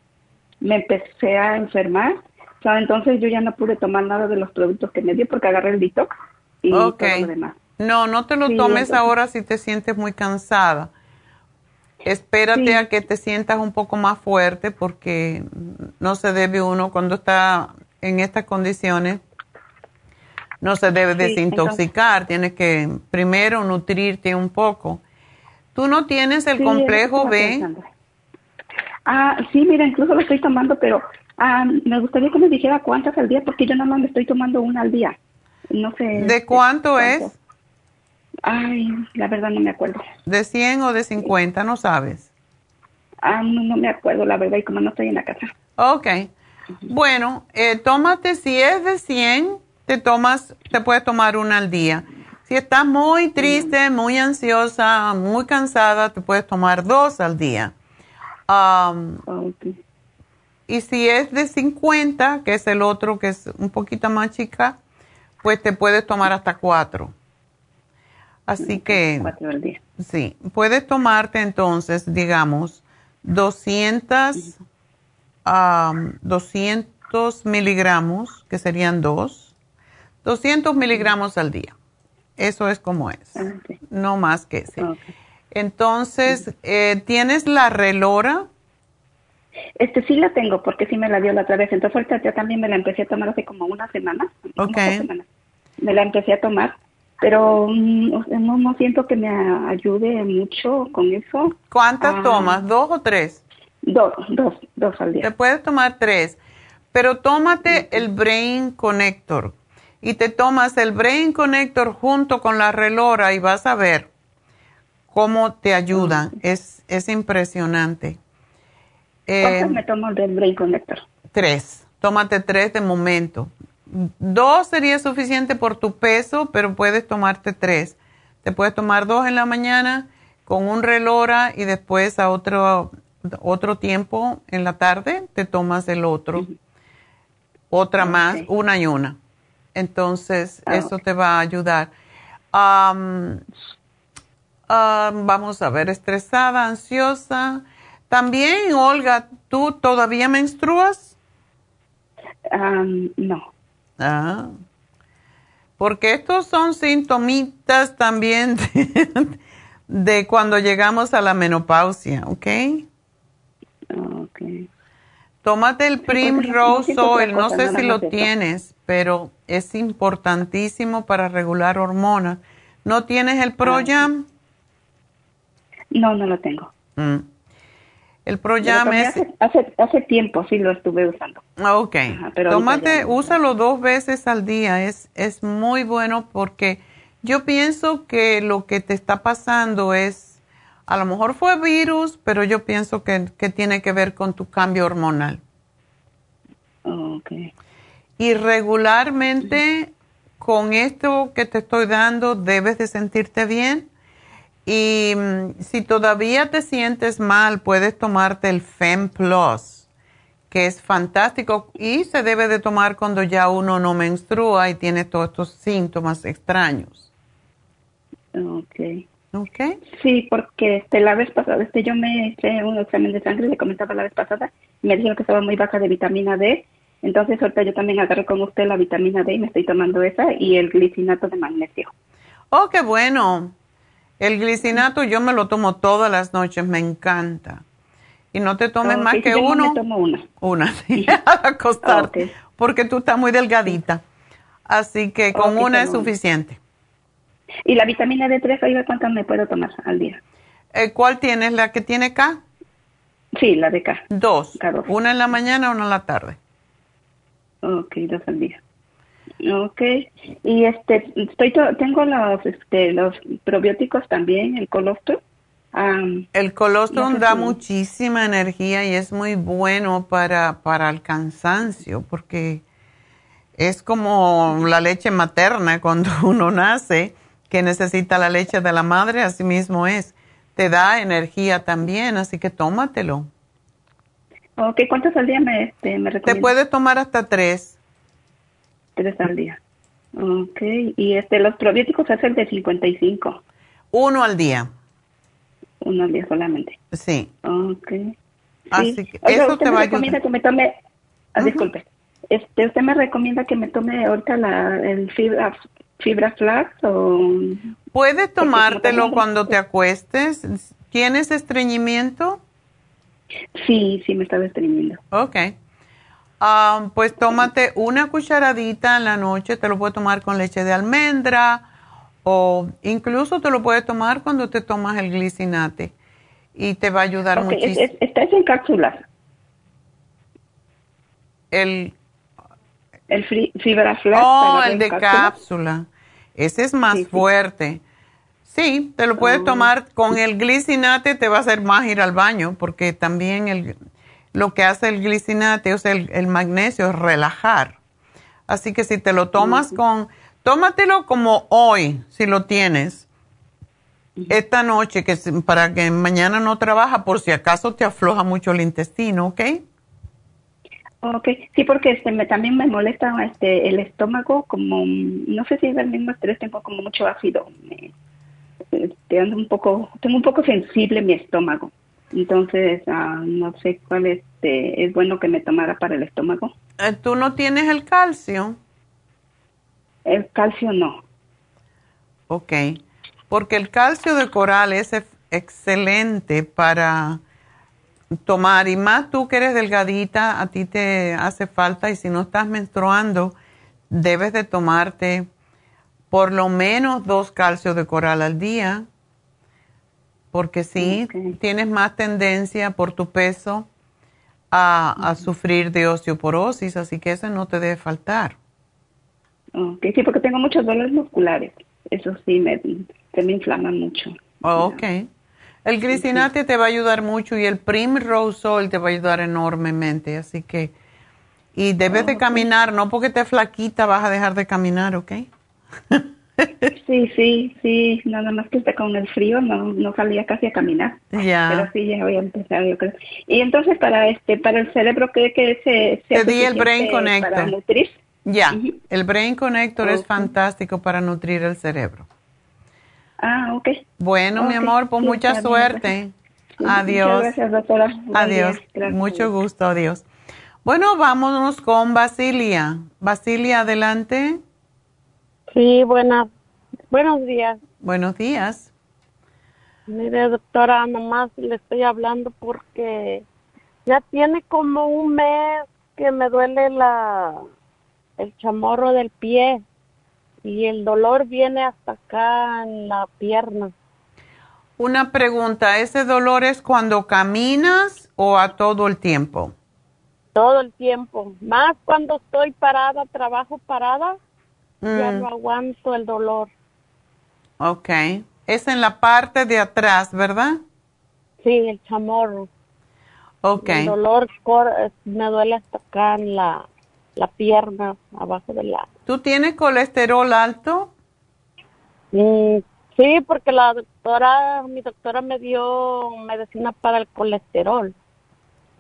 me empecé a enfermar. O sea, entonces yo ya no pude tomar nada de los productos que me dio porque agarré el detox y todo lo demás. No, no te lo tomes ahora si te sientes muy cansada. Espérate a que te sientas un poco más fuerte porque no se debe uno cuando está en estas condiciones no se debe desintoxicar, tienes que primero nutrirte un poco. ¿Tú no tienes el complejo B? Ah, sí, mira, incluso lo estoy tomando, pero ah, me gustaría que me dijera cuántas al día, porque yo nada más me estoy tomando una al día. No sé. ¿De cuánto, es? Ay, la verdad no me acuerdo. ¿De 100 o de 50? No sabes. Ah, no, no me acuerdo, la verdad, y como no estoy en la casa. Ok. Bueno, eh, tómate, si es de 100, te tomas, te puedes tomar una al día. Si estás muy triste, muy ansiosa, muy cansada, te puedes tomar dos al día. Y si es de 50, que es el otro que es un poquito más chica, pues te puedes tomar hasta cuatro. Así que... Cuatro al día. Sí, puedes tomarte entonces, digamos, 200, 200 miligramos, que serían dos 200 miligramos al día. Eso es como es. No más que eso. Entonces, eh, ¿tienes la relora? Este sí la tengo porque sí me la dio la otra vez. Entonces ahorita yo también me la empecé a tomar hace como una semana. Ok. Me la empecé a tomar, pero mm, no, no siento que me ayude mucho con eso. ¿Cuántas ah. tomas? ¿Dos o tres? Dos, dos, dos al día. Te puedes tomar tres, pero tómate el Brain Connector y te tomas el Brain Connector junto con la relora y vas a ver cómo te ayudan. Es, es impresionante. ¿Cuántos eh, me tomo del Brain Connector? Tres. Tómate tres de momento. Dos sería suficiente por tu peso, pero puedes tomarte tres. Te puedes tomar dos en la mañana con un relora y después a otro, otro tiempo en la tarde te tomas el otro. Otra más, una y una. Entonces, ah, eso te va a ayudar. vamos a ver, estresada, ansiosa. También, Olga, ¿tú todavía menstruas? no. Ah. Porque estos son sintomitas también (laughs) de, cuando llegamos a la menopausia, ¿ok? Ok. Tómate el Primrose Oil, no sé si lo tienes, pero es importantísimo para regular hormonas. ¿No tienes el Proyam? No, no lo tengo. Mm. El Proyam es... Hace, hace, tiempo sí lo estuve usando. Ok. Tómate, úsalo dos veces al día. Es, es muy bueno porque yo pienso que lo que te está pasando es a lo mejor fue virus, pero yo pienso que, tiene que ver con tu cambio hormonal. Okay. Y regularmente con esto que te estoy dando debes de sentirte bien. Y mm, si todavía te sientes mal, puedes tomarte el FEM Plus, que es fantástico y se debe de tomar cuando ya uno no menstrua y tiene todos estos síntomas extraños. Okay. Okay. Sí, porque este, la vez pasada, este, yo me hice un examen de sangre, le comentaba la vez pasada, y me dijeron que estaba muy baja de vitamina D. Entonces, ahorita yo también agarré con usted la vitamina D y me estoy tomando esa y el glicinato de magnesio. Oh, qué bueno. El glicinato yo me lo tomo todas las noches, me encanta. Y no te tomes más que uno. No me tomo una. Una, sí, (laughs) acostarte. Porque tú estás muy delgadita. Así que con una es suficiente. Y la vitamina D3, ¿ahí cuántas me puedo tomar al día? Eh, ¿Cuál tienes? ¿La que tiene K? Sí, la de K. Dos. Una en la mañana, una en la tarde. Ok, dos al día. Ok. Y este, estoy tengo los, este, los probióticos también, el colostrum. el colostrum da muchísima energía y es muy bueno para, para el cansancio porque es como la leche materna (laughs) cuando uno nace que necesita la leche de la madre, así mismo es. Te da energía también, así que tómatelo. Ok, ¿cuántos al día me, este, me Te puedes tomar hasta tres. Tres al día. Ok, y este, los probióticos hacen de 55. Uno al día. Uno al día solamente. Sí. Ok. Así Sí. que eso usted te me va a recomienda ayudar. que me tome, ah, disculpe, este, usted me recomienda que me tome ahorita la, el fibra, fibra flax o... Puedes tomártelo cuando te acuestes. ¿Tienes estreñimiento? Sí, sí, me estaba estreñiendo. Ok. Ah, pues tómate una cucharadita en la noche, te lo puedes tomar con leche de almendra o incluso te lo puedes tomar cuando te tomas el glicinate y te va a ayudar Ok, es- muchísimo. es- está hecho en cápsulas. El, El fri- fibra oh, el de cápsula. Ese es más fuerte. Sí, te lo puedes Oh. tomar con el glicinate, te va a hacer más ir al baño, porque también el, lo que hace el glicinate, o sea, el, el magnesio es relajar. Así que si te lo tomas con, tómatelo como hoy, si lo tienes, esta noche, que para que mañana no trabaja, por si acaso te afloja mucho el intestino, ¿ok? Ok, sí, porque este, me, también me molesta este, el estómago, como, no sé si es el mismo estrés, tengo como mucho ácido. Me, este, ando un poco, tengo un poco sensible mi estómago. Entonces, ah, no sé cuál este, es bueno que me tomara para el estómago. Eh, ¿Tú no tienes el calcio? El calcio no. Ok, porque el calcio de coral es ex- excelente para tomar y más tú que eres delgadita, a ti te hace falta y si no estás menstruando, debes de tomarte por lo menos dos calcios de coral al día, porque sí, tienes más tendencia por tu peso a, a sufrir de osteoporosis, así que eso no te debe faltar. Ok, sí, porque tengo muchos dolores musculares. Eso sí, me, se me inflama mucho. Oh, ok. El grisinate te va a ayudar mucho y el Primrose Oil te va a ayudar enormemente, así que... Y debes de caminar, no porque te flaquita vas a dejar de caminar, ¿ok? (laughs) (laughs) Sí, sí, sí, nada más que está con el frío, no, no salía casi a caminar. Ya. Pero sí, ya voy a empezar, yo creo. Y entonces para este, para el cerebro, ¿qué que se, Te di el Brain Para Connector. nutrir? Ya, el Brain Connector es fantástico para nutrir el cerebro. Ah, ok. Bueno, mi amor, pues sí, mucha bien, suerte. Adiós. Muchas gracias, doctora. Buen Adiós. Gracias. Mucho gusto, adiós. Bueno, vámonos con Basilia. Basilia, adelante. Sí, buenas, buenos días. Buenos días. Mire, doctora, nomás le estoy hablando porque ya tiene como un mes que me duele la el chamorro del pie y el dolor viene hasta acá en la pierna. Una pregunta, ¿ese dolor es cuando caminas o a todo el tiempo? Todo el tiempo, más cuando estoy parada, trabajo parada, ya Mm. no aguanto el dolor. Ok. Es en la parte de atrás, ¿verdad? Sí, el chamorro. Ok. El dolor me duele hasta acá en la, la pierna, abajo de la... ¿Tú tienes colesterol alto? Mm, sí, porque la doctora, mi doctora me dio medicina para el colesterol.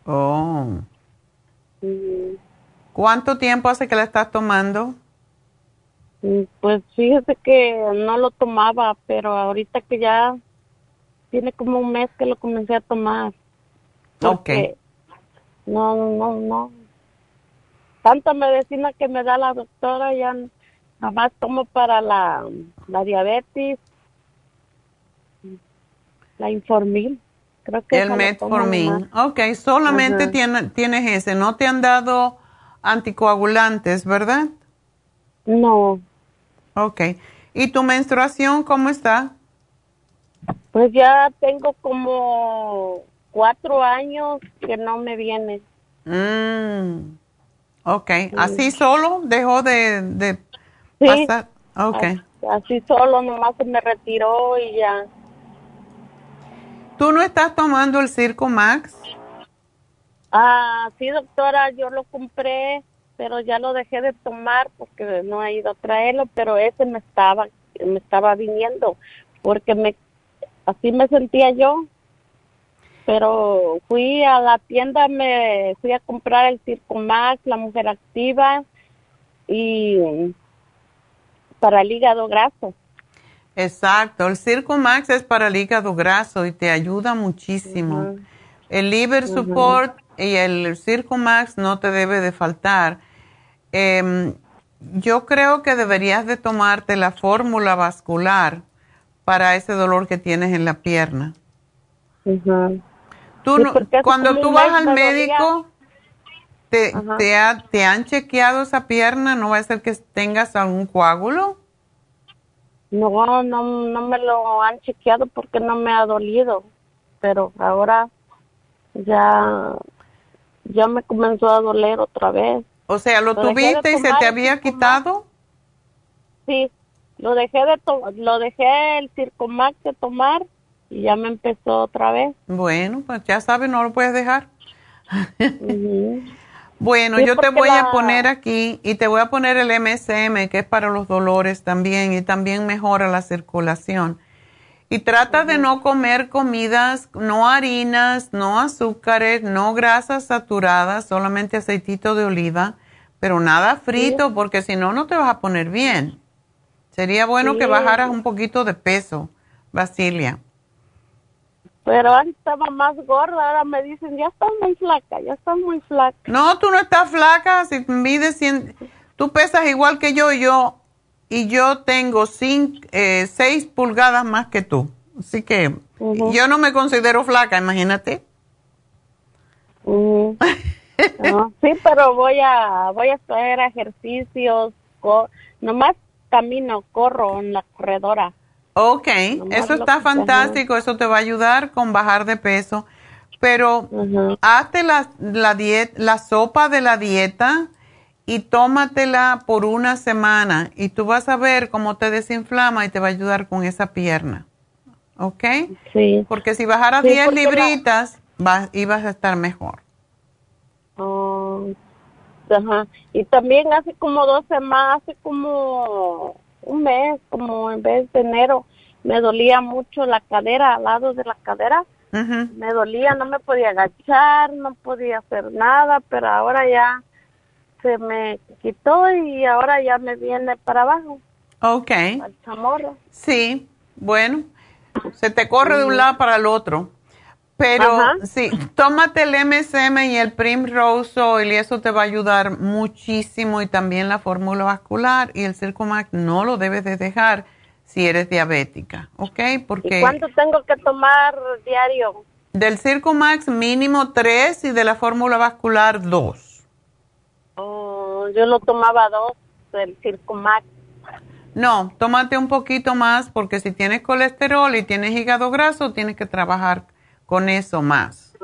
Oh. Mm, ¿Cuánto tiempo hace que la estás tomando? Pues fíjese que no lo tomaba, pero ahorita que ya tiene como un mes que lo comencé a tomar. Porque No, no, no. Tanta medicina que me da la doctora ya nada más tomo para la, la diabetes, la Informil. Creo que El metformin. Ok, solamente Ajá. tiene- tienes ese. No te han dado anticoagulantes, ¿verdad? No. Ok. ¿Y tu menstruación cómo está? Pues ya tengo como cuatro años que no me viene. Mm. Ok. ¿Así solo dejó de, de Sí. pasar? Ok. Así, así solo, nomás se me retiró y ya. ¿Tú no estás tomando el Circo Max? Ah, sí, doctora, yo lo compré, pero ya lo dejé de tomar porque no he ido a traerlo, pero ese me estaba, me estaba viniendo porque me, así me sentía yo. Pero fui a la tienda, me fui a comprar el Circo Max, la mujer activa y para el hígado graso. Exacto, el Circo Max es para el hígado graso y te ayuda muchísimo. El Liver Support y el Circo Max no te debe de faltar. Em, yo creo que deberías de tomarte la fórmula vascular para ese dolor que tienes en la pierna. Tú cuando tú vas al médico, te, te, han chequeado esa pierna? ¿No va a ser que tengas algún coágulo? No, no, no me lo han chequeado porque no me ha dolido, pero ahora ya, ya me comenzó a doler otra vez. O sea, ¿lo, tuviste y se te había quitado? Sí, lo dejé de lo dejé el Circomax de tomar y ya me empezó otra vez. Bueno, pues ya sabes, no lo puedes dejar. (laughs) Bueno, yo te voy a poner aquí y te voy a poner el MSM, que es para los dolores también y también mejora la circulación. Y trata de no comer comidas, no harinas, no azúcares, no grasas saturadas, solamente aceitito de oliva, pero nada frito, porque si no, no te vas a poner bien. Sería bueno que bajaras un poquito de peso, Basilia. Pero antes estaba más gorda, ahora me dicen, ya estás muy flaca, ya estás muy flaca. No, tú no estás flaca, si mides 100, tú pesas igual que yo, yo y yo tengo 6 eh, pulgadas más que tú. Así que yo no me considero flaca, imagínate. (laughs) sí, pero voy a voy a hacer ejercicios, nomás camino, corro en la corredora. Ok, eso está fantástico, eso te va a ayudar con bajar de peso. Pero hazte la, la, la sopa de la dieta y tómatela por una semana y tú vas a ver cómo te desinflama y te va a ayudar con esa pierna. ¿Ok? Sí. Porque si bajaras 10 libritas, vas, ibas a estar mejor. Oh, ajá. Y también hace como dos semanas, hace como un mes, como en vez de enero, me dolía mucho la cadera, al lado de la cadera. Me dolía, no me podía agachar, no podía hacer nada, pero ahora ya se me quitó y ahora ya me viene para abajo. Ok. Al Sí, bueno, se te corre de un lado para el otro. Pero sí, tómate el MSM y el Primrose Oil y eso te va a ayudar muchísimo y también la fórmula vascular y el Circumax no lo debes de dejar si eres diabética, ¿ok? Porque ¿Y cuánto tengo que tomar diario? Del Circumax mínimo tres y de la fórmula vascular dos. Oh, yo lo tomaba dos del Circumax. No, tómate un poquito más porque si tienes colesterol y tienes hígado graso, tienes que trabajar con eso más.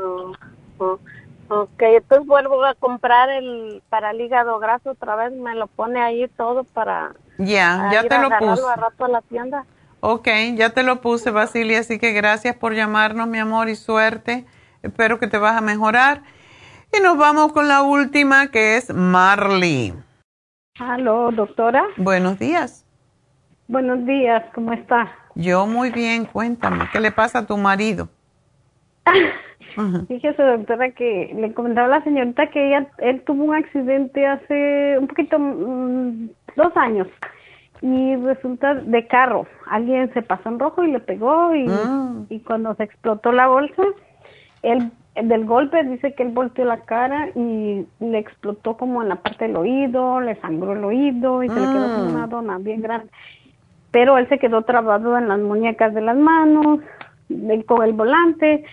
ok, entonces vuelvo a comprar el para el hígado graso otra vez, me lo pone ahí todo para... Ya, ya te lo puse. A rato a la tienda. Ok, ya te lo puse, Basilia, así que gracias por llamarnos, mi amor, y suerte. Espero que te vas a mejorar. Y nos vamos con la última, que es Marley. Aló, doctora. Buenos días. Buenos días, ¿cómo está? Yo muy bien, cuéntame, ¿qué le pasa a tu marido? (laughs) Fíjese, doctora, que le comentaba a la señorita que ella, él tuvo un accidente hace un poquito, mm, dos años, y resulta de carro. Alguien se pasó en rojo y le pegó, y, mm. y cuando se explotó la bolsa, él del golpe dice que él volteó la cara y le explotó como en la parte del oído, le sangró el oído y se le quedó como una mm. dona bien grande. Pero él se quedó trabado en las muñecas de las manos, con el volante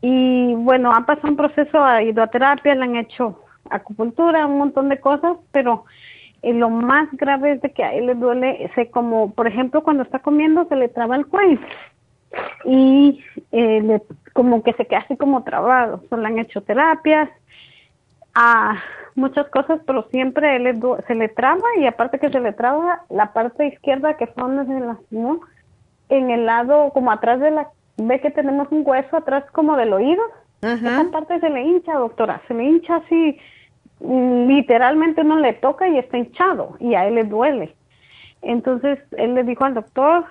y bueno, ha pasado un proceso de hidroterapia, le han hecho acupuntura, un montón de cosas, pero eh, lo más grave es de que a él le duele, se como, por ejemplo, cuando está comiendo se le traba el cuello y eh, le, como que se queda así como trabado. So, le han hecho terapias, a muchas cosas, pero siempre él se le traba y aparte que se le traba la parte izquierda que son las, ¿no? en el lado como atrás de la ve que tenemos un hueso atrás como del oído. Esa parte se le hincha, doctora, se le hincha así, literalmente uno le toca y está hinchado y a él le duele. Entonces él le dijo al doctor,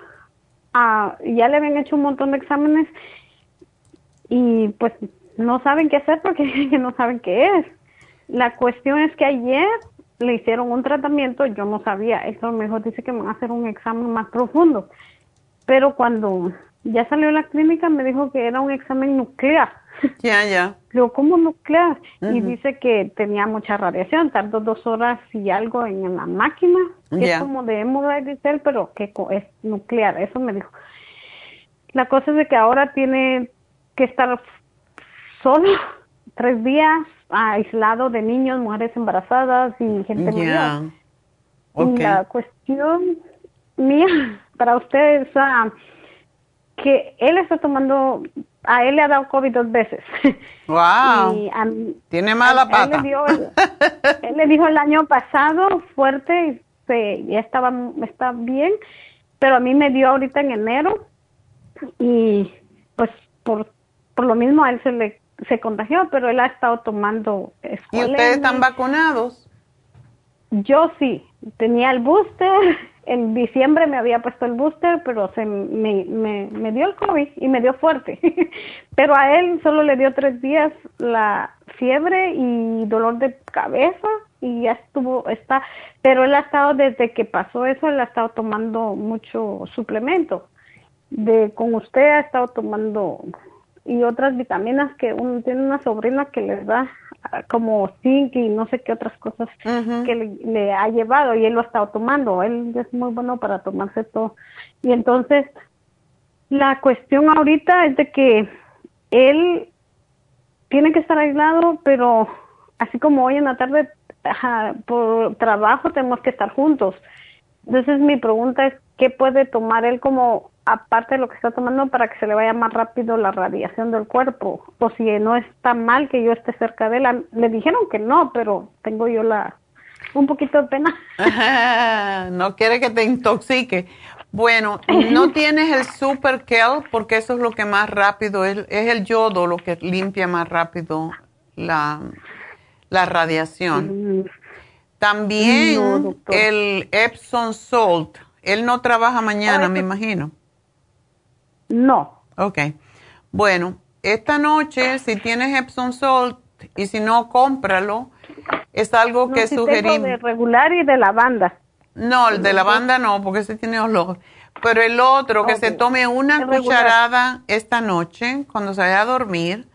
ah, ya le habían hecho un montón de exámenes y pues no saben qué hacer porque (laughs) no saben qué es. La cuestión es que ayer le hicieron un tratamiento, yo no sabía, eso mejor dice que me van a hacer un examen más profundo pero cuando ya salió de la clínica me dijo que era un examen nuclear. (laughs) Ya, ya. Luego, ¿cómo nuclear? Y dice que tenía mucha radiación, tardó dos horas y algo en la máquina, que es como de cell, pero que es nuclear, eso me dijo. La cosa es de que ahora tiene que estar solo (laughs) tres días, aislado de niños, mujeres embarazadas y gente Ya. mayor. Ok. Y La cuestión mía (laughs) para usted es que él está tomando, a él le ha dado COVID dos veces. (laughs) Wow. Y Tiene mala a- a él pata. le dio el- él le dijo el año pasado fuerte y se, ya estaba está bien, pero a mí me dio ahorita en enero y pues por, por lo mismo a él se le se contagió, pero él ha estado tomando ¿Y escualene. ustedes están vacunados? Yo sí, tenía el booster, (laughs) en diciembre me había puesto el booster, pero se me, me, me dio el COVID y me dio fuerte. (laughs) pero a él solo le dio tres días la fiebre y dolor de cabeza y ya estuvo, está, pero él ha estado desde que pasó eso, él ha estado tomando mucho suplemento. De con usted ha estado tomando y otras vitaminas que uno tiene una sobrina que les da ah, como zinc y no sé qué otras cosas que le, le ha llevado y él lo ha estado tomando. Él es muy bueno para tomarse todo. Y entonces, la cuestión ahorita es de que él tiene que estar aislado, pero así como hoy en la tarde, ajá, por trabajo tenemos que estar juntos. Entonces mi pregunta es, ¿qué puede tomar él como aparte de lo que está tomando para que se le vaya más rápido la radiación del cuerpo? O si no está mal que yo esté cerca de él. Le dijeron que no, pero tengo yo la un poquito de pena. (laughs) no quiere que te intoxique. Bueno, no (laughs) tienes el super Kel porque eso es lo que más rápido es, es el yodo lo que limpia más rápido la, la radiación. También No, doctor. el Epsom Salt. Él no trabaja mañana, Oh, me eso- imagino. No. Ok. Bueno, esta noche, si tienes Epsom Salt y si no, cómpralo. Es algo No, que tengo sugerimos. de regular y de lavanda. No, el de lavanda no, porque ese tiene olor. Pero el otro, que se tome una regular. cucharada esta noche, cuando se vaya a dormir,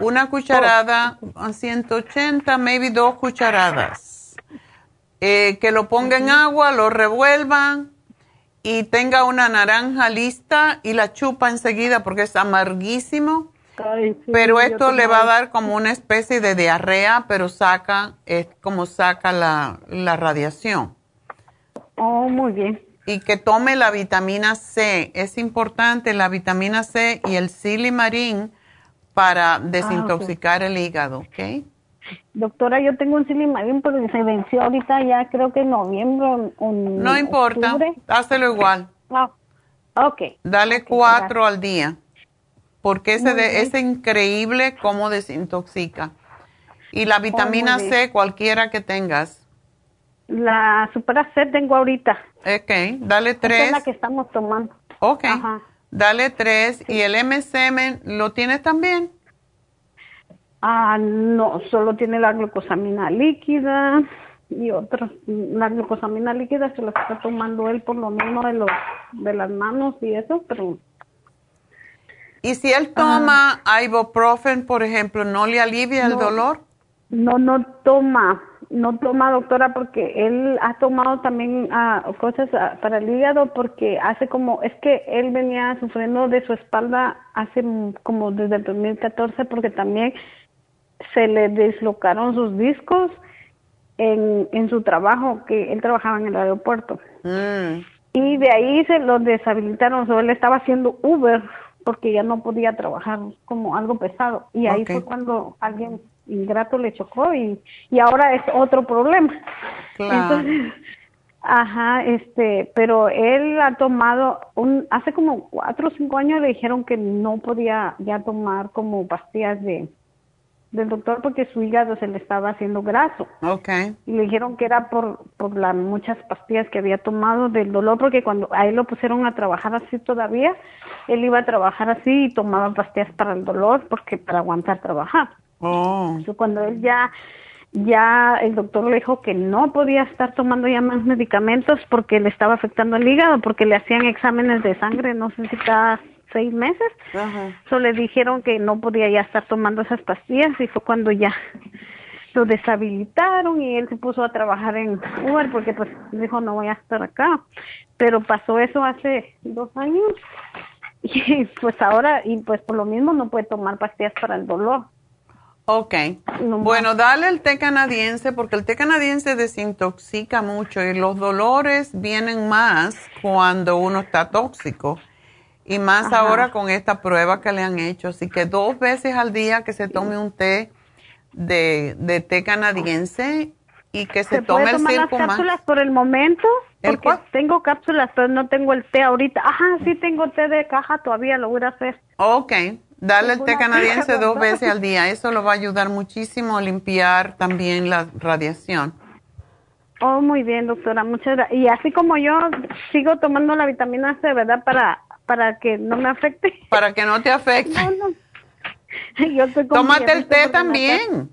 una cucharada a 180, maybe dos cucharadas. Eh, que lo ponga en agua, lo revuelva y tenga una naranja lista y la chupa enseguida porque es amarguísimo. Ay, sí, Pero esto le va a dar como una especie de diarrea, pero saca, es como saca la, la radiación. Oh, muy bien. Y que tome la vitamina C. Es importante la vitamina C y el silimarín para desintoxicar el hígado, ¿ok? Doctora, yo tengo un silimarín, pero se venció ahorita ya creo que en noviembre o en No importa, octubre. hácelo igual. Ah, ok. Dale cuatro al día, porque ese de- bien. es increíble cómo desintoxica. Y la vitamina Oh, muy C, cualquiera que tengas. La Supera C tengo ahorita. Ok, dale tres. es la que estamos tomando. Ok, Ajá. dale tres. ¿Y el MSM lo tienes también? Ah, no, solo tiene la glucosamina líquida y otros, la glucosamina líquida se la está tomando él por lo mismo de los de las manos y eso, pero ¿Y si él toma ibuprofen, por ejemplo, no le alivia el dolor? no, no toma, no toma doctora porque él ha tomado también ah, cosas ah, para el hígado porque hace como, es que él venía sufriendo de su espalda hace como desde el 2014 porque también se le deslocaron sus discos en, en su trabajo, que él trabajaba en el aeropuerto. Mm. Y de ahí se lo deshabilitaron, o sea, él estaba haciendo Uber porque ya no podía trabajar como algo pesado. Y ahí fue cuando alguien ingrato le chocó y, y ahora es otro problema. Claro. Entonces, ajá, este, pero él ha tomado, un, hace como cuatro o cinco años le dijeron que no podía ya tomar como pastillas de del doctor porque su hígado se le estaba haciendo graso Ok. y le dijeron que era por, por las muchas pastillas que había tomado del dolor, porque cuando a él lo pusieron a trabajar así todavía, él iba a trabajar así y tomaba pastillas para el dolor, porque para aguantar trabajar. Oh. Entonces, cuando él ya ya el doctor le dijo que no podía estar tomando ya más medicamentos porque le estaba afectando el hígado, porque le hacían exámenes de sangre, no sé si cada seis meses. Solo le dijeron que no podía ya estar tomando esas pastillas y fue cuando ya lo deshabilitaron y él se puso a trabajar en Uber porque pues dijo no voy a estar acá. Pero pasó eso hace dos años (laughs) y pues ahora y pues por lo mismo no puede tomar pastillas para el dolor. Ok. bueno, dale el té canadiense porque el té canadiense desintoxica mucho y los dolores vienen más cuando uno está tóxico. Y más ahora con esta prueba que le han hecho. Así que dos veces al día que se tome un té de, de té canadiense y que se, tome puede el tomar las cápsulas por el momento? Porque tengo cápsulas, pero no tengo el té ahorita. Ajá, sí tengo té de caja todavía, lo voy a hacer. Ok, dale el té canadiense dos veces al día. Eso lo va a ayudar muchísimo a limpiar también la radiación. Oh, muy bien, doctora, muchas gracias. Y así como yo sigo tomando la vitamina C, ¿verdad? Para para que no me afecte. (laughs) Para que no te afecte. (laughs) Yo estoy Tómate el té también.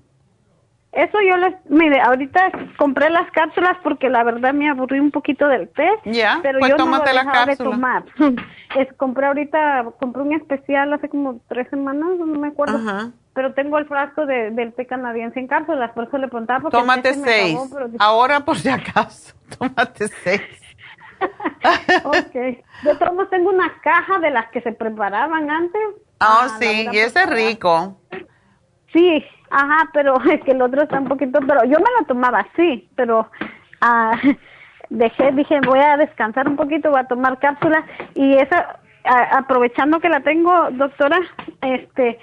Eso yo les, mire, ahorita compré las cápsulas porque la verdad me aburrí un poquito del té. Ya, pero pues yo tómate no la lo he dejado de tomar. (laughs) Es, compré ahorita, compré un especial hace como tres semanas, no me acuerdo. Pero tengo el frasco de, del té canadiense en cápsulas, por eso le preguntaba. Porque Tómate seis. acabó, pero dije- Ahora por si acaso, tómate seis. Ok. De todos modos, tengo una caja de las que se preparaban antes. Ah, Ah, sí, la y ese es rico. Sí, ajá, pero (laughs) es que el otro está un poquito, pero yo me lo tomaba sí, pero ah, (laughs) dejé, dije voy a descansar un poquito, voy a tomar cápsulas y esa, a- aprovechando que la tengo, doctora, este,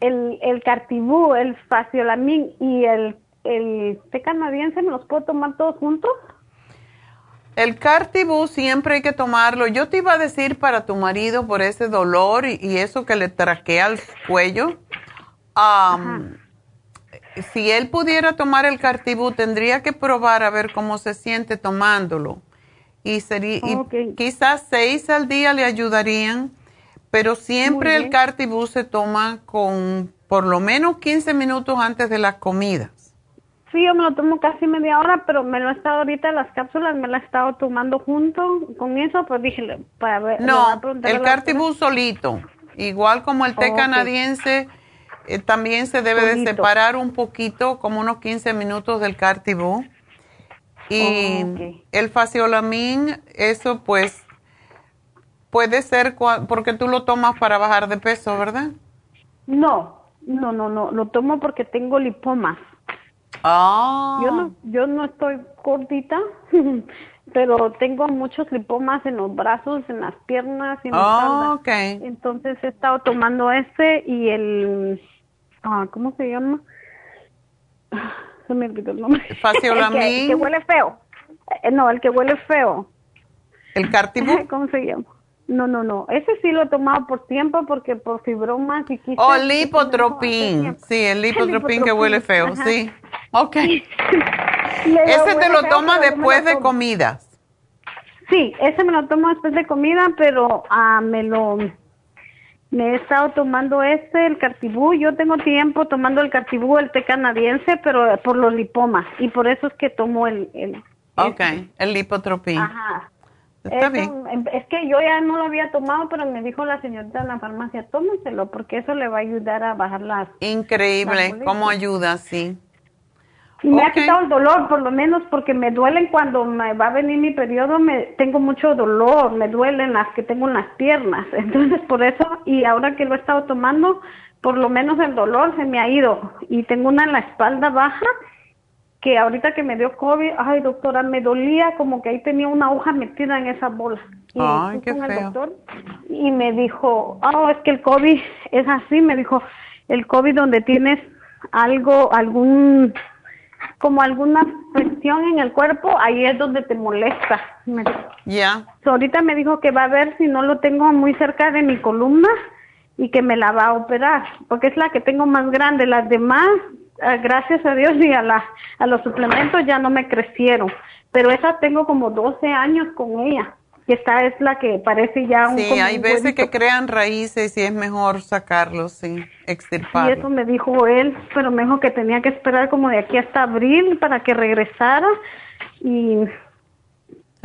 el, el cartibú, el faciolamin y el, el té canadiense, ¿me los puedo tomar todos juntos? El Cartibú siempre hay que tomarlo. Yo te iba a decir para tu marido por ese dolor y, y eso que le traquea el cuello. am, si él pudiera tomar el Cartibú, tendría que probar a ver cómo se siente tomándolo. Y, sería, y quizás seis al día le ayudarían, pero siempre el. Cartibú se toma con por lo menos 15 minutos antes de las comidas. Sí, yo me lo tomo casi media hora, pero me lo he estado ahorita, las cápsulas me las he estado tomando junto con eso, pues dije, para ver. No, el Cartibú solito, igual como el té canadiense, eh, también se debe de separar un poquito, como unos 15 minutos del Cartibú. Y Oh, el faciolamin, eso pues puede ser porque tú lo tomas para bajar de peso, ¿verdad? No, no, no, no, lo tomo porque tengo lipomas. Ah. Yo no, yo no estoy gordita, (laughs) pero tengo muchos lipomas en los brazos, en las piernas y en la Ah. Entonces he estado tomando este y el, ah, ¿cómo se llama? (sighs) Se me olvidó el nombre. (laughs) El que, el que huele feo. Eh, no, el que huele feo. ¿El Cartibú? (laughs) ¿Cómo se llama? No, no, no. Ese sí lo he tomado por tiempo porque por fibromas y quise. Oh, el lipotropín. Sí, el lipotropín que huele feo, Ajá. sí. Ok. (laughs) Ese te lo tomas después lo de tomo. comidas. Sí, ese me lo tomo después de comida, pero ah, me lo me he estado tomando este, el cartibú. Yo tengo tiempo tomando el cartibú, el té canadiense, pero por los lipomas y por eso es que tomo el, el Ok, el lipotropín. Ajá. Está Eso, bien. em, Es que yo ya no lo había tomado, pero me dijo la señorita en la farmacia, tómeselo, porque eso le va a ayudar a bajar las... Increíble, las cómo ayuda, sí. Y me ha quitado el dolor, por lo menos, porque me duelen cuando me va a venir mi periodo, me tengo mucho dolor, me duelen las que tengo en las piernas. (laughs) Entonces, por eso, y ahora que lo he estado tomando, por lo menos el dolor se me ha ido. Y tengo una en la espalda baja, que ahorita que me dio COVID, ay doctora, me dolía como que ahí tenía una hoja metida en esa bola. Y Ay, qué con el doctor y me dijo, oh, es que el COVID es así, me dijo, el COVID donde tienes algo, algún, como alguna presión en el cuerpo, ahí es donde te molesta. Ya. So, ahorita me dijo que va a ver si no lo tengo muy cerca de mi columna y que me la va a operar, porque es la que tengo más grande. Las demás, ah, gracias a Dios y a, la, a los suplementos ya no me crecieron, pero esa tengo como 12 años con ella. Que esta es la que parece ya un... Sí, hay veces que crean raíces y es mejor sacarlos, sí, extirparlos. Y eso me dijo él, pero me dijo que tenía que esperar como de aquí hasta abril para que regresara y,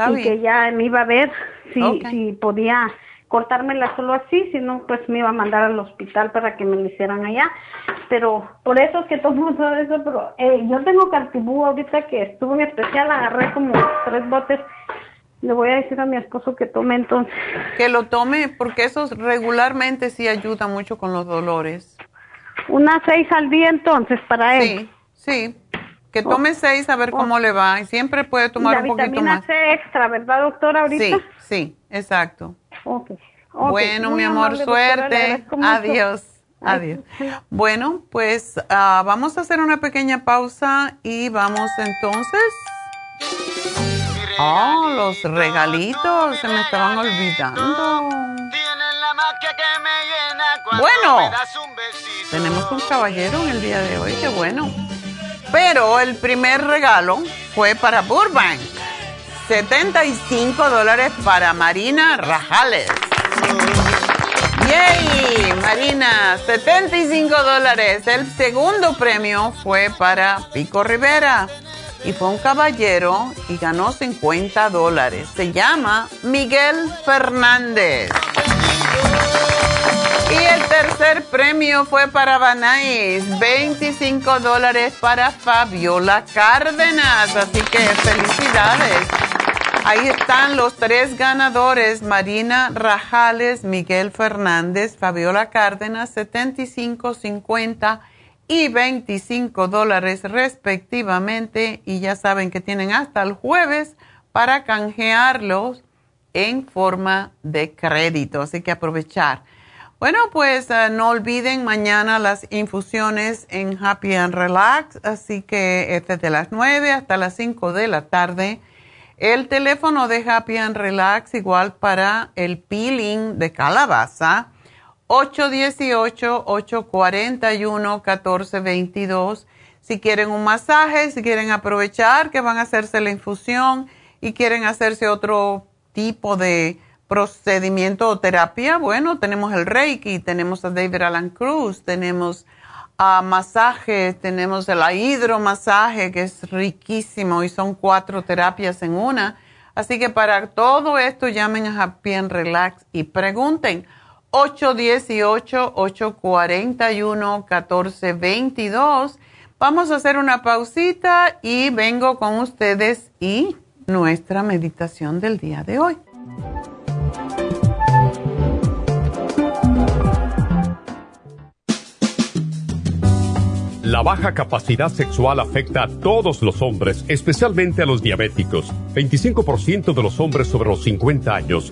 y que ya me iba a ver si, si podía cortármela solo así, si no, pues me iba a mandar al hospital para que me lo hicieran allá. Pero por eso es que tomo (laughs) todo eso, pero eh, yo tengo cartibú ahorita que estuvo en especial, agarré como tres botes le voy a decir a mi esposo que tome entonces. Que lo tome porque eso regularmente sí ayuda mucho con los dolores. Unas seis al día entonces para él. Sí, sí. Que tome oh. seis a ver oh. cómo le va. Y siempre puede tomar un poquito más. vitamina C extra, ¿verdad, doctora, ahorita? Sí, sí, exacto. Bueno, mi amor, suerte. Adiós. Adiós. Bueno, pues ah, vamos a hacer una pequeña pausa y vamos entonces Oh, los regalitos, se me estaban olvidando. Bueno, tenemos un caballero en el día de hoy, qué bueno. Pero el primer regalo fue para Burbank. 75 dólares para Marina Rajales. ¡Yay! Marina, 75 dólares. El segundo premio fue para Pico Rivera y fue un caballero y ganó 50 dólares. Se llama Miguel Fernández. Y el tercer premio fue para Banais, 25 dólares para Fabiola Cárdenas. Así que felicidades. Ahí están los tres ganadores, Marina Rajales, Miguel Fernández, Fabiola Cárdenas, 75, 50 y 25 dólares respectivamente y ya saben que tienen hasta el jueves para canjearlos en forma de crédito, así que aprovechar. Bueno, pues eh, no olviden mañana las infusiones en Happy and Relax, así que es desde las 9 hasta las 5 de la tarde. El teléfono de Happy and Relax igual para el peeling de calabaza 818-841-1422. Si quieren un masaje, si quieren aprovechar que van a hacerse la infusión y quieren hacerse otro tipo de procedimiento o terapia, bueno, tenemos el Reiki, tenemos a David Alan Cruz, tenemos a masaje, tenemos el hidromasaje que es riquísimo y son cuatro terapias en una. Así que para todo esto llamen a Happy and Relax y pregunten. 818-841-1422. Vamos a hacer una pausita y vengo con ustedes y nuestra meditación del día de hoy. La baja capacidad sexual afecta a todos los hombres, especialmente a los diabéticos. 25% de los hombres sobre los 50 años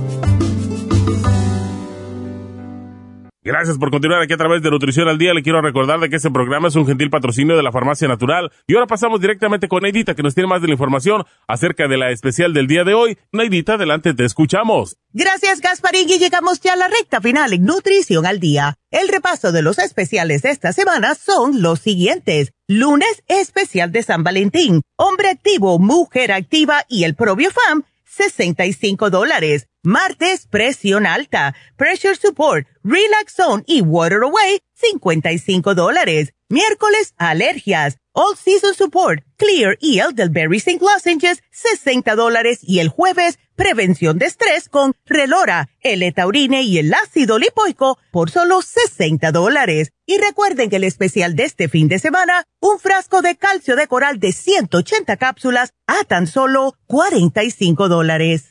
Gracias por continuar aquí a través de Nutrición al Día. Le quiero recordar de que este programa es un gentil patrocinio de la Farmacia Natural. Y ahora pasamos directamente con Neidita, que nos tiene más de la información acerca de la especial del día de hoy. Neidita, adelante, te escuchamos. Gracias, Gasparín, y llegamos ya a la recta final en Nutrición al Día. El repaso de los especiales de esta semana son los siguientes. Lunes, especial de San Valentín. Hombre activo, mujer activa y el propio FAM, 65 dólares. Martes, presión alta, pressure support, relax zone y water away, 55 dólares. Miércoles, alergias, all season support, clear y elderberry zinc lozenges, 60 dólares. Y el jueves, prevención de estrés con relora, el taurine y el ácido lipoico por solo 60 dólares. Y recuerden que el especial de este fin de semana, un frasco de calcio de coral de 180 cápsulas a tan solo 45 dólares.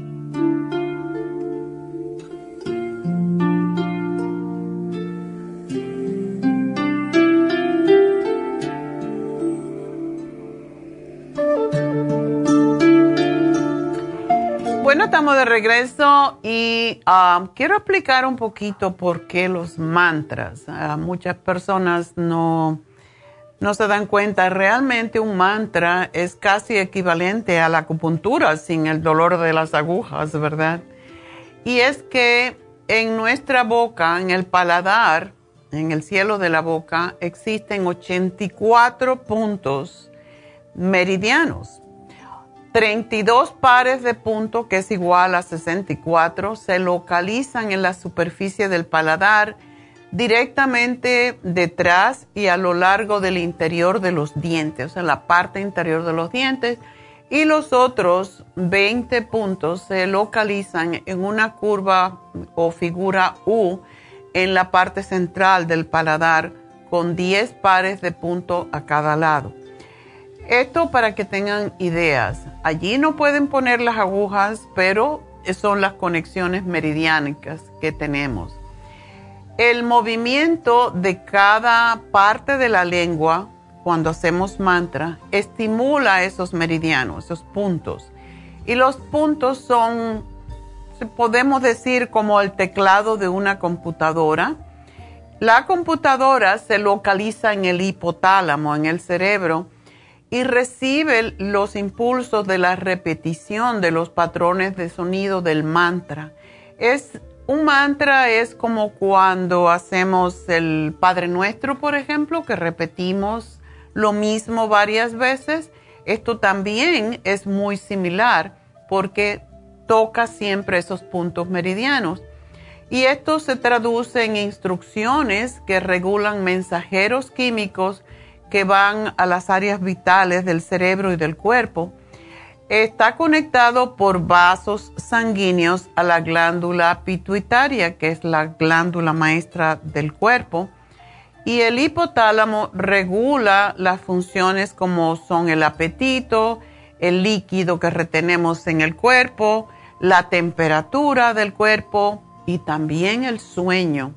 Bueno, estamos de regreso y um, quiero explicar un poquito por qué los mantras. Uh, muchas personas no, no se dan cuenta. Realmente un mantra es casi equivalente a la acupuntura sin el dolor de las agujas, ¿verdad? Y es que en nuestra boca, en el paladar, en el cielo de la boca, existen 84 puntos meridianos 32 pares de puntos, que es igual a 64, se localizan en la superficie del paladar directamente detrás y a lo largo del interior de los dientes, o sea, la parte interior de los dientes. Y los otros 20 puntos se localizan en una curva o figura U en la parte central del paladar con 10 pares de puntos a cada lado. Esto para que tengan ideas. Allí no pueden poner las agujas, pero son las conexiones meridiánicas que tenemos. El movimiento de cada parte de la lengua cuando hacemos mantra estimula esos meridianos, esos puntos. Y los puntos son, podemos decir, como el teclado de una computadora. La computadora se localiza en el hipotálamo, en el cerebro y recibe los impulsos de la repetición de los patrones de sonido del mantra. Es un mantra es como cuando hacemos el Padre Nuestro, por ejemplo, que repetimos lo mismo varias veces. Esto también es muy similar porque toca siempre esos puntos meridianos. Y esto se traduce en instrucciones que regulan mensajeros químicos que van a las áreas vitales del cerebro y del cuerpo. Está conectado por vasos sanguíneos a la glándula pituitaria, que es la glándula maestra del cuerpo. Y el hipotálamo regula las funciones como son el apetito, el líquido que retenemos en el cuerpo, la temperatura del cuerpo y también el sueño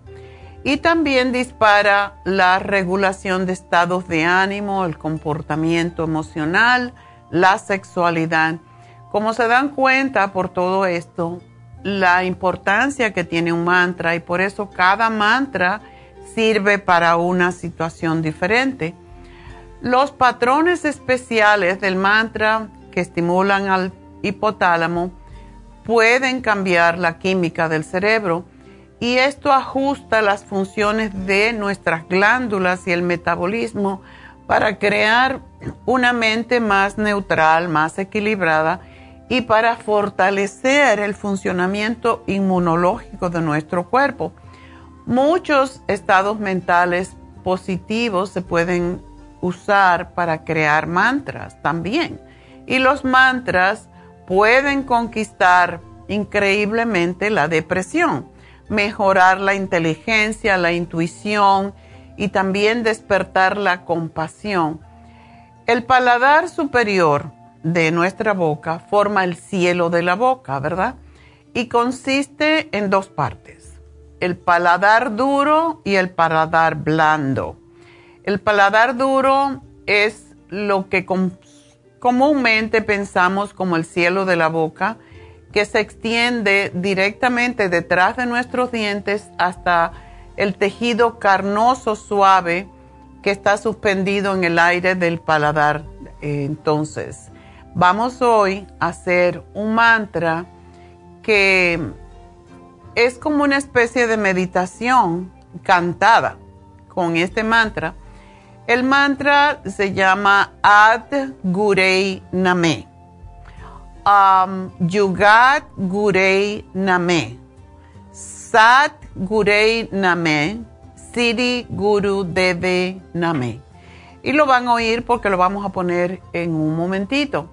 y también dispara la regulación de estados de ánimo, el comportamiento emocional, la sexualidad. Como se dan cuenta por todo esto, la importancia que tiene un mantra y por eso cada mantra sirve para una situación diferente. Los patrones especiales del mantra que estimulan al hipotálamo pueden cambiar la química del cerebro y esto ajusta las funciones de nuestras glándulas y el metabolismo para crear una mente más neutral, más equilibrada y para fortalecer el funcionamiento inmunológico de nuestro cuerpo. Muchos estados mentales positivos se pueden usar para crear mantras también. Y los mantras pueden conquistar increíblemente la depresión mejorar la inteligencia, la intuición y también despertar la compasión. El paladar superior de nuestra boca forma el cielo de la boca, ¿verdad? Y consiste en dos partes, el paladar duro y el paladar blando. El paladar duro es lo que comúnmente pensamos como el cielo de la boca, que se extiende directamente detrás de nuestros dientes hasta el tejido carnoso suave que está suspendido en el aire del paladar. Entonces, vamos hoy a hacer un mantra que es como una especie de meditación cantada con este mantra el mantra se llama Ad Gurei Name. Um, Yugat Gurei Name. Sat Gurei Name. Siri Guru Deve Name. Y lo van a oír porque lo vamos a poner en un momentito.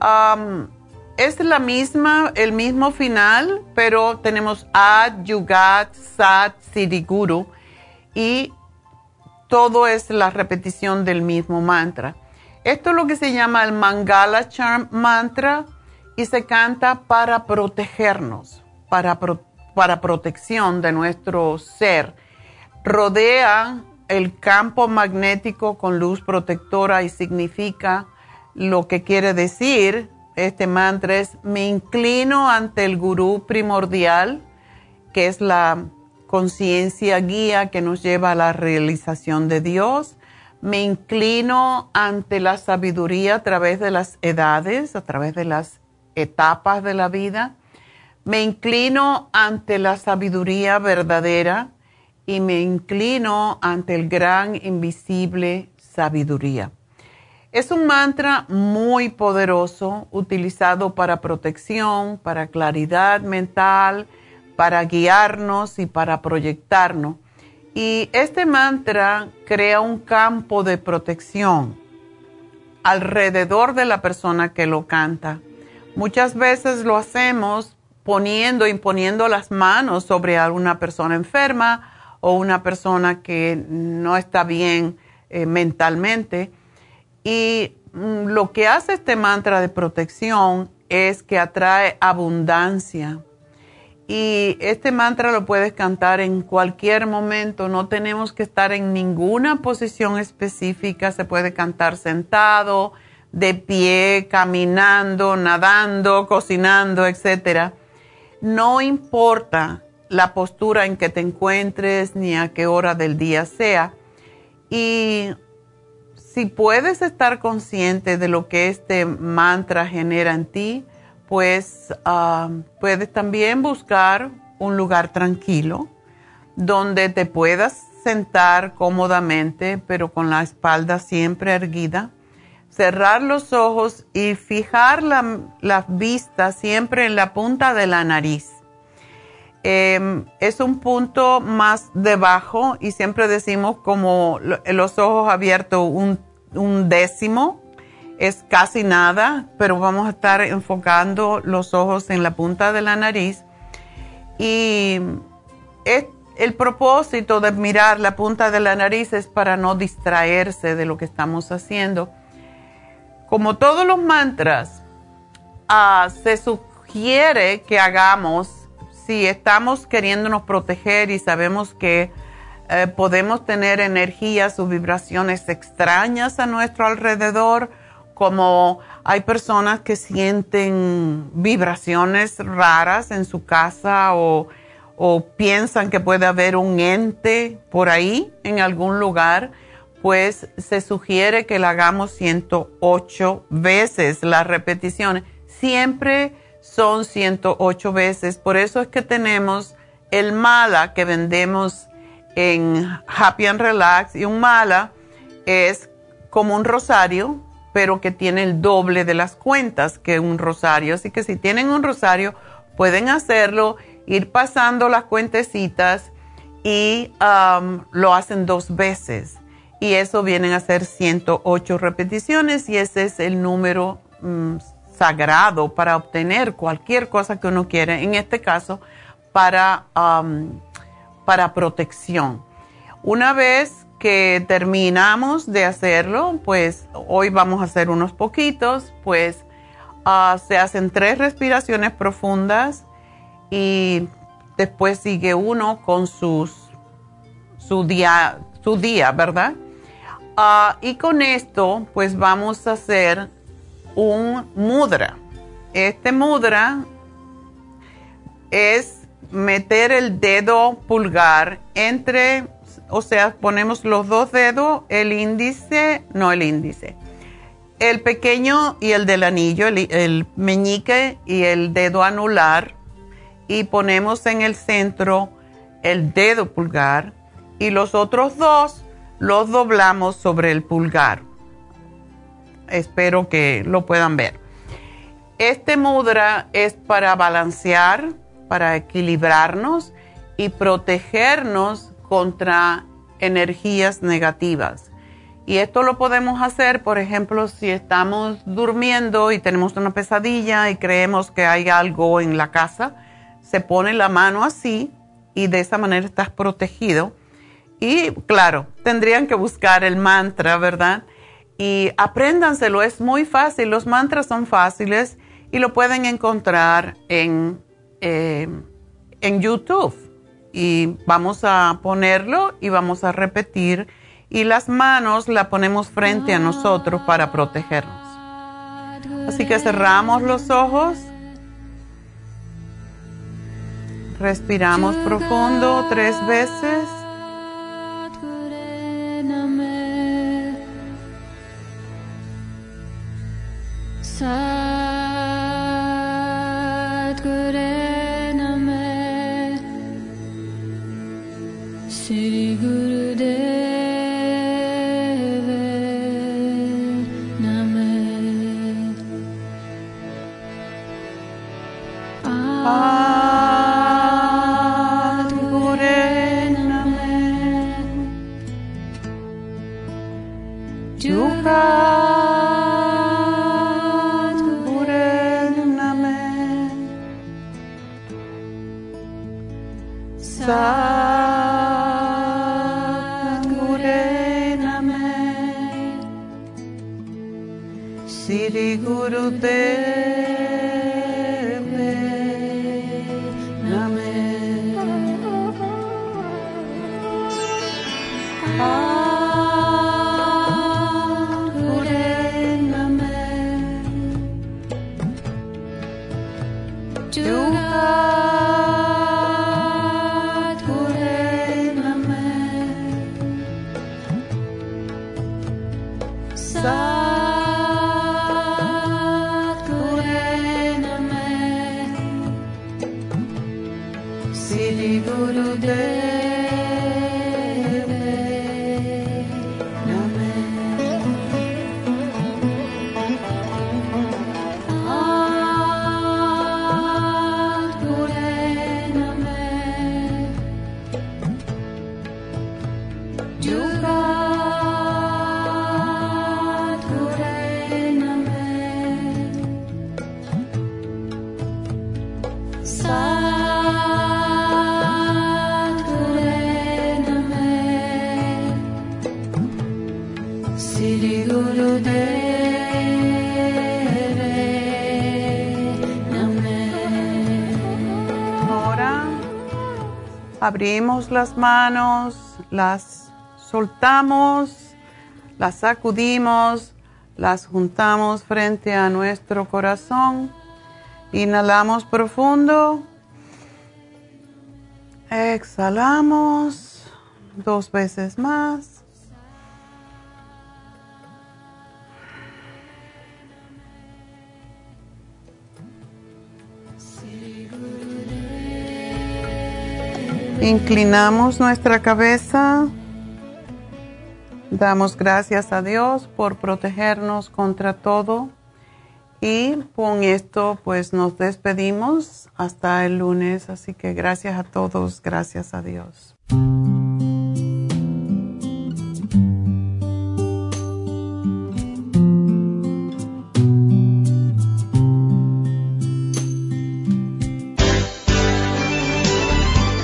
Um, es la misma, el mismo final, pero tenemos Ad, Yugat, Sat, Siri Guru. Y todo es la repetición del mismo mantra. Esto es lo que se llama el Mangala Charm Mantra y se canta para protegernos, para, para protección de nuestro ser. Rodea el campo magnético con luz protectora y significa lo que quiere decir este mantra es me inclino ante el gurú primordial, que es la conciencia guía que nos lleva a la realización de Dios. Me inclino ante la sabiduría a través de las edades, a través de las etapas de la vida. Me inclino ante la sabiduría verdadera y me inclino ante el gran invisible sabiduría. Es un mantra muy poderoso, utilizado para protección, para claridad mental, para guiarnos y para proyectarnos. Y este mantra crea un campo de protección alrededor de la persona que lo canta. Muchas veces lo hacemos poniendo, imponiendo las manos sobre alguna persona enferma o una persona que no está bien eh, mentalmente. Y mm, lo que hace este mantra de protección es que atrae abundancia, y este mantra lo puedes cantar en cualquier momento, no tenemos que estar en ninguna posición específica, se puede cantar sentado, de pie, caminando, nadando, cocinando, etc. No importa la postura en que te encuentres ni a qué hora del día sea. Y si puedes estar consciente de lo que este mantra genera en ti, pues ah, puedes también buscar un lugar tranquilo donde te puedas sentar cómodamente, pero con la espalda siempre erguida, cerrar los ojos y fijar la, vista siempre en la punta de la nariz. Em, es un punto más debajo y siempre decimos como los ojos abiertos un décimo es casi nada, pero vamos a estar enfocando los ojos en la punta de la nariz. Y el propósito de mirar la punta de la nariz es para no distraerse de lo que estamos haciendo. Como todos los mantras, ah, se sugiere que hagamos, si estamos queriéndonos proteger y sabemos que eh, podemos tener energías o vibraciones extrañas a nuestro alrededor, como hay personas que sienten vibraciones raras en su casa o, piensan que puede haber un ente por ahí en algún lugar, pues se sugiere que la hagamos 108 veces las repeticiones. Siempre son 108 veces. Por eso es que tenemos el mala que vendemos en Happy and Relax y un mala es como un rosario pero que tiene el doble de las cuentas que un rosario. Así que si tienen un rosario, pueden hacerlo, ir pasando las cuentecitas y um, lo hacen dos veces. Y eso vienen a ser 108 repeticiones y ese es el número mm, sagrado para obtener cualquier cosa que uno quiere, en este caso para, para protección. Una vez que terminamos de hacerlo, pues hoy vamos a hacer unos poquitos, pues ah, se hacen tres respiraciones profundas y después sigue uno con sus, su, día, su día, ¿verdad? Ah, y con esto, pues vamos a hacer un mudra. Este mudra es meter el dedo pulgar entre o sea, ponemos los dos dedos, el índice, no el índice, el pequeño y el del anillo, el, meñique y el dedo anular, y ponemos en el centro el dedo pulgar, y los otros dos los doblamos sobre el pulgar. Espero que lo puedan ver. Este mudra es para balancear, para equilibrarnos y protegernos contra energías negativas. Y esto lo podemos hacer, por ejemplo, si estamos durmiendo y tenemos una pesadilla y creemos que hay algo en la casa, se pone la mano así y de esa manera estás protegido. Y claro, tendrían que buscar el mantra, ¿verdad? Y apréndanselo, es muy fácil, los mantras son fáciles y lo pueden encontrar en, eh, en YouTube y vamos a ponerlo y vamos a repetir y las manos la ponemos frente a nosotros para protegernos. Así que cerramos los ojos, respiramos profundo tres veces. time. Abrimos las manos, las soltamos, las sacudimos, las juntamos frente a nuestro corazón. Inhalamos profundo. Exhalamos dos veces más. Inclinamos nuestra cabeza. Damos gracias a Dios por protegernos contra todo. Y con esto pues nos despedimos hasta el lunes. Así que gracias a todos, gracias a Dios.